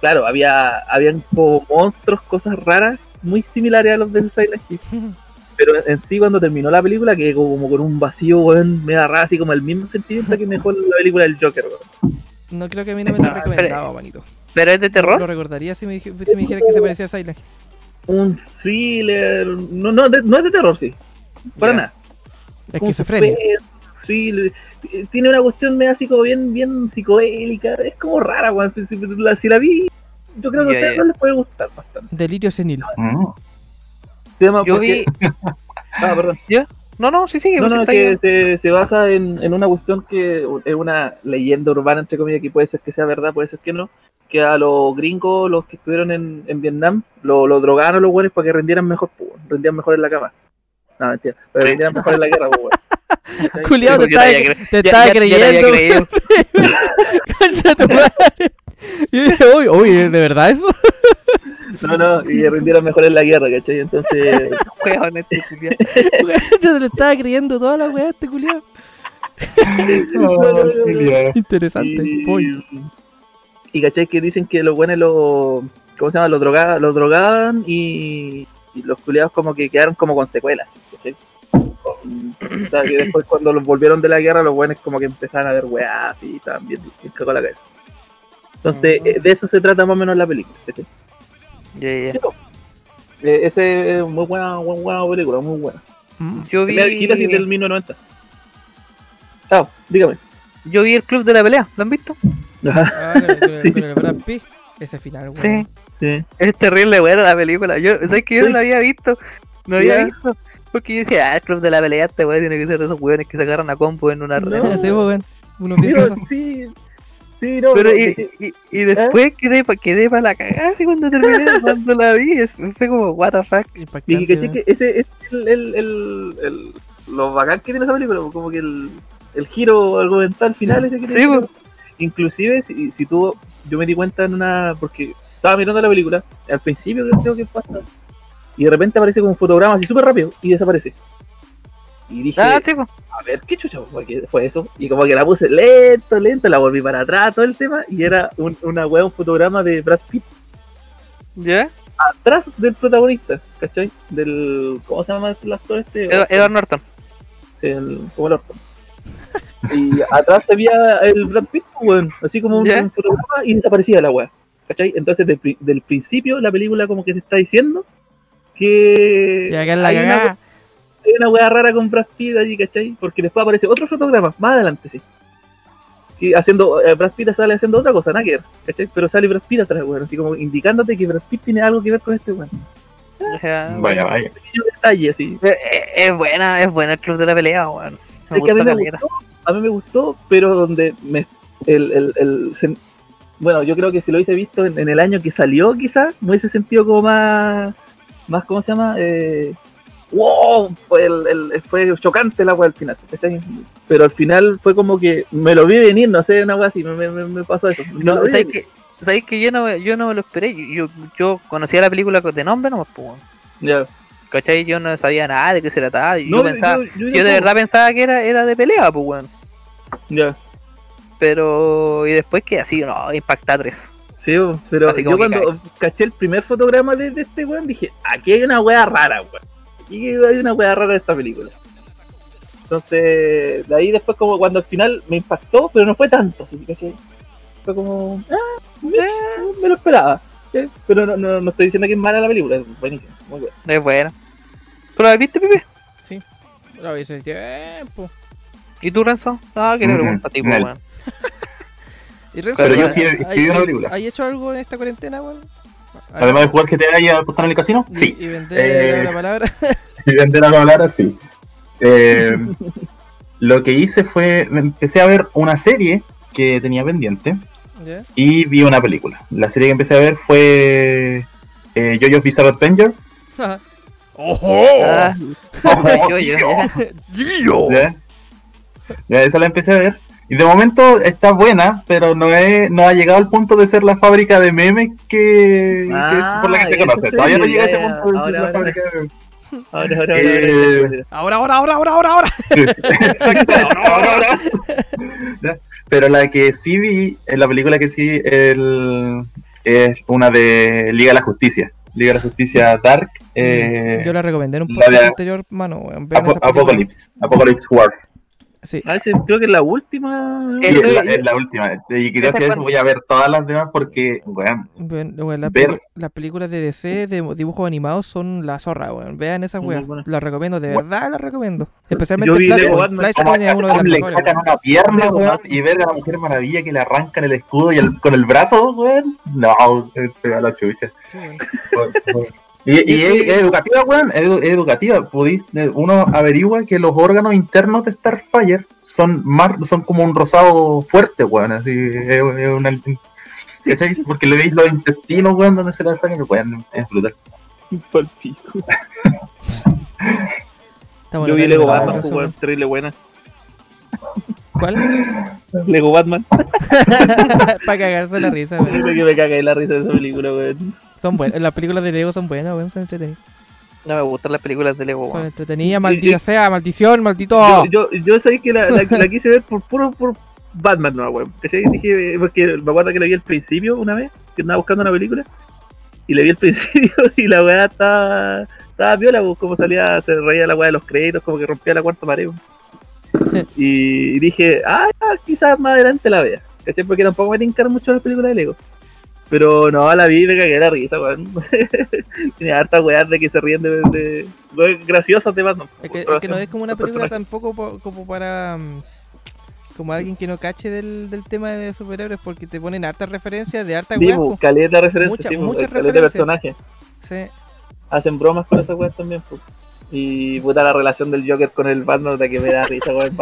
claro, había habían como monstruos, cosas raras, muy similares a los de Silent Hill. (laughs) Pero en sí, cuando terminó la película, quedé como con un vacío, weón, me agarraba así como el mismo sentimiento que me dejó la película del Joker, weón. No creo que a mí no me lo No, recomendaba, manito. ¿Pero es de Lo terror? recordaría si me, dij- si me dijera que se parecía a Silent Hill. Un thriller, no, no, de- no es de terror, sí, para nada. Esquizofrenia. Eh, Tiene una cuestión medio así como bien, bien psicodélica, es como rara, weón. Si, si la, si la vi, yo creo que a ustedes no les puede gustar bastante. Delirio senil. Mm. Se llama Yo porque- vi. (laughs) Ah, perdón. ¿Ya? No, no, sí, sí, No, pues no, que se, se basa en, en una cuestión que es una leyenda urbana, entre comillas, que puede ser que sea verdad, puede ser que no, que a los gringos, los que estuvieron en, en Vietnam, lo, lo drogaron a los buenos para que rendieran mejor, rendían mejor en la cama. No, mentira, pero rendieran mejor en la guerra, weón. (laughs) Julián, te estaba, te Ya- estaba creyendo. creído. (laughs) Concha tu (laughs) madre. Y yo dije, uy, uy, ¿de verdad eso? No, no, y rendieran mejor en la guerra, ¿cachai? Entonces, Weón, este culiao. Yo te lo estaba creyendo toda la weá, este culiado. Interesante. Y, y cachai que dicen que los buenos lo, ¿cómo se llama? Lo drogaban, lo drogaban y, y los culiados como que quedaron como con secuelas. ¿cachai? O sea, que después cuando los volvieron de la guerra, los buenos como que empezaron a ver weás y estaban bien, cagó la cabeza. Entonces, eh, de eso se trata más o menos la película. Ya, ya. Eso. Eh, ese es muy buena, buena, buena película, muy buena. Mm. Yo vi, viejita, sí, del 1990. Ah, dígame. yo vi el club de la pelea, ¿lo han visto? Ah, con, el- con el- (laughs) Sí. con el Brad Pitt. Ese final, weón. Sí. Sí. Es terrible buena la película. Yo, ¿sabes que yo no Sí. la había visto? No había visto. Porque yo decía, ah, el club de la pelea, este weón tiene que ser de esos weones que se agarran a combo en una red. Sé, weón. Uno piensa Pero sí, sí, no, Pero no, y, sí, y, y después quedé, pa- quedé para la cagada así cuando terminé (laughs) cuando la vi. es- Fue como, what the fuck. Impactante, Y que, ese es el, el, el, el- lo bacán que tiene esa película, como que el, el giro argumental final ese que Sí, tiene. po. Inclusive si, si tú, yo me di cuenta en una, porque estaba mirando la película, al principio creo que pasa, y de repente aparece como un fotograma así súper rápido y desaparece. Y dije, Ah, sí, pues. a ver, ¿qué chucha fue, eso? Y como que la puse lento, lento, la volví para atrás, todo el tema, y era un, una wea, un fotograma de Brad Pitt ¿Ya? atrás del protagonista, ¿cachai? Del, ¿cómo se llama el actor este? Ed- Edward Norton. el, como el orto. Y atrás se veía el Brad Pitt, weón, así como un, fotograma y desaparecía la weá. ¿Cachai? Entonces del, pri- del principio la película como que te está diciendo que es la hay, una, cagada. hay una weá rara con Brad Pitt allí, ¿cachai? Porque después aparece otro fotograma, más adelante, sí. Y haciendo, eh, Brad Pitt sale haciendo otra cosa, nada que ver, ¿cachai? Pero sale Brad Pitt atrás, weón, así como indicándote que Brad Pitt tiene algo que ver con este weón. Ya, Vaya, vaya. Detalle, así. Eh, eh, Es buena, es buena el club de la pelea, weón. Es a mí me gustó, a mí me gustó, pero donde me, el, el, el- se- bueno, yo creo que si lo hubiese visto en, en el año que salió, quizás, me hubiese sentido como más, más ¿cómo se llama? Eh, wow, fue, el, el- fue chocante la wea al final, ¿cachai? Pero al final fue como que me lo vi venir, no sé, una wea así, me, me, me pasó eso. Me No, ¿sabes que, ¿sabes que yo no, yo no me lo esperé? Yo, yo, conocía la película de nombre, no, pues. Ya. ¿Cachai? Yo no sabía nada de qué se trataba. Yo No, pensaba, yo- yo de verdad pensaba que era, era de pelea, pues, weón. Ya. Pero, y después que así, no, Impacta 3. Sí, pero Así yo que cuando caché el primer fotograma de, de este weón dije, aquí hay una wea rara, weón. Aquí hay una wea rara de esta película. Entonces, de ahí después como cuando al final me impactó, pero no fue tanto, ¿sí? ¿cachai? Fue como, ah, me, me lo esperaba. ¿sí? Pero no, no, no estoy diciendo que es mala la película, es buenísima, muy buena. Es buena. ¿Tú la viste, Pipe? Lo vi hace tiempo. ¿Y tú, Renzo? No, que le Mm, pregunto a ti, weón. (laughs) ¿Y Renzo, Pero yo ¿hay- sí he- sí vi una película. ¿Hay hecho algo en esta cuarentena, weón? Además de jugar GTA y apostar en el casino, Y- sí. Y vender Eh, (laughs) la palabra. Y vender a hablar así. Eh, (laughs) lo que hice fue, me empecé a ver una serie que tenía pendiente y vi una película. La serie que empecé a ver fue eh, JoJo's Bizarre Adventure. ¡Ojo! Ah, yo, yo, ya. Esa la empecé a ver. Y de momento está buena, pero no, es, no ha llegado al punto de ser la fábrica de memes que, que es por la que se Ah, conoce. esa Todavía no llega a ese punto de ser Ahora, la ahora. fábrica de memes. Ahora, ahora, ahora, Eh, ahora, ahora. Ahora, ahora, ahora, ahora. (laughs) Exacto. (laughs) Ahora, ahora. Pero la que sí vi, en la película que sí, el, es una de Liga de la Justicia. Liga de la Justicia Dark. Eh, Yo la recomendé en un podcast anterior, mano, weón. Vean Apo- esa película. Apocalypse. Apocalypse War. Sí. Ah, ese creo que es la última. Sí, es, la, es la última. Y gracias a eso voy a ver todas las demás porque, weón, Ven- weón, la Ver. las películas de DC de dibujos animados son la zorra, weón. Vean esas weas. Las recomiendo, de Bueno. verdad las recomiendo. Especialmente Yo vi Lego Flashpoint. Flashpoint es uno de a las le mejores. sacan una pierna, weón, y ver a la Mujer Maravilla que le arrancan el escudo y el- con el brazo, weón. No, se va la chucha. Y, y es, es educativa, weón, es, es educativa. Podí- eh, uno averigua que los órganos internos de Starfire son más, son como un rosado fuerte, weón. Así, es, es una, ¿cachai? Porque le veis los intestinos, weón, donde se la sacan, weón, es brutal. Pa'l pico. Está bueno, Yo vi Lego Batman, weón, terrible buena. ¿Cuál? (laughs) Lego Batman. (laughs) Para cagarse la risa, weón. Que me cagué la risa de esa película, weón. Son buenas. Las películas de Lego son buenas, weón. Son entretenidas. No me gustan las películas de Lego, Son weón. entretenidas, maldita sea, maldición, maldito. Yo, yo, yo sabía que la, la, la quise ver por puro por Batman, no, weón. ¿Cachai? Dije, porque me acuerdo que la vi al principio una vez, que andaba buscando una película. Y le vi el (laughs) principio y la weá estaba, estaba viola, pues, como salía, se reía la weá de los créditos, como que rompía la cuarta pared. (laughs) Y dije, ah, quizás más adelante la vea. ¿Cachai? Porque tampoco me tincar mucho las películas de Lego. Pero no, la vi y me cagué la risa, weón. (laughs) Tiene hartas weas de que se ríen de, de, weas graciosas de Batman. Es que, es Por que no es como una película tampoco po- como para. mm, Como alguien que no cache del, del tema de superhéroes, porque te ponen hartas referencias de hartas Sí, weas. pues, po. caleta de referencias, Mucha- sí, muchas de personajes. Sí. Hacen bromas con esas weas también, pues. Y puta la relación del Joker con el Batman de que me da risa, weón.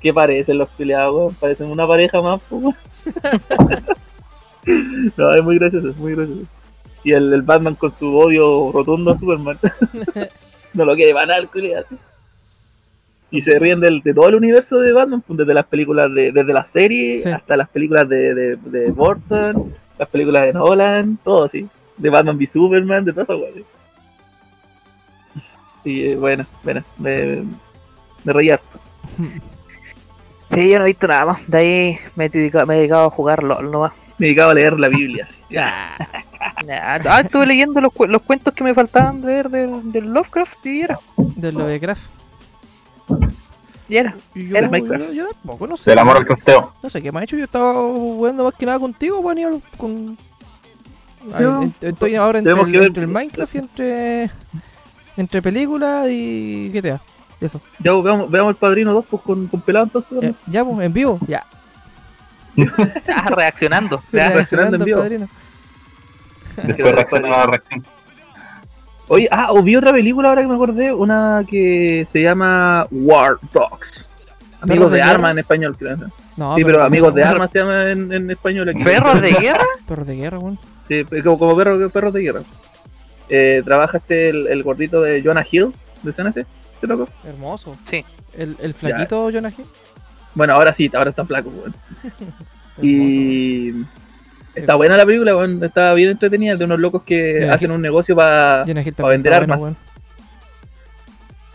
¿Qué parecen los peleados, weón? Parecen una pareja más, pues. (laughs) no, es muy gracioso, es muy gracioso. Y el, el Batman con su odio rotundo a Superman. (laughs) no lo quiere banal, culiado. Y se ríen del, de todo el universo de Batman, pues, desde las películas de, desde la serie Sí. hasta las películas de, de, de Burton, las películas de Nolan, todo así. De Batman v Superman, de todas esas cosas. Y eh, bueno, bueno, me, me reí harto. (laughs) Sí, yo no he visto nada más. De ahí me he dedicado, me he dedicado a jugar LOL nomás. Me dedicaba a leer la Biblia. Ah, estuve leyendo los, cu- los cuentos que me faltaban de ver del, del Lovecraft y era. De lo de Craft. Y era. Y yo, Era Minecraft. yo, yo tampoco, no sé. Del amor al crafteo. No sé qué me ha hecho. Yo estaba jugando más que nada contigo, hablo con. Ay, estoy ahora el, entre el Minecraft y entre. Entre películas y GTA. Eso. Ya, pues, veamos, veamos el padrino 2 pues, con, con pelado entonces. Eh, ya, pues, en vivo. Ya. (laughs) Ah, reaccionando. Ya. (laughs) reaccionando en vivo. padrino. Después reacciona la reacción. Oye, ah, o vi otra película ahora que me acordé, una que se llama War Dogs. Amigos de de armas en español, creo. No, sí, pero amigos de armas se llama en, en español aquí. ¿Perros de (laughs) guerra? Perros de guerra, weón. Sí, como, como perros, perros de guerra. Eh, trabaja este el, el gordito de Jonah Hill, de CNC, ese loco. Hermoso. Sí. El, el flaquito Jonah Hill. Bueno, ahora sí, ahora está flaco, weón. (laughs) Y está buena la película, weón. Está bien entretenida, de unos locos que Jonah hacen un negocio para. Pa' vender bueno, armas. weón.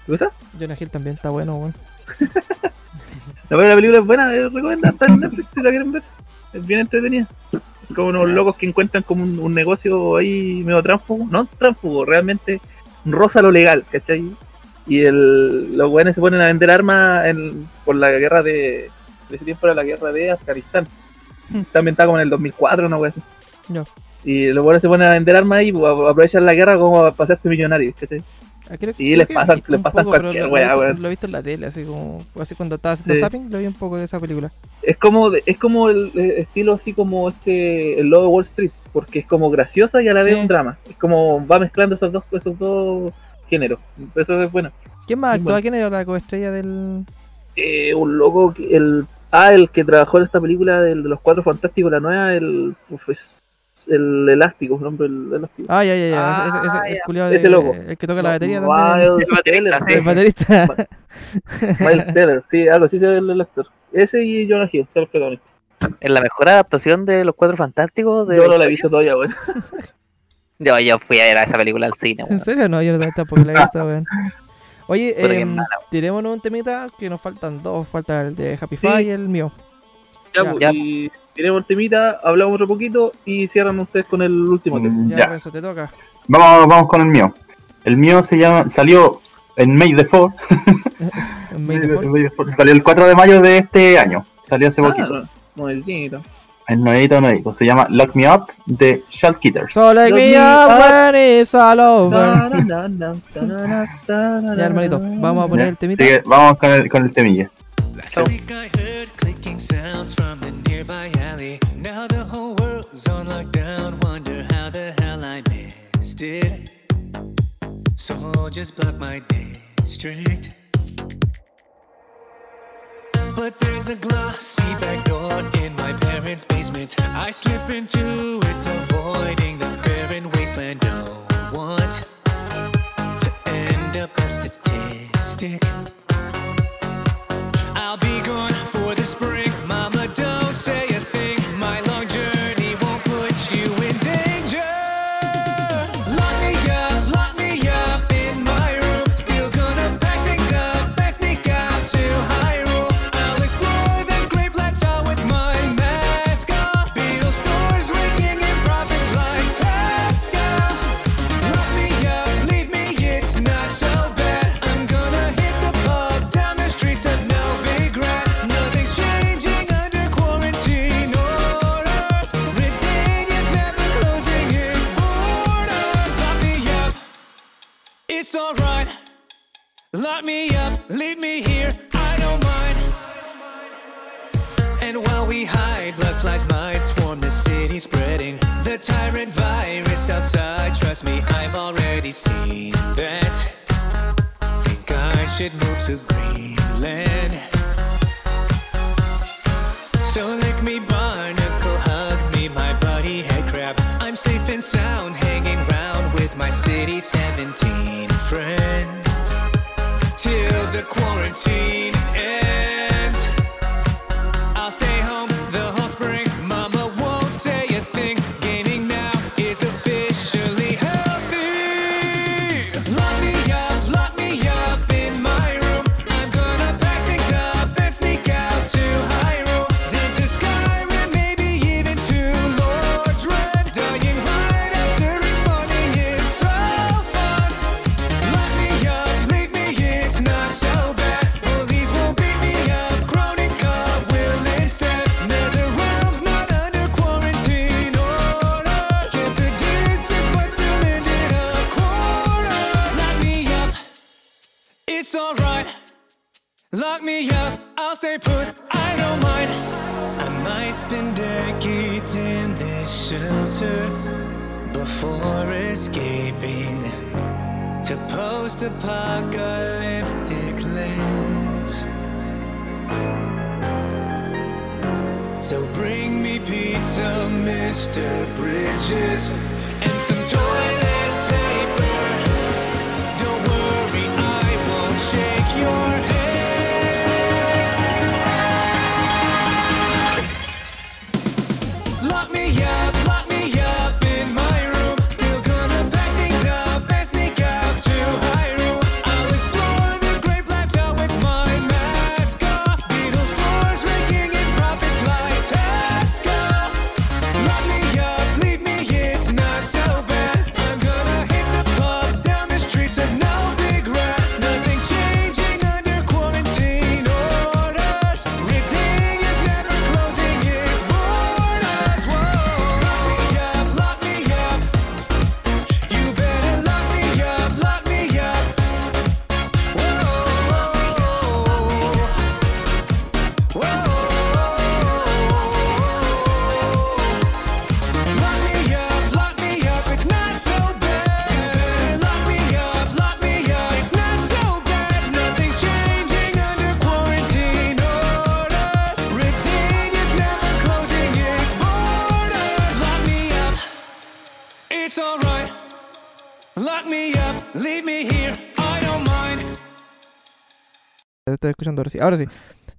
¿Qué cosa? Jonah Hill también está bueno, weón. (laughs) La película es buena, es recomendada, está en Netflix si la quieren ver. Es bien entretenida. Es como unos locos que encuentran como un, un negocio ahí medio tránsfugo, no tránsfugo, realmente rosa lo legal, ¿cachai? Y el, los buenos se ponen a vender armas en- por la guerra de. ese tiempo era la guerra de Afganistán. También está como en el 2004, una wea así. Ya. Y los buenos se ponen a vender armas y aprovechan la guerra como para pasarse millonarios, ¿cachai? Ah, creo- creo les pasan- les pasan poco, cualquier lo- lo he visto- weón. Lo he visto en la tele, así como. Así cuando estaba haciendo Sí. zapping, lo vi un poco de esa película. es como es como el, estilo así como este el logo de Wall Street porque es como graciosa y a la vez Sí. un drama es como va mezclando esos dos esos dos géneros eso es bueno ¿Quién más actúa? bueno. ¿Quién era la coestrella del.? Eh, un loco que- el ah el que trabajó en esta película del- de los cuatro fantásticos la nueva el uf, es el elástico un hombre el elástico Ah, ya, ya, ya. ese, ese, ese- Ah, el de- Ese loco. El que toca la batería también. Miles (laughs) El. El baterista. Miles Teller, (laughs) sí algo así se ve el actor ese y Jonah Hill son los protagonistas Es la mejor adaptación de los cuatro fantásticos. De yo no la he visto todavía bueno (laughs) (laughs) Yo, yo fui a ver a esa película al cine. ¿En serio? No, yo no tampoco la he visto, weón. (laughs) Oye, qué em, tirémonos un temita que nos faltan dos. Falta el de Happy Sí. Five y el mío. ya, Ya. pues, Ya. y tenemos el temita hablamos otro poquito y cierran ustedes con el último tema Mm, Ya, Ya, Renzo, te toca. vamos, vamos con el mío. El mío se llama, salió en May the 4, (laughs) En May the Fourth. salió el 4 de mayo de este año, salió hace poquito. Ah, nuevecito. El nuevito, nuevito, se llama Lock Me Up de Shalt Kitters. So Look me up when it's all over. Ya, hermanito, vamos a poner Ya, el temita. vamos con el, con el temilla. Last week I heard clicking sounds from the nearby alley. Now the whole world's on lockdown. Wonder how the hell I missed it. Soldiers block my district. But there's a glossy back door in my parents' basement. I slip into it, avoiding the barren wasteland. Don't want to end up a statistic. It's alright. Lock me up, leave me here, I don't mind. And while we hide, blood flies might swarm the city, spreading the tyrant virus outside. Trust me, I've already seen that. Think I should move to Greenland. apart escuchando ahora sí. Ahora sí.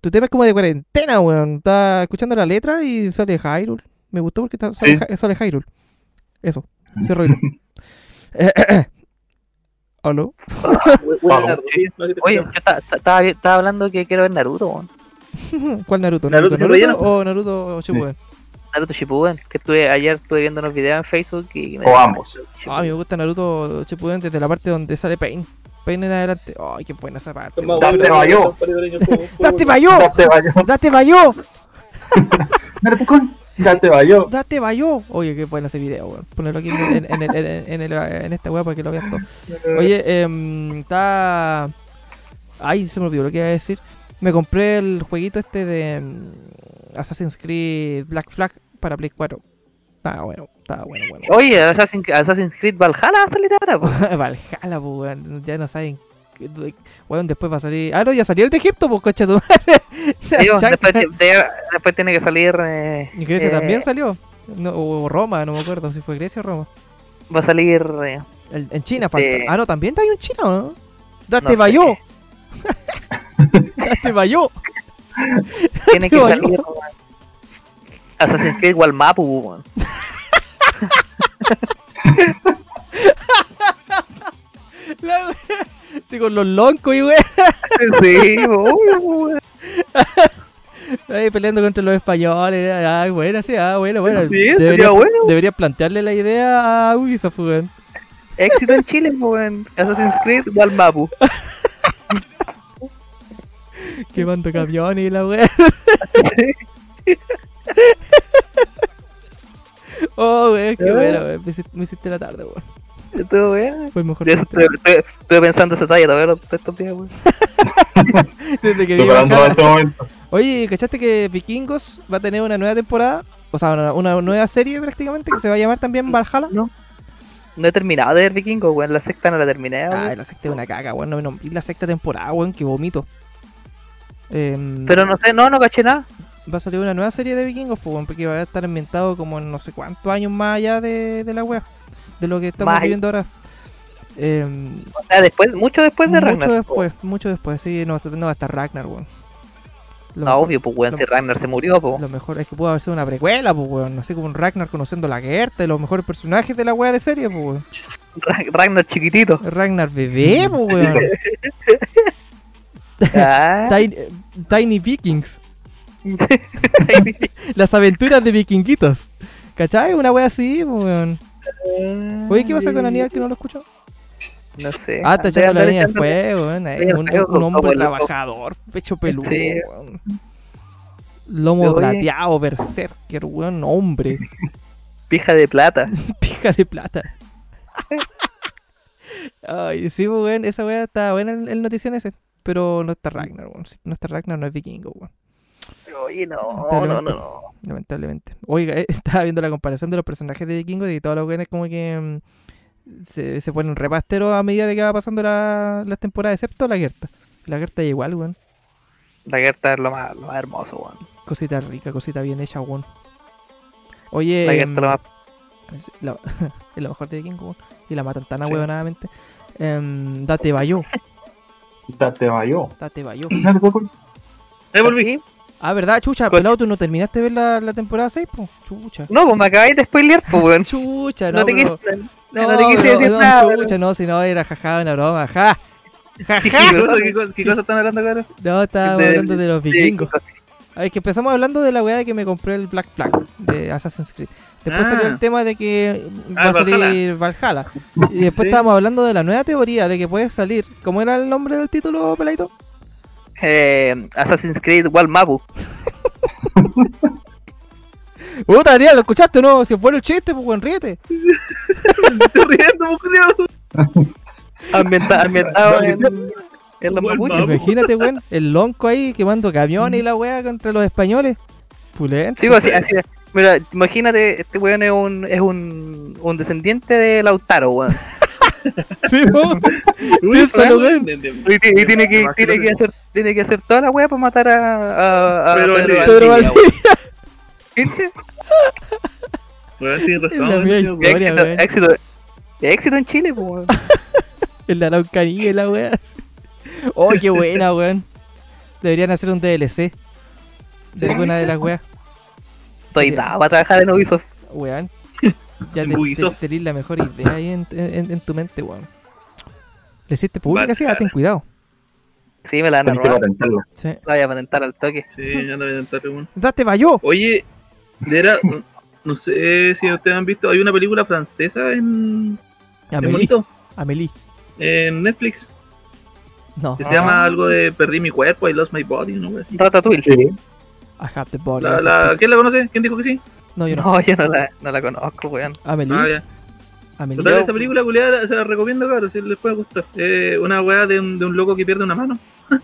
Tu tema es como de cuarentena, weón. Estaba escuchando la letra y sale Hyrule. Me gustó porque está- sale, Sí. Sale Hyrule. Eso. Cierro hilo. (laughs) (coughs) ¿Aló? Oye, yo ta- ta- estaba, hablando que quiero ver Naruto, weón. (laughs) ¿Cuál Naruto? Naruto ¿Naruto, relleno. o Naruto Shippuden? Naruto Shippuden, que estuve ayer estuve viendo unos videos en Facebook y me O ambos. Ah, a mí me gusta Naruto Shippuden desde la parte donde sale Pain. Pain en adelante. Ay, qué buena esa parte. Date como- ¡Date Bayo! Date bayo. ¡Date Bayo! Date bayo. ¡Date! (laughs) Oye, qué bueno ese video, weón. Ponerlo aquí en, en, en, en, en, en el- en esta weá para que lo vean todos. (laughs) Oye, em, está. Ay, se me olvidó lo que iba a decir. Me compré el jueguito este de em, Assassin's Creed Black Flag para Play 4. Estaba bueno, estaba bueno, bueno. Oye, Assassin's, Assassin's Creed Valhalla va a salir ahora, po. (laughs) Valhalla, pues. Ya no saben. Weón, después va a salir. Ah, no, ya salió el de Egipto, pues, coche tu madre. (laughs) Después, después tiene que salir. eh, Y Grecia eh, también salió. No, o Roma, no me acuerdo si fue Grecia o Roma. Va a salir. eh, El- en China Este- falta. Ah, no, también hay un chino, ¿no? Date. Bayo. (laughs) Date Bayo. tiene que salir. Weón. Assassin's Creed weón. La (laughs) wea. Sí, con los loncos y wea. Sí, obvio, weón. Ahí peleando contra los españoles. Ah, bueno, sí, ah, bueno, bueno. Sí, debería plantearle la idea a Ubisoft, weón. Éxito en Chile, weón. Assassin's Creed Walmapu. (laughs) Quemando camiones y la wea. (laughs) oh, weón, qué bueno, weón. Me hiciste, me hiciste la tarde, weón. Estuvo bueno. Fue el mejor Yo estuve, estuve- estuve pensando esa talla todavía todos estos días, weón. (laughs) Desde que este momento. Oye, ¿cachaste que Vikingos va a tener una nueva temporada? O sea, una, una nueva serie prácticamente que se va a llamar también Valhalla. No. No he terminado de ver Vikingo, weón. La sexta no la terminé, weón. Ay, la sexta es una caca, weón. No, no, y la sexta temporada, weón, que vomito. Em, Pero no sé, no, no caché nada. Va a salir una nueva serie de vikingos, pues, porque va a estar ambientado como en no sé cuántos años más allá de, de la wea, de lo que estamos viviendo ahora. Em, O sea, después, mucho después de mucho Ragnar. después, mucho después, sí, no, no va a estar Ragnar, weón. Lo No, mejor- obvio, pues, weón, si Ragnar se murió, pues. Lo mejor es que pudo haber sido una precuela, pues, weón. Así como un Ragnar conociendo la Gerta y los mejores personajes de la wea de serie, pues, weón. Ra- Ragnar chiquitito. Ragnar bebé, pues, weón. (laughs) Ah, Tiny, Tiny Vikings. (laughs) Las aventuras de vikinguitos. ¿Cachai? Una wea así, pues, weón. Oye, ¿qué pasa con Aníbal que no lo escucho? No sé. Ah, está echando la línea de fuego, weón. Un, hombre trabajador, pecho peludo, Sí. weón. Lomo Oye. plateado, berserker, weón, hombre. (laughs) Pija de plata. (laughs) Pija de plata. Ay, sí, pues, weón, esa weá está buena el, el notición ese. Pero no está Ragnar, weón. Si no está Ragnar, no es vikingo, weón. Oye, no, no, no, no. Lamentablemente. Oiga, eh, (laughs) estaba viendo la comparación de los personajes de vikingos y todos los weones como que mm, se, se ponen repasteros a medida de que va pasando la, las temporadas, excepto la Gerta. La Gerta es igual, weón. La Gerta es lo más, lo más hermoso, weón. Cosita rica, cosita bien hecha, weón. Oye, La Gerta es lo más. la- (laughs) es lo mejor de vikingo, weón. Y la matan tan Sí. ahuevonadamente. Em, date bayo, Date yo. date bayo. (laughs) Dale, Sokol. Ahí volví. Ah, ¿verdad, chucha? Con- Pelado, ¿tú no terminaste de ver la, la temporada 6, po? Chucha. No, pues me acabáis de spoilear, weón. (laughs) Chucha, no, No, te quise, No, no te quise pero- decir no, nada. chucha, no, si no era jaja, una broma, ja. Ja, (laughs) ¿Qué, ja. cosa, qué, cosa, ¿Qué cosa están hablando, cabrón? No, estábamos De- hablando de los vikingos. Ay, que empezamos hablando de la weá de que me compré el Black Flag de Assassin's Creed. Después Ah. salió el tema de que va Ah, a salir Valhalla. (laughs) Y después Sí. estábamos hablando de la nueva teoría de que puede salir. ¿Cómo era el nombre del título, Peladito? Eh, Assassin's Creed Wall Mapu. (laughs) Puta, Ariel, ¿lo escuchaste o no? Si fue el chiste, pues, weón, ríete. Estoy riendo, mujer. (laughs) Ambienta- ambientado en, en los Wall mapuches. Mapu. Imagínate, weón, el lonco ahí quemando camiones y la weá contra los españoles. Pulento. Sí, pues, así, así es. Mira, imagínate, este weón es un, es un, un descendiente de Lautaro, weón. (laughs) Sí, weón. Uy. Y, y tiene, que, tiene, que hacer, tiene que hacer toda la weá para matar a, a, a Pedro Pedro, Valdivia. Pedro Valdivia. ¿Viste? La razón. tío, Gloria, Éxito, éxito, éxito en Chile, pues. El de Araucanía la weá. Oh, qué buena, weón. Deberían hacer un DLC de alguna de las weas. Estoy dado para trabajar en Ubisoft. Weón. Ya En (laughs) te, te, tenés la mejor idea ahí en, en, en tu mente, weón. ¿Le hiciste pública? Sí, ah, ten cuidado. Sí, me la van a robar. Sí. La voy a patentar al toque. Sí, ya voy a intentar, weón. ¡Date yo! Oye, de era, no sé si ustedes han visto, hay una película francesa en, en Amelie. bonito, Amelie. en Netflix, No. que Ah. se llama algo de Perdí mi cuerpo, I lost my body, ¿no? Ratatouille. Sí. I have the body. La, la. ¿Quién la conoce? ¿Quién dijo que sí? No, yo no. No, (laughs) yo no la, no la conozco, weón. Amelie. Ah, ya. Amelie. Total, esa película culiada se la recomiendo, claro, si les puede gustar. Eh, una weá de un, de un loco que pierde una mano. (laughs)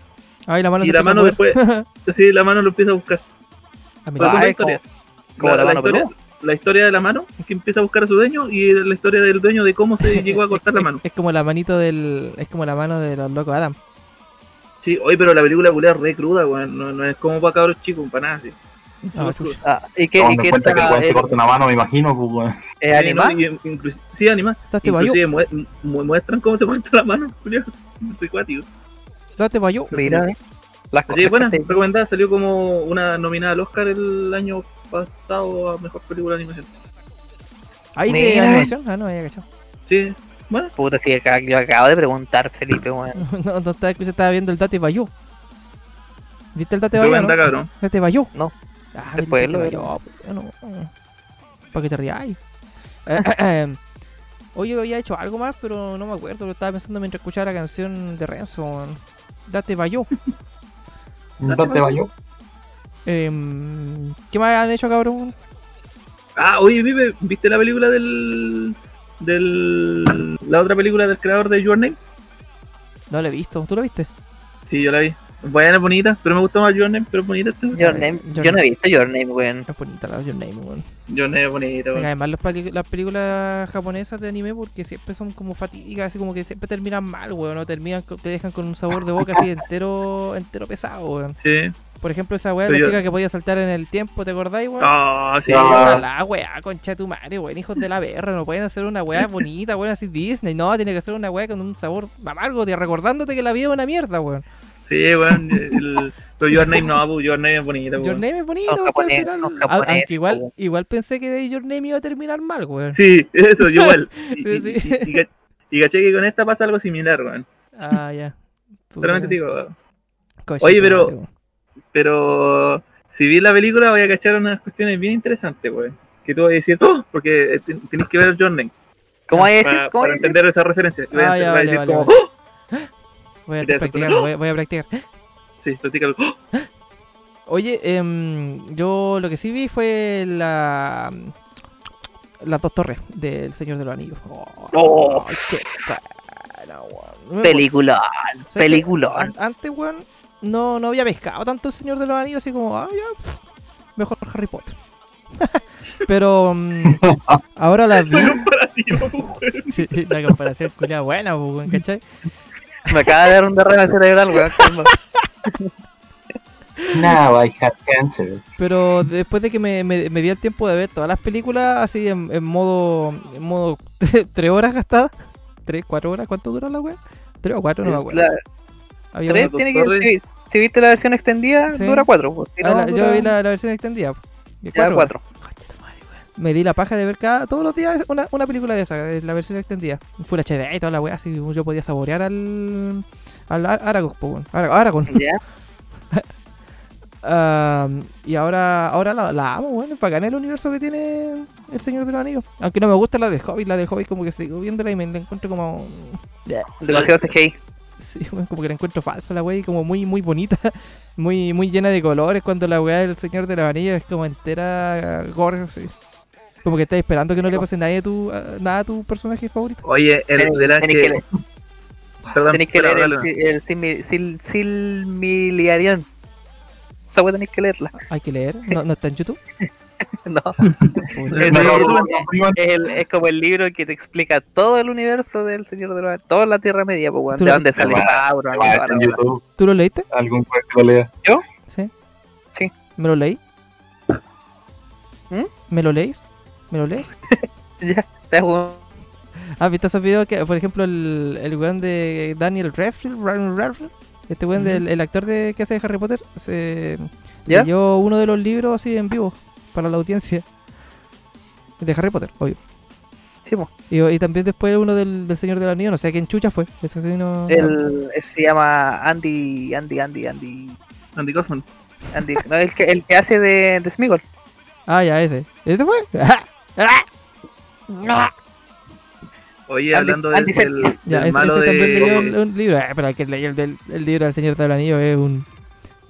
Ay, la mano y se la mano mover. (laughs) Sí, la mano lo empieza a buscar. Amelie. Ah, historia. Como la, mano historia, la historia de la mano, es que empieza a buscar a su dueño y la historia del dueño de cómo se llegó a cortar la mano. Es como la manito del. Es como la mano de los locos Adam. Sí, hoy pero la película culiada es re cruda, weón. No, no es como para cabros chicos, para nada, sí. Ah, chucha. Ah, ¿Y qué, y en cuenta que el está, weón se eh, corta una mano, me imagino, pues, weón. (laughs) ¿Es Sí, no, inclusi- sí, anima. Date yo. Inclusive mue- mu- muestran cómo se corta la mano, culiao. (laughs) Soy cuático. Date yo. Mira, eh. Las Sí, cosas buena, que te- recomendada. Salió como una nominada al Oscar el año pasado a Mejor Película de Animación. Ahí de animación. Ah, no, había cachado. Sí, bueno. Puta, sí, acá- yo acabo de preguntar, Felipe, weón. (laughs) No, no estaba, estaba viendo el Date Bayou. ¿Viste el Date Bayou? Recomendada, No? cabrón. Date Bayou. No. Ah, Después el lo Date. Bayou, bueno, Para que te rías. Eh, (coughs) Oye, había hecho algo más, pero no me acuerdo. Lo estaba pensando mientras escuchaba la canción de Renzo. weón. Date Bayou. Date yo. Em, ¿Qué más han hecho, cabrón? Ah, oye, Vive, ¿viste la película del. Del la otra película del creador de Your Name? No lo he visto. ¿Tú lo viste? Sí, yo la vi. Buena, es bonita, pero me gustó más Your Name, pero es bonita esta. Your Name. Your Yo no he visto Your Name, weón. Es bonita la Your Name, weón. Your Name es bonita, weón. además las, películas japonesas de anime porque siempre son como fatigas, así como que siempre terminan mal, weón, o terminan, te dejan con un sabor de boca así entero, entero pesado, weón. Sí. Por ejemplo, esa weá, la yo- chica que podía saltar en el tiempo, ¿te acordáis, weón? Ah, sí. Ah. La weá, concha de tu madre, weón, hijos de la berra, no pueden hacer una weá bonita, weón, así Disney, no, tiene que ser una weá con un sabor amargo, te- recordándote que la vida es una mierda, weón. Sí, weón. el- Pero Your Name no, pues, Your Name es bonita, Your weón. Name es bonito, porque al final- aunque igual, weón. igual pensé que de Your Name iba a terminar mal, weón. Sí, eso, yo igual. (laughs) Y, y, Sí. y- y ca- y caché que con esta pasa algo similar, weón. Ah, ya. Solamente te digo, Coche Oye, pero- weón. Pero si vi la película voy a cachar unas cuestiones bien interesantes, weón. Que tú vas a decir, ¡Oh! porque eh, ten- tenés que ver Name. ¿Cómo hay Para, decir? ¿Cómo para entender esa referencia. Y vas a- ya, vas a vale, decir vale, como, vale. ¡Oh! Voy a practicando, voy, voy a practicar. Sí, practícalo. ¡Oh! Oye, em, yo lo que sí vi fue la las dos torres del Señor de los Anillos. Oh. qué buena, weón. Me- Película. ¿sabes qué? película. An- Antes, weón, no, no había pescado tanto el Señor de los Anillos, así como, ah, ya, mejor Harry Potter. (laughs) Pero mm, (laughs) ahora las vi. (laughs) Sí, la comparación culia buena, pues, weón, ¿cachai? Me acaba de dar un derrame cerebral, weón. Now I have cancer. Pero después de que me, me, me di el tiempo de ver todas las películas así en, en modo en modo tres horas gastadas, tres, cuatro horas, ¿cuánto duró la wea? Tres o cuatro, no me acuerdo. Había Tres tiene que. Si, si viste la versión extendida, Sí. dura cuatro. pues, si Ah, no, la- yo vi la, la versión extendida. de ya cuatro. Me di la paja de ver cada, todos los días una, una película de esa, de la versión extendida. Full HD y toda la wea, así yo podía saborear al. al Ar- Aragorn. Ara- Aragorn. Ya. (laughs) Y ahora, ahora la, la amo, bueno, para ganar el universo que tiene el Señor de los Anillos. Aunque no me gusta la de Hobbit, la de Hobbit como que sigo viéndola y me la encuentro como... Demasiado CGI. Sí, (laughs) bueno, como que la encuentro falsa la wea y como muy, muy bonita, (laughs) muy, muy llena de colores cuando la wea del Señor de los Anillos es como entera gore, sí. Como que estás esperando que no le pase nada a tu, a- nada a tu personaje favorito. Oye, el de la que (laughs) Perdón, Tenéis que leer el, el Silmi- Sil- Silmiliarión. Esa wea tenéis que leerla. Hay que leer, no, no está en YouTube. (laughs) No. Es el- como el libro que te explica todo el universo del Señor de los toda la Tierra Media, pues, de lo- dónde sale Sauron, en wea. YouTube. ¿Tú lo leíste? Algún juez que lo lea. Sí. Sí. ¿Me lo leí? ¿Mm? ¿Me lo leís? ¿Me lo lees? (laughs) Ya, te juro. ¿Has visto esos videos que, por ejemplo, el, el weón de Daniel Radcliffe, este weón del el actor de, que hace de Harry Potter, se ¿Ya? leyó uno de los libros así en vivo para la audiencia de Harry Potter, obvio. Sí. Y, y también después uno del, del Señor de la Anillos, no sé quién chucha fue. Eso sí no. El, se llama Andy, Andy, Andy, Andy, Andy Kaufman. Andy, no, el que, el que hace de, de Smigol. Ah, ya, ese. ¿Ese fue? (laughs) Oye, Andy- hablando Andy del, del, Serkis. ya, del ese, malo ese también leyó de... un libro. Eh, pero el que leyó el, del, el libro del Señor de los Anillos es un,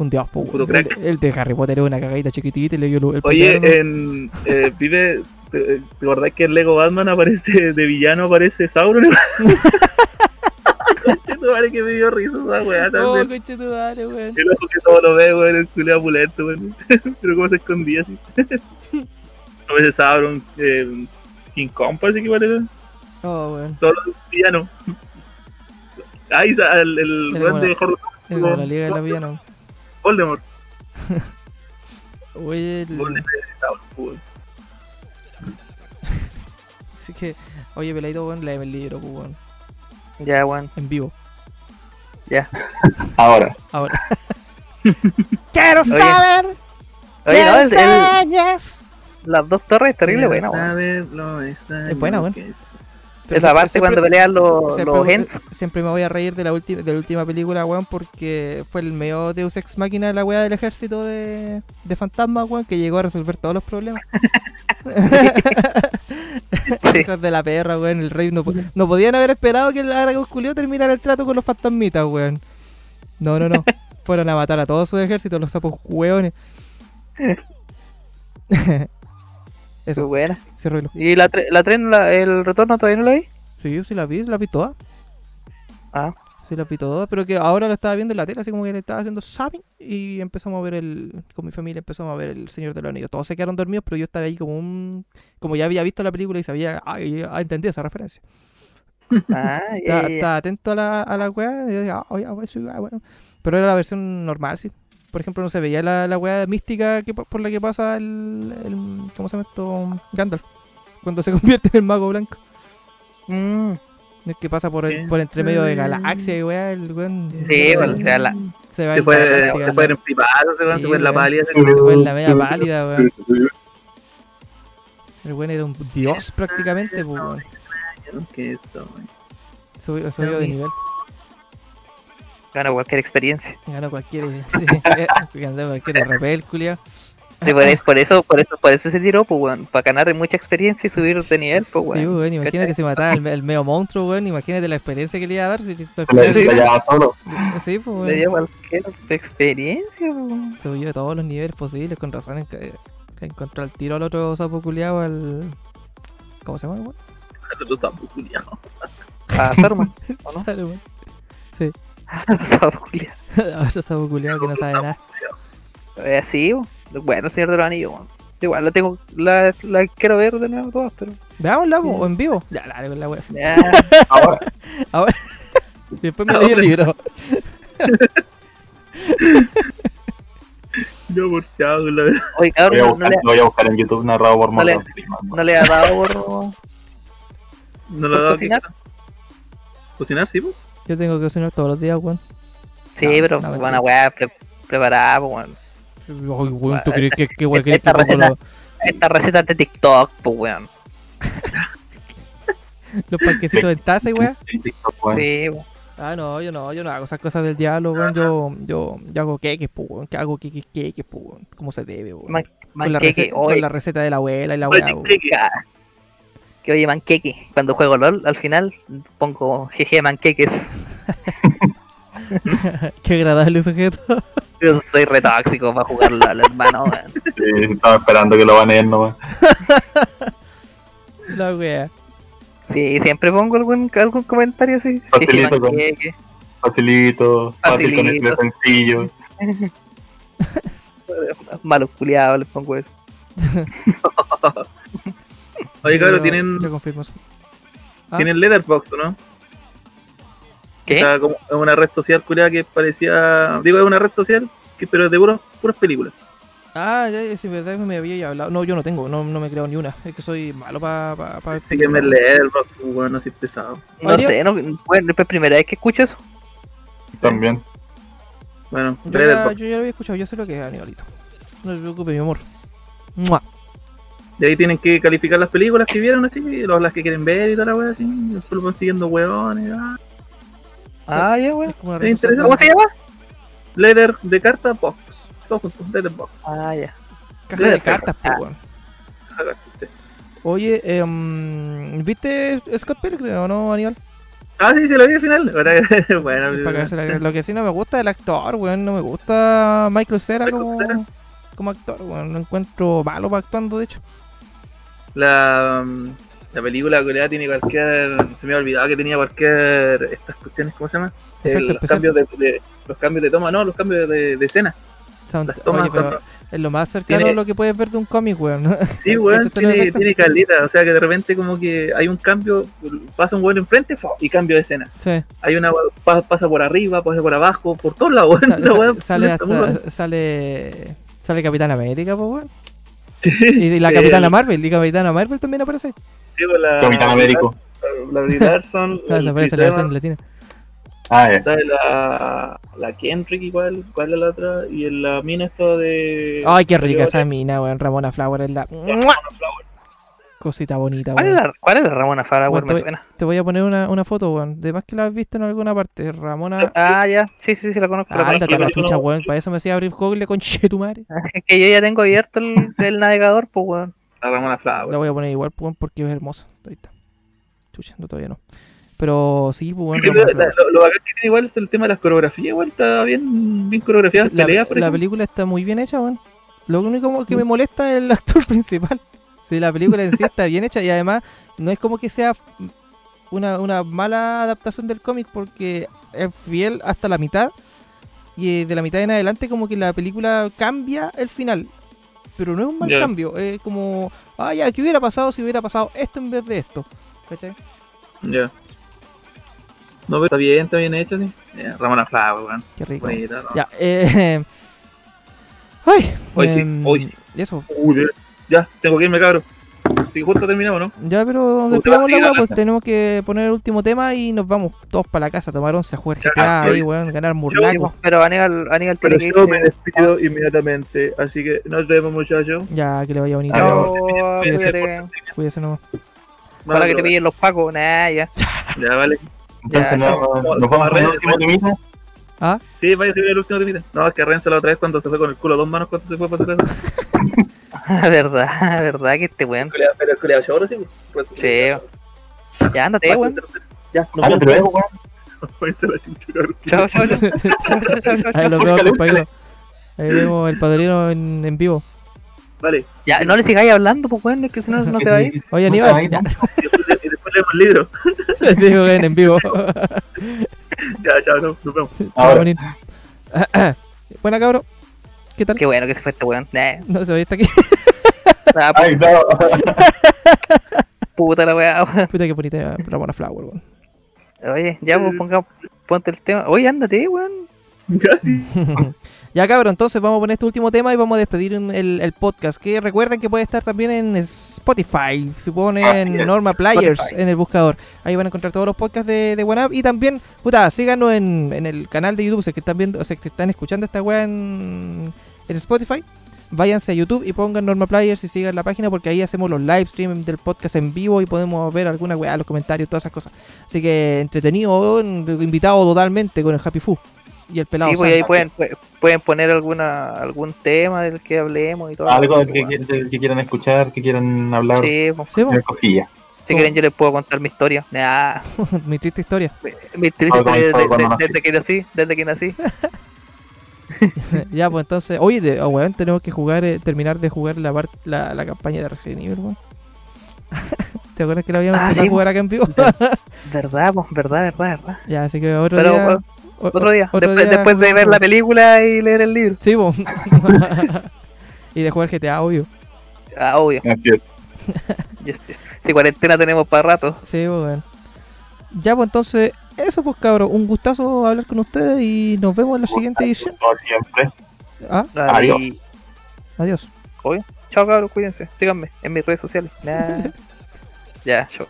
un dios. po, Puro el, crack. el de Harry Potter es una cagadita chiquitita y leyó el, el Oye, en... Eh, vive... ¿Te te acordás que en Lego Batman aparece de villano aparece Sauron? (laughs) Vale que me dio risa esa weá también. conche tu madre, weón. El ojo que todo lo ve, weón, el culeo apulento, weón. (laughs) Pero cómo se escondía así. (laughs) A veces Sauron, eh, King Kong parece que parece. Oh, weón. Todos los villanos. Ahí el, el Era como de Horror Es como la liga de la villana. Voldemort. Oye, el- Voldemort. Así que, oye, peladito, weón, léeme el libro, pues, weón. Ya, weón. En vivo. Ahora. Ahora. (laughs) Quiero Oye. saber. Oye, no, el- el- las dos torres es terrible buena, weón. Es buena, weón. Pero Esa siempre- parte siempre- cuando pelean los, siempre, los Ents. siempre me voy a reír de la, última de la última película, weón, porque fue el medio Deus Ex Máquina de la weá del ejército de, de fantasmas, weón, que llegó a resolver todos los problemas. (laughs) Sí. Hijos de la perra, weón, el rey no, no podían haber esperado que el Aragos Culio terminara el trato con los fantasmitas, weón. No, no, no. (laughs) Fueron a matar a todo su ejército, los sapos (laughs) weones. Muy Eso, buena. cierro. ¿Y la, tre- la tren, la- el retorno todavía no lo vi? Sí, yo sí la vi, la vi toda. Ah, Sí, la vi toda, pero que ahora la estaba viendo en la tele, así como que le estaba haciendo zapping y empezamos a ver el. Con mi familia empezamos a ver El Señor de los Anillos. Todos se quedaron dormidos, pero yo estaba ahí como un. Como ya había visto la película y sabía. Ah, y- ah, entendí esa referencia. (laughs) ah, Estaba, atento a la, a la weá y yo decía, ah, eso, ah, bueno. Pero era la versión normal, sí. Por ejemplo, no se veía la, la weá mística que, por la que pasa el, el. ¿Cómo se llama esto? Gandalf. Cuando se (laughs) convierte en el mago blanco. Mm, El que pasa por, el, por entre medio de galaxia y weá, el weón. Sí, bueno, o sea, la- Se va Se la se en privado, se Sí, se en la pálida. se fue en la media (laughs) pálida, weón. (laughs) El weón era un dios prácticamente, pues, weón. ¿Qué es eso, weón? Subió, subió de nivel. Gana cualquier experiencia. Ganó cualquier. (laughs) Sí, ganó cualquier repel, culiao. Sí, por, es- por eso, por eso, por eso se tiró, pues, weón. Para ganar mucha experiencia y subir de nivel, pues, Sí, weón. weón, imagínate ¿Cachai? si mataba al, al medio monstruo, weón. Imagínate la experiencia que le iba a dar. Si, si- Se la Sí. solo. sí, pues, Le weón. dio cualquier experiencia, pues, weón. Subió a todos los niveles posibles, con razón. En que, que encontró al tiro al otro sapo culiao, al. ¿Cómo se llama, weón? Otro sapo culiao. A Saruman. ¿O no? (laughs) Weón. Culiao. A otro sapo culiao que no sabe nada. Eh, Así, weón. Bueno, señor de los anillos. Igual la tengo, la, la quiero ver de nuevo todas, pero. Veámosla, po, o en vivo. Ya, con la wea. Ya. (laughs) Ahora, (laughs) Después me leí el libro. (laughs) Yo por chao, la verdad. Oye, voy cabrón, a, no, no buscar, le, lo voy a buscar en YouTube narrado por No le- Morgan Freeman. no le ha dado por. No lo ¿Por dado cocinar? que- ¿Cocinar, sí, pues? Yo tengo que cocinar todos los días, weón. Sí, No, pero no, buena weá pre- preparada, pues, weón. Ay, weón, ¿tú crees que, que, weón, esta que receta- los, Estas recetas de TikTok, pues, weón. (laughs) los panquecitos en taza y weón? En TikTok, weón. Sí, weón. Ah, no, yo no, yo no hago esas cosas del diablo, weón. Yo, yo, yo hago queques, pues, weón. Que hago queques, queques, pues, weón. Como se debe, weón. Man- Con la, receta, con la receta de la abuela y la weá, weón. ¿Qué- ca- que oye, manqueque. Cuando juego LOL, al final pongo GG manqueques. (laughs) Qué agradable sujeto. (laughs) Yo soy retóxico para jugar LOL, hermano, weón. Sí, estaba esperando que lo baneen nomás. (laughs) la weá. Sí, siempre pongo algún, algún comentario así. Facilito, GG manqueque. Facilito, fácil con Facilito. estilo sencillo. Malos culiados, les pongo eso. Oye, cabrón, tienen, confirmo. Ah. tienen Letterboxd, ¿no? ¿Qué? O sea, como es una red social culiada que parecía. Digo, es una red social, que, pero de puros, puras películas. Ah, ya, ya, sí, verdad que me había ya hablado. No, yo no tengo, no, no me creo ni una. Es que soy malo para pa, pa, Así que me pues, bueno, así pesado. No sé, no, bueno, es primera vez que escucho eso. También. Bueno, Yo ya, yo ya lo había escuchado, yo sé lo que es Anibalito. No se preocupe, mi amor. ¡Mua! Y ahí tienen que calificar las películas que vieron, así, las que quieren ver y toda la wea, así. y Después lo van siguiendo huevones. Ah. Ah, ya, una Es red social. interesante. ¿Cómo se llama? Letter de carta, box. Todos juntos, Letterboxd. Ah, ya. Caja de cartas, pues, Ah. weón. Sí. Oye, em, ¿viste Scott Pilgrim o no, Aníbal? Ah, sí, se lo vi al final. (laughs) Bueno, Para la- (laughs) Lo que sí no me gusta es el actor, weón. No me gusta Michael Cera Michael como, Cera. como actor, weón. Lo encuentro malo para actuando, de hecho. La, mm, la película coreana tiene cualquier. Se me había olvidado que tenía cualquier. Estas cuestiones, ¿cómo se llama? Los, cambios de, de- los cambios de toma, no, los cambios de, de escena. Sound- Las tomas Oye, pero son- es lo más cercano Tiene- a lo que puedes ver de un cómic, weón. Sí, (laughs) Eso weón, tiene tiene, caleta. O sea que de repente, como que hay un cambio, pasa un weón enfrente y cambio de escena. Sí. Hay una pa- pasa por arriba, pasa por abajo, por todos lados, weón. (laughs) Sale hasta, sale sale Capitán América, pues, weón. Y, la (laughs) Capitana Marvel, y Capitana Marvel también aparece. sí, pues, la- Capitán Américo. La, Brie Larson. (laughs) Ah, la versión Evans, latina. Ah. Está la, la Kendrick igual, ¿cuál es la otra? Y en la mina esto de... Ay, qué rica de- esa mina, weón. Ramona Flower es la. Ramona Flower. Cosita bonita, ¿Cuál es weón. la, cuál es la Ramona Bueno, weón? Me te- suena. Te voy a poner una, una foto, weón. De más que la has visto en alguna parte. Ramona. Ah, ya. Sí, sí, sí, la conozco. la Ándate a la conozco, chucha, no. weón. Para eso me hacía abrir Google con (laughs) tu madre. Es que yo ya tengo abierto el, el navegador, pues, weón. La Ramona La Flower. voy a poner igual, weón, porque es hermosa. Ahí está. Chucha, no, todavía no. Pero sí, pues, weón. Lo, Ramona Flower. lo- lo bacán que tiene igual es el tema de las coreografías, igual está bien, bien coreografiada. la, peleas, por la película está muy bien hecha, weón. Lo único que me molesta es el (laughs) actor principal. Sí, la película en sí está bien hecha y además no es como que sea una, una mala adaptación del cómic porque es fiel hasta la mitad y eh, de la mitad en adelante como que la película cambia el final. Pero no es un mal cambio, es como, ah, ya, ¿qué hubiera pasado si hubiera pasado esto en vez de esto? ¿Cachai? Ya. No, pero está bien, está bien hecho, sí. Ya, Ramona Flower, weón. Qué rico. Bonita, ¿no? Ya, eh... (laughs) Ay, Hoy sí, em, hoy. eso. Uy. Ya, tengo que irme, cabrón. Sí, justo terminamos, ¿no? Ya, pero Puta, despidamos la weá, pues tenemos que poner el último tema y nos vamos todos para la casa a tomar once, a jugar GTA, ahí, weón, ganar Sí, murlaco. pues, pero Aníbal, Aníbal Pero tiene que yo irse. me despido inmediatamente, así que nos vemos, muchachos. Ya, que le vaya bonito. Chao, Cuídese. nomás. Para que te pillen los pacos, nah, ya. Ya, vale. Entonces, Ya, no, no. nos vamos a ver el último temita. ¿Ah? Sí, vaya a subir el último temita. No, es que Renzo la otra vez cuando se fue con el culo a dos manos cuando se fue para su casa. (laughs) (laughs) verdad, verdad que este weón. Pero el culeado choro, sí. Pues, Sí. Ya, ándate, weón. Ya, nos Ah, no vemos. te lo dejo, weón. (laughs) (laughs) Chao, chao, chao. Ahí los vemos, compañero. Ahí vemos el padrino en, en vivo. Vale. Ya, no le sigáis hablando, pues weón, es que si no, no se va a ir. Oye, Aníbal, va a ir, ya. ¿no? Y después, leemos el libro. Digo que en vivo. Ya, chao, no, nos vemos. Va a Ahora. venir. (clears throat) Buena, cabro. ¿Qué tal? Qué bueno que se fue este weón. Nah, No se vaya hasta aquí. nah, (laughs) Ay, no. (laughs) puta la weá, weón. Puta que bonita Ramona Flower, weón. Oye, ya, pues ponga, ponte el tema. Oye, ándate, weón. Ya, sí. (laughs) Ya cabrón, entonces vamos a poner este último tema y vamos a despedir el, el podcast. Que recuerden que puede estar también en Spotify. Se pone Así en Norma Players Spotify. en el buscador. Ahí van a encontrar todos los podcasts de, de OneUp. Y también, puta, síganos en, en el canal de YouTube. Si es que están viendo, o sea, que están escuchando esta weá en, en Spotify. Váyanse a YouTube y pongan Norma Players y sigan la página porque ahí hacemos los live streams del podcast en vivo y podemos ver alguna weá, los comentarios, todas esas cosas. Así que entretenido, invitado totalmente con el Happy Fu y el pelado. Sí, pues ahí pueden, pu- pueden poner alguna algún tema del que hablemos y todo. Algo del Pues, que, del que quieran escuchar, que quieran hablar. Sí, pues, Sí. Cualquier cosilla. si quieren yo les puedo contar mi historia. Nah, (laughs) mi triste historia. mi, mi triste historia desde, nací. desde que nací, desde que nací. (laughs) (laughs) ya, pues entonces, oye, de, oh, weón, tenemos que jugar, eh, terminar de jugar la, la, la campaña de Resident Evil, weón. (laughs) ¿Te acuerdas que la habíamos Ah, empezado sí, a jugar acá en vivo? (laughs) Verdad, pues, verdad, verdad, verdad. ya, así que otro Pero, día. o- Otro día, otro después, día después de ver la película y leer el libro. Sí, po. y de jugar GTA, obvio. Ah, obvio. Así es. Yes, yes. Si cuarentena tenemos para rato. Sí, pues, weón. Ya, pues entonces, eso, pues, cabros. Un gustazo hablar con ustedes y nos vemos en la siguiente edición. Como siempre. Ah, Adiós. Adiós. Chao, cabros, cuídense. Síganme en mis redes sociales. Nah. (laughs) ya, chao.